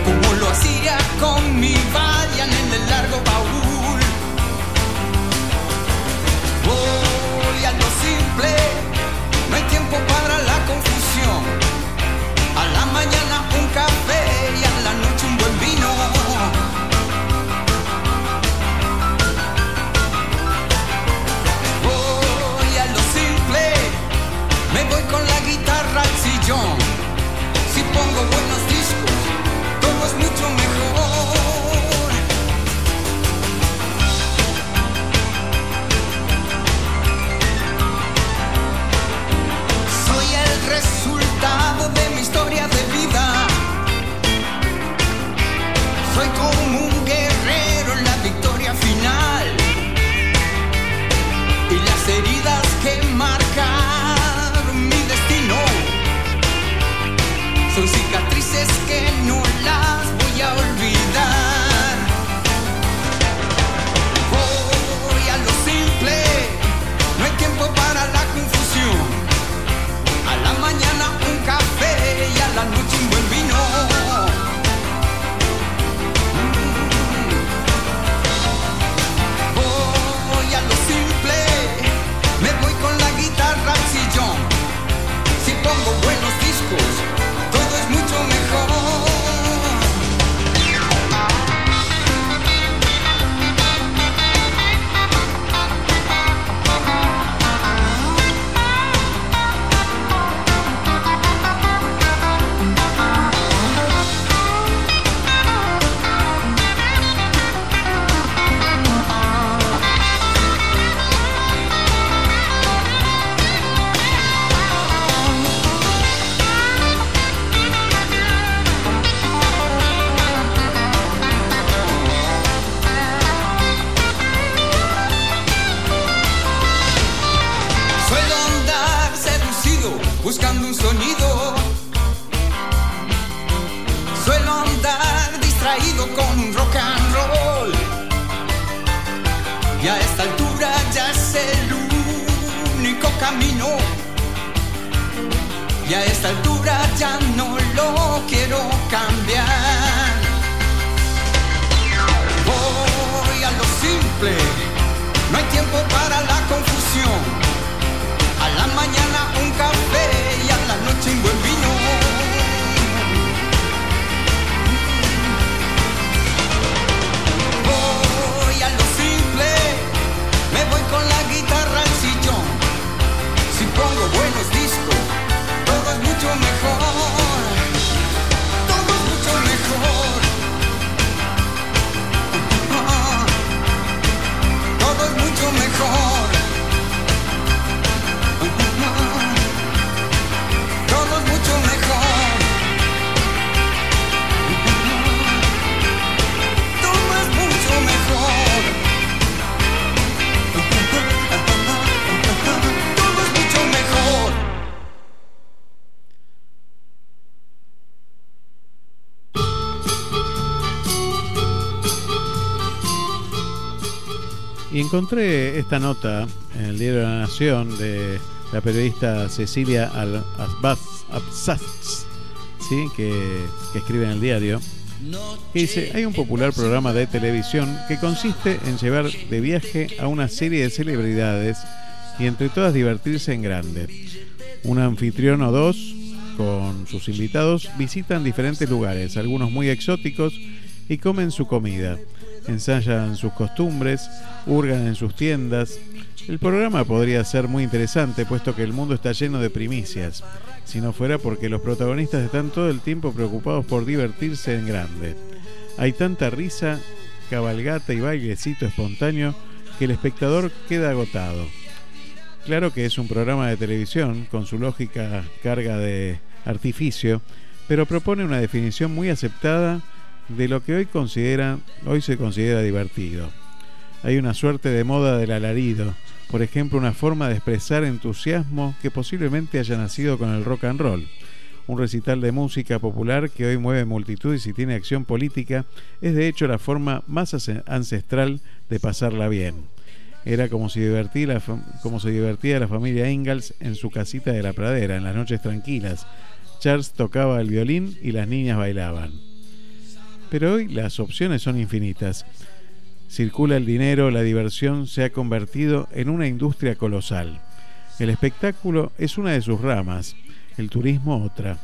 como lo hacía con mi Varian en el largo baúl. Voy a lo simple, no hay tiempo para la confusión. A la mañana. Y a esta altura ya no lo quiero cambiar. Voy a lo simple, no hay tiempo para la confusión. A la mañana un café y a la noche un buen vino. Voy a lo simple, me voy con la guitarra buenos discos, todo es mucho mejor. Todo es mucho mejor. Todo es mucho mejor. Encontré esta nota en el diario La Nación de la periodista Cecilia Al Absatz, ¿sí? que, que escribe en el diario, que dice, hay un popular programa de televisión que consiste en llevar de viaje a una serie de celebridades y entre todas divertirse en grande. Un anfitrión o dos con sus invitados visitan diferentes lugares, algunos muy exóticos, y comen su comida. Ensayan sus costumbres, hurgan en sus tiendas. El programa podría ser muy interesante, puesto que el mundo está lleno de primicias, si no fuera porque los protagonistas están todo el tiempo preocupados por divertirse en grande. Hay tanta risa, cabalgata y bailecito espontáneo que el espectador queda agotado. Claro que es un programa de televisión con su lógica carga de artificio, pero propone una definición muy aceptada de lo que hoy considera, hoy se considera divertido. Hay una suerte de moda del alarido, por ejemplo, una forma de expresar entusiasmo que posiblemente haya nacido con el rock and roll. Un recital de música popular que hoy mueve multitudes y tiene acción política es de hecho la forma más ancestral de pasarla bien. Era como si como se divertía la familia Ingalls en su casita de la pradera, en las noches tranquilas. Charles tocaba el violín y las niñas bailaban. Pero hoy las opciones son infinitas. Circula el dinero, la diversión se ha convertido en una industria colosal. El espectáculo es una de sus ramas, el turismo otra.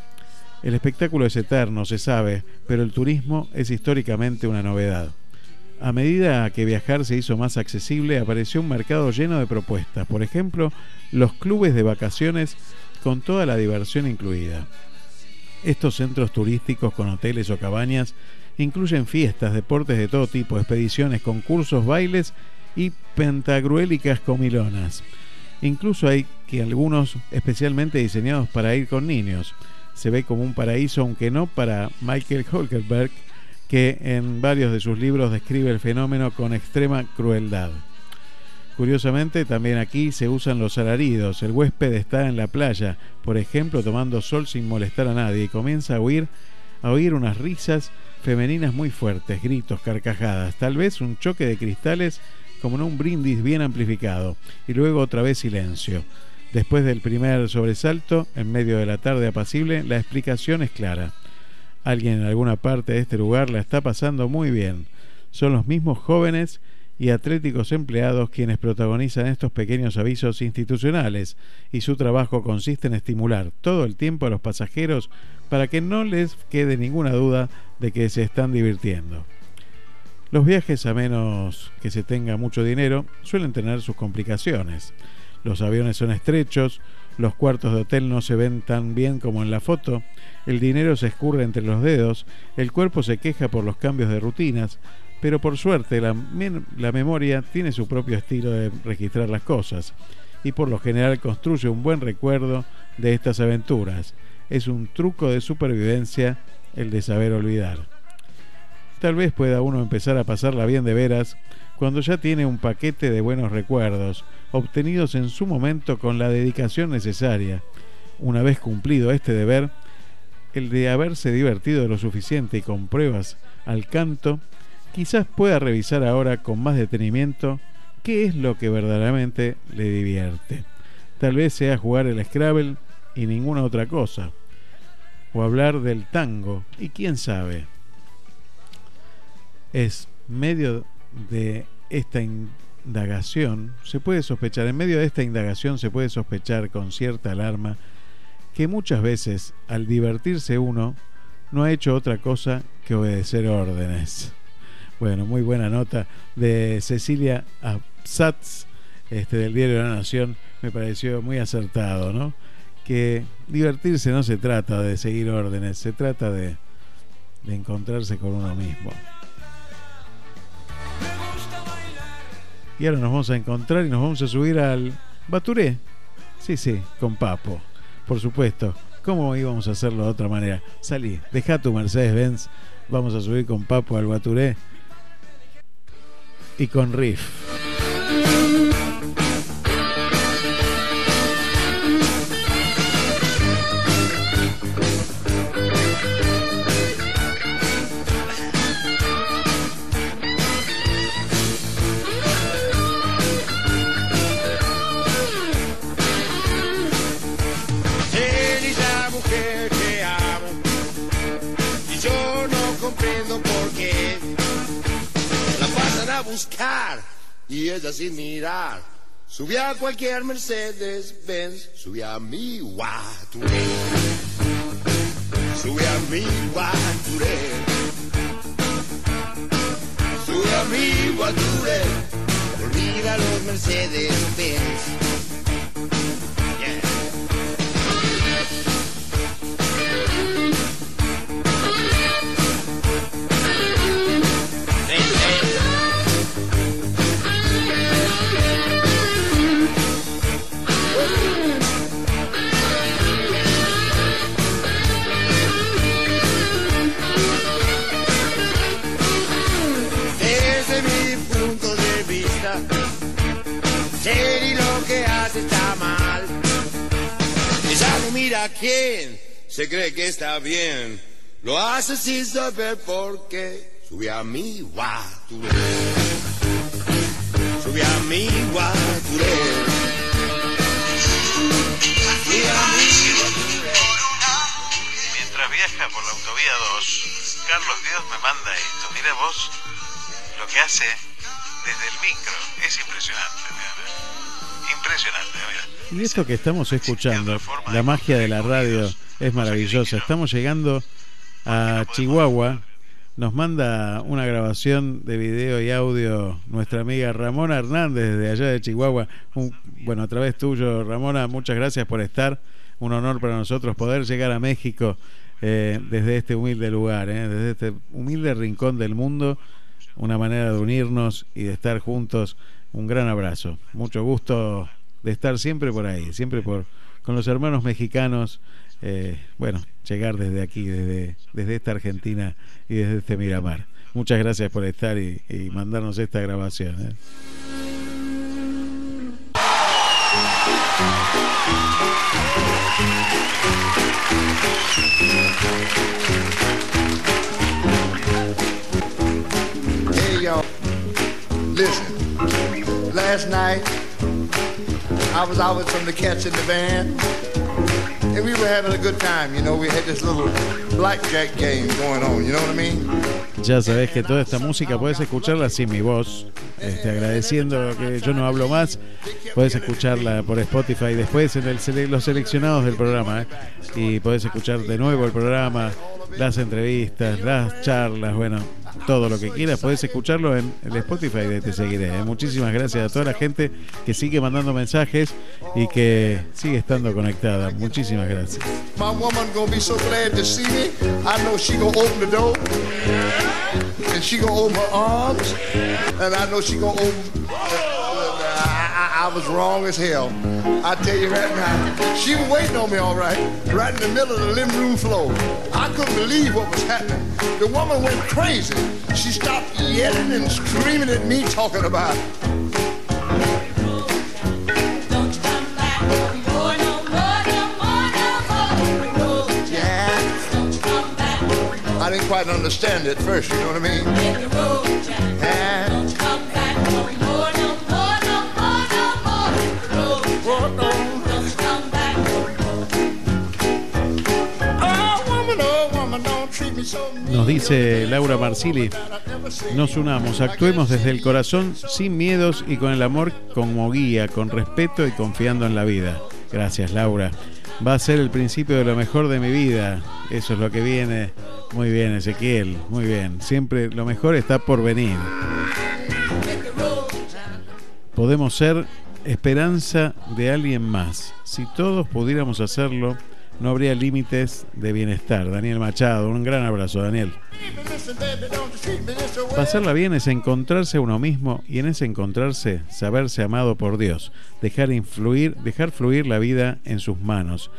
El espectáculo es eterno, se sabe, pero el turismo es históricamente una novedad. A medida que viajar se hizo más accesible, apareció un mercado lleno de propuestas. Por ejemplo, los clubes de vacaciones con toda la diversión incluida. Estos centros turísticos con hoteles o cabañas incluyen fiestas, deportes de todo tipo, expediciones, concursos, bailes y pentagruélicas comilonas. Incluso hay que algunos especialmente diseñados para ir con niños. Se ve como un paraíso, aunque no para Michael Hulkenberg, que en varios de sus libros describe el fenómeno con extrema crueldad. Curiosamente, también aquí se usan los alaridos. El huésped está en la playa, por ejemplo, tomando sol sin molestar a nadie y comienza a oír, a oír unas risas femeninas muy fuertes, gritos, carcajadas, tal vez un choque de cristales como en un brindis bien amplificado, y luego otra vez silencio. Después del primer sobresalto, en medio de la tarde apacible, la explicación es clara. Alguien en alguna parte de este lugar la está pasando muy bien. Son los mismos jóvenes y atléticos empleados quienes protagonizan estos pequeños avisos institucionales y su trabajo consiste en estimular todo el tiempo a los pasajeros para que no les quede ninguna duda de que se están divirtiendo. Los viajes, a menos que se tenga mucho dinero, suelen tener sus complicaciones. Los aviones son estrechos, los cuartos de hotel no se ven tan bien como en la foto, el dinero se escurre entre los dedos, el cuerpo se queja por los cambios de rutinas, pero por suerte la, la memoria tiene su propio estilo de registrar las cosas y por lo general construye un buen recuerdo de estas aventuras. Es un truco de supervivencia el de saber olvidar. Tal vez pueda uno empezar a pasarla bien de veras cuando ya tiene un paquete de buenos recuerdos, obtenidos en su momento con la dedicación necesaria, una vez cumplido este deber, el de haberse divertido lo suficiente y con pruebas al canto, quizás pueda revisar ahora con más detenimiento qué es lo que verdaderamente le divierte. Tal vez sea jugar el Scrabble y ninguna otra cosa. O hablar del tango, y quién sabe. Es medio de esta indagación, se puede sospechar, en medio de esta indagación se puede sospechar con cierta alarma que muchas veces al divertirse uno no ha hecho otra cosa que obedecer órdenes. Bueno, muy buena nota de Cecilia Absatz, este, del diario La Nación, me pareció muy acertado, ¿no? Que divertirse no se trata de seguir órdenes, se trata de, de encontrarse con uno mismo. Y ahora nos vamos a encontrar y nos vamos a subir al Baturé. Sí, sí, con Papo. Por supuesto. ¿Cómo íbamos a hacerlo de otra manera? Salí, deja tu Mercedes-Benz. Vamos a subir con Papo al Baturé. Y con Riff. Y ella sin mirar. Subí a cualquier Mercedes Benz subí a mi Guaturé. Subí a mi Guaturé. Subí a mi Guaturé. Olvida los Mercedes Benz a quién se cree que está bien. Lo hace sin saber por qué. Sube a mi guaturé. Sube a mi guaturé. Mientras viaja por la autovía 2, Carlos Dios me manda esto. Mira vos lo que hace desde el micro. Es impresionante. mira. Impresionante, mira. Y esto que estamos escuchando, la magia de la radio es maravillosa. Estamos llegando a Chihuahua. Nos manda una grabación de video y audio nuestra amiga Ramona Hernández de allá de Chihuahua. Un- bueno, a través tuyo, Ramona, muchas gracias por estar. Un honor para nosotros poder llegar a México eh, desde este humilde lugar, eh, desde este humilde rincón del mundo. Una manera de unirnos y de estar juntos. Un gran abrazo. Mucho gusto de estar siempre por ahí, siempre por con los hermanos mexicanos. eh, bueno, llegar desde aquí, desde, desde esta Argentina y desde este Miramar. Muchas gracias por estar y, mandarnos esta grabación. eh. Hey listen. Last night, I was some of the cats in the van, and we were having a good time. You know, we had this little blackjack game going on. You know what I mean? Ya sabes que toda esta música puedes escucharla sin mi voz, este, agradeciendo que yo no hablo más. Puedes escucharla por Spotify después en el sele- los seleccionados del programa ¿eh? y puedes escuchar de nuevo el programa, las entrevistas, las charlas, bueno, todo lo que quieras. Puedes escucharlo en el Spotify de Te Seguiré. ¿eh? Muchísimas gracias a toda la gente que sigue mandando mensajes y que sigue estando conectada. Muchísimas gracias. I was wrong as hell. I tell you right now, she was waiting on me all right, right in the middle of the living room floor. I couldn't believe what was happening. The woman went crazy. She stopped yelling and screaming at me, talking about it. I didn't quite understand it first, you know what I mean? Nos dice Laura Marsili, nos unamos, actuemos desde el corazón, sin miedos y con el amor como guía, con respeto y confiando en la vida. Gracias, Laura. Va a ser el principio de lo mejor de mi vida. Eso es lo que viene. Muy bien, Ezequiel. Muy bien. Siempre lo mejor está por venir. Podemos ser esperanza de alguien más. Si todos pudiéramos hacerlo, no habría límites de bienestar. Daniel Machado, un gran abrazo, Daniel. Pasarla bien es encontrarse a uno mismo y en ese encontrarse saberse amado por Dios, dejar influir, dejar fluir la vida en sus manos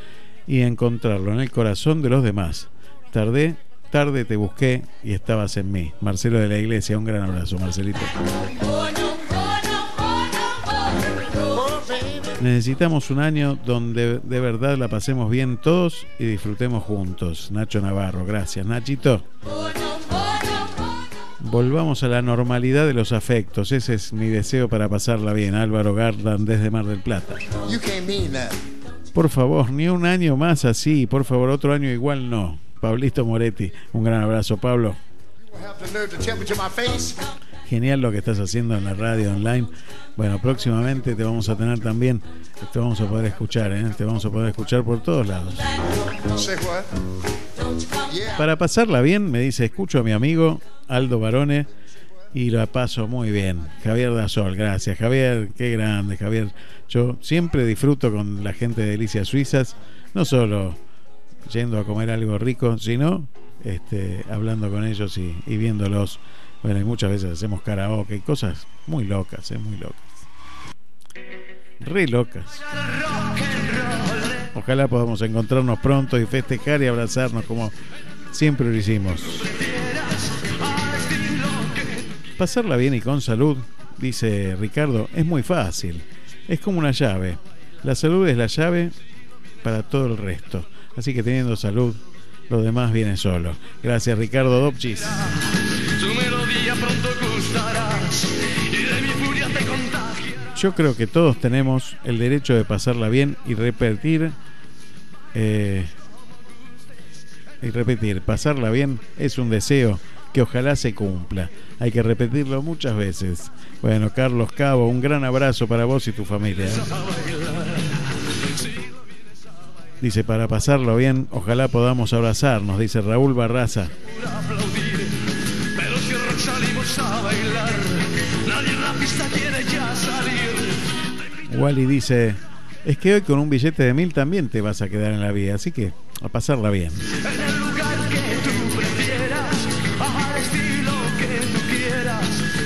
y encontrarlo en el corazón de los demás. Tardé, tarde te busqué y estabas en mí. Marcelo de la Iglesia, un gran abrazo, Marcelito. Necesitamos un año donde de verdad la pasemos bien todos y disfrutemos juntos. Nacho Navarro, gracias. Nachito. Volvamos a la normalidad de los afectos. Ese es mi deseo para pasarla bien. Álvaro Garland desde Mar del Plata. Por favor, ni un año más así. Por favor, otro año igual no. Pablito Moretti, un gran abrazo, Pablo. Genial lo que estás haciendo en la radio online. Bueno, próximamente te vamos a tener también, te vamos a poder escuchar, ¿eh? te vamos a poder escuchar por todos lados. What? Para pasarla bien, me dice, escucho a mi amigo Aldo Barone y la paso muy bien. Javier Dasol, gracias. Javier, qué grande, Javier. Yo siempre disfruto con la gente de Delicias Suizas, no solo yendo a comer algo rico, sino este, hablando con ellos y, y viéndolos. Bueno, y muchas veces hacemos karaoke cosas muy locas, ¿eh? muy locas. Re locas. Ojalá podamos encontrarnos pronto y festejar y abrazarnos como siempre lo hicimos. Pasarla bien y con salud, dice Ricardo, es muy fácil. Es como una llave. La salud es la llave para todo el resto. Así que teniendo salud, lo demás viene solo. Gracias Ricardo Dopchis. Pronto gustarás y de mi furia te. Yo creo que todos tenemos el derecho de pasarla bien y repetir. eh, y repetir, pasarla bien es un deseo que ojalá se cumpla. Hay que repetirlo muchas veces. Bueno, Carlos Cabo, un gran abrazo para vos y tu familia. ¿eh? Dice, para pasarlo bien, ojalá podamos abrazarnos, dice Raúl Barraza. A bailar, nadie en la pista quiere ya salir. Wally dice, es que hoy con un billete de mil también te vas a quedar en la vida, así que a pasarla bien. En el lugar que tú prefieras, al estilo que tú quieras,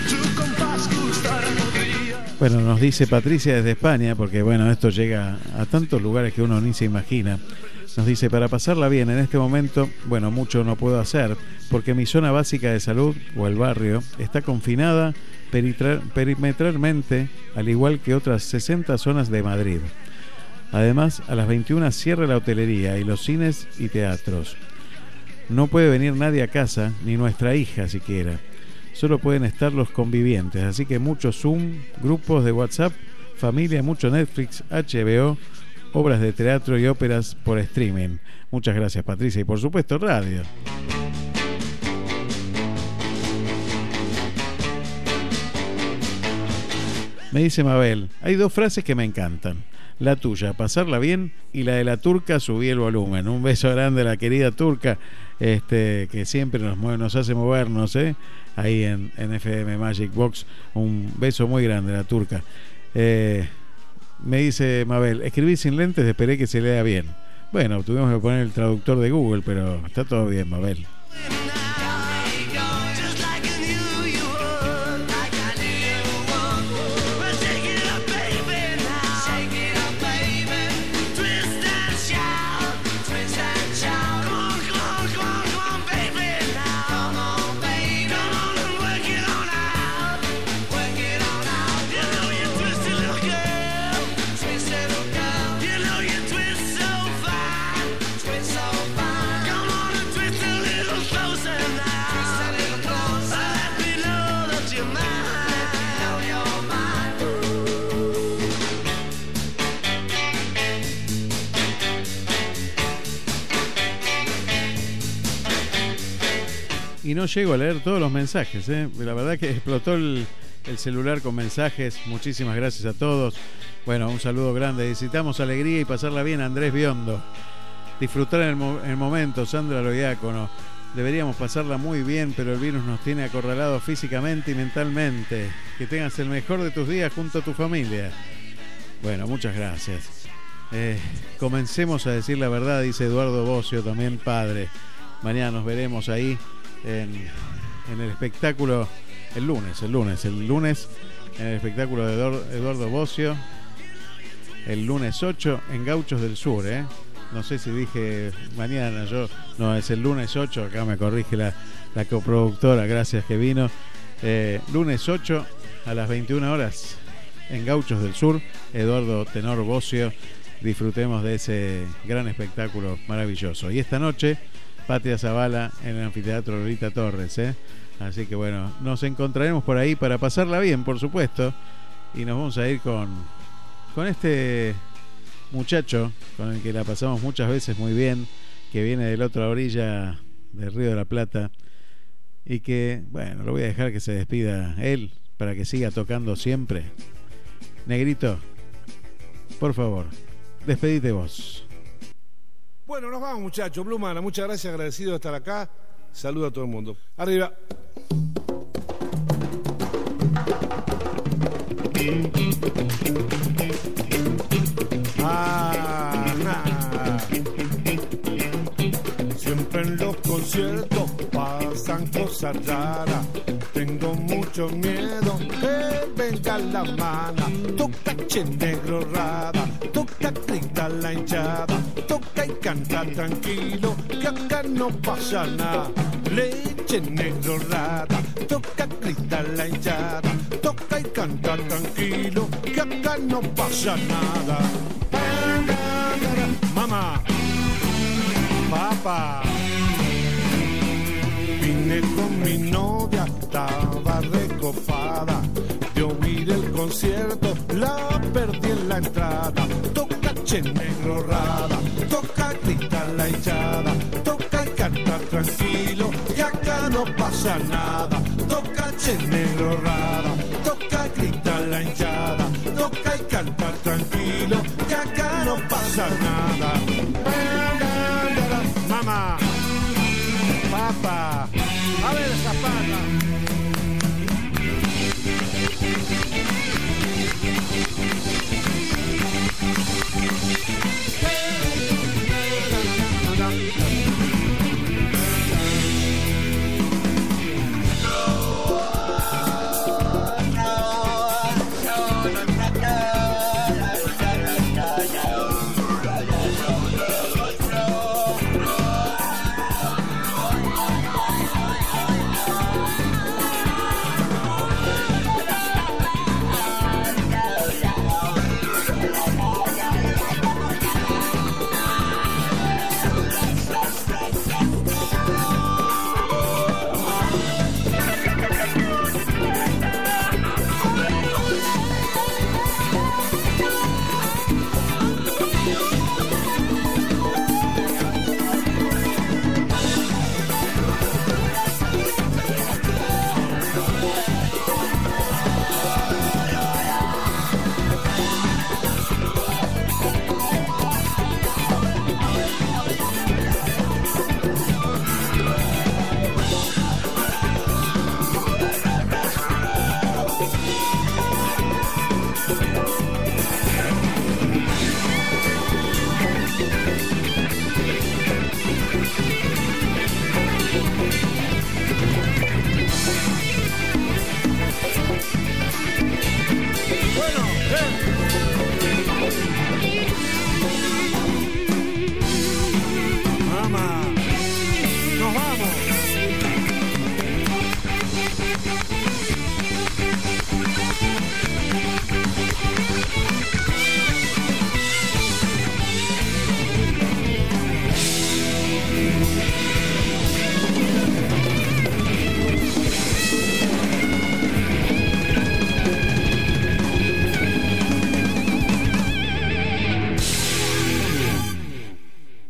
tu compás gustará podría. Bueno, nos dice Patricia desde España, porque bueno, esto llega a tantos lugares que uno ni se imagina. Nos dice, para pasarla bien en este momento, bueno, mucho no puedo hacer, porque mi zona básica de salud, o el barrio, está confinada perimetralmente, al igual que otras 60 zonas de Madrid. Además, a las 21 cierra la hotelería y los cines y teatros. No puede venir nadie a casa, ni nuestra hija siquiera. Solo pueden estar los convivientes, así que mucho Zoom, grupos de WhatsApp, familia, mucho Netflix, HBO, obras de teatro y óperas por streaming. Muchas gracias Patricia y por supuesto radio. Me dice Mabel, hay dos frases que me encantan. La tuya, pasarla bien, y la de la turca, subí el volumen. Un beso grande a la querida turca, este, que siempre nos mueve, nos hace movernos, ¿eh? ahí en, en FM Magic Box. Un beso muy grande a la turca. Eh, me dice Mabel, escribí sin lentes, esperé que se lea bien. Bueno, tuvimos que poner el traductor de Google, pero está todo bien, Mabel. Y no llego a leer todos los mensajes. ¿eh? La verdad que explotó el, el celular con mensajes. Muchísimas gracias a todos. Bueno, un saludo grande. Necesitamos alegría y pasarla bien, Andrés Biondo. Disfrutar el, el momento, Sandra Loiácono. Deberíamos pasarla muy bien, pero el virus nos tiene acorralados físicamente y mentalmente. Que tengas el mejor de tus días junto a tu familia. Bueno, muchas gracias. Eh, comencemos a decir la verdad, dice Eduardo Bocio, también padre. Mañana nos veremos ahí en, el espectáculo, el lunes, el lunes, el lunes, en el espectáculo de Eduard- Eduardo Bocio, el lunes 8 en Gauchos del Sur, ¿eh? No sé si dije mañana, yo, no, es el lunes 8, acá me corrige la, la coproductora, gracias que vino. Eh, lunes 8 a las 21 horas en Gauchos del Sur, Eduardo Tenor Bocio. Disfrutemos de ese gran espectáculo maravilloso. Y esta noche, Patria Zavala en el anfiteatro Lolita Torres. ¿eh? Así que bueno, nos encontraremos por ahí para pasarla bien, por supuesto. Y nos vamos a ir con, con este muchacho con el que la pasamos muchas veces muy bien, que viene de la otra orilla del Río de la Plata. Y que, bueno, lo voy a dejar que se despida él para que siga tocando siempre. Negrito, por favor, despedite vos. Bueno, nos vamos, muchachos. Blumana, muchas gracias, agradecido de estar acá. Saludo a todo el mundo. Arriba. Ah, Siempre en los conciertos pasan cosas raras. Tengo mucho miedo venga la mana. Toca che negro toca grita la hinchada, toca y canta tranquilo, que acá no pasa nada. Leche negro rada, toca grita la hinchada, toca y canta tranquilo, que acá no pasa nada. Mamá, papá. Vine con mi novia, estaba recopada. De oír el concierto, la perdí en la entrada. Toca che negro rada, toca grita la hinchada, toca y canta tranquilo, que acá no pasa nada. Toca che negro rada, toca grita la hinchada, toca y canta tranquilo, que acá no pasa nada. Mamá, papá, a ver esa Yeah.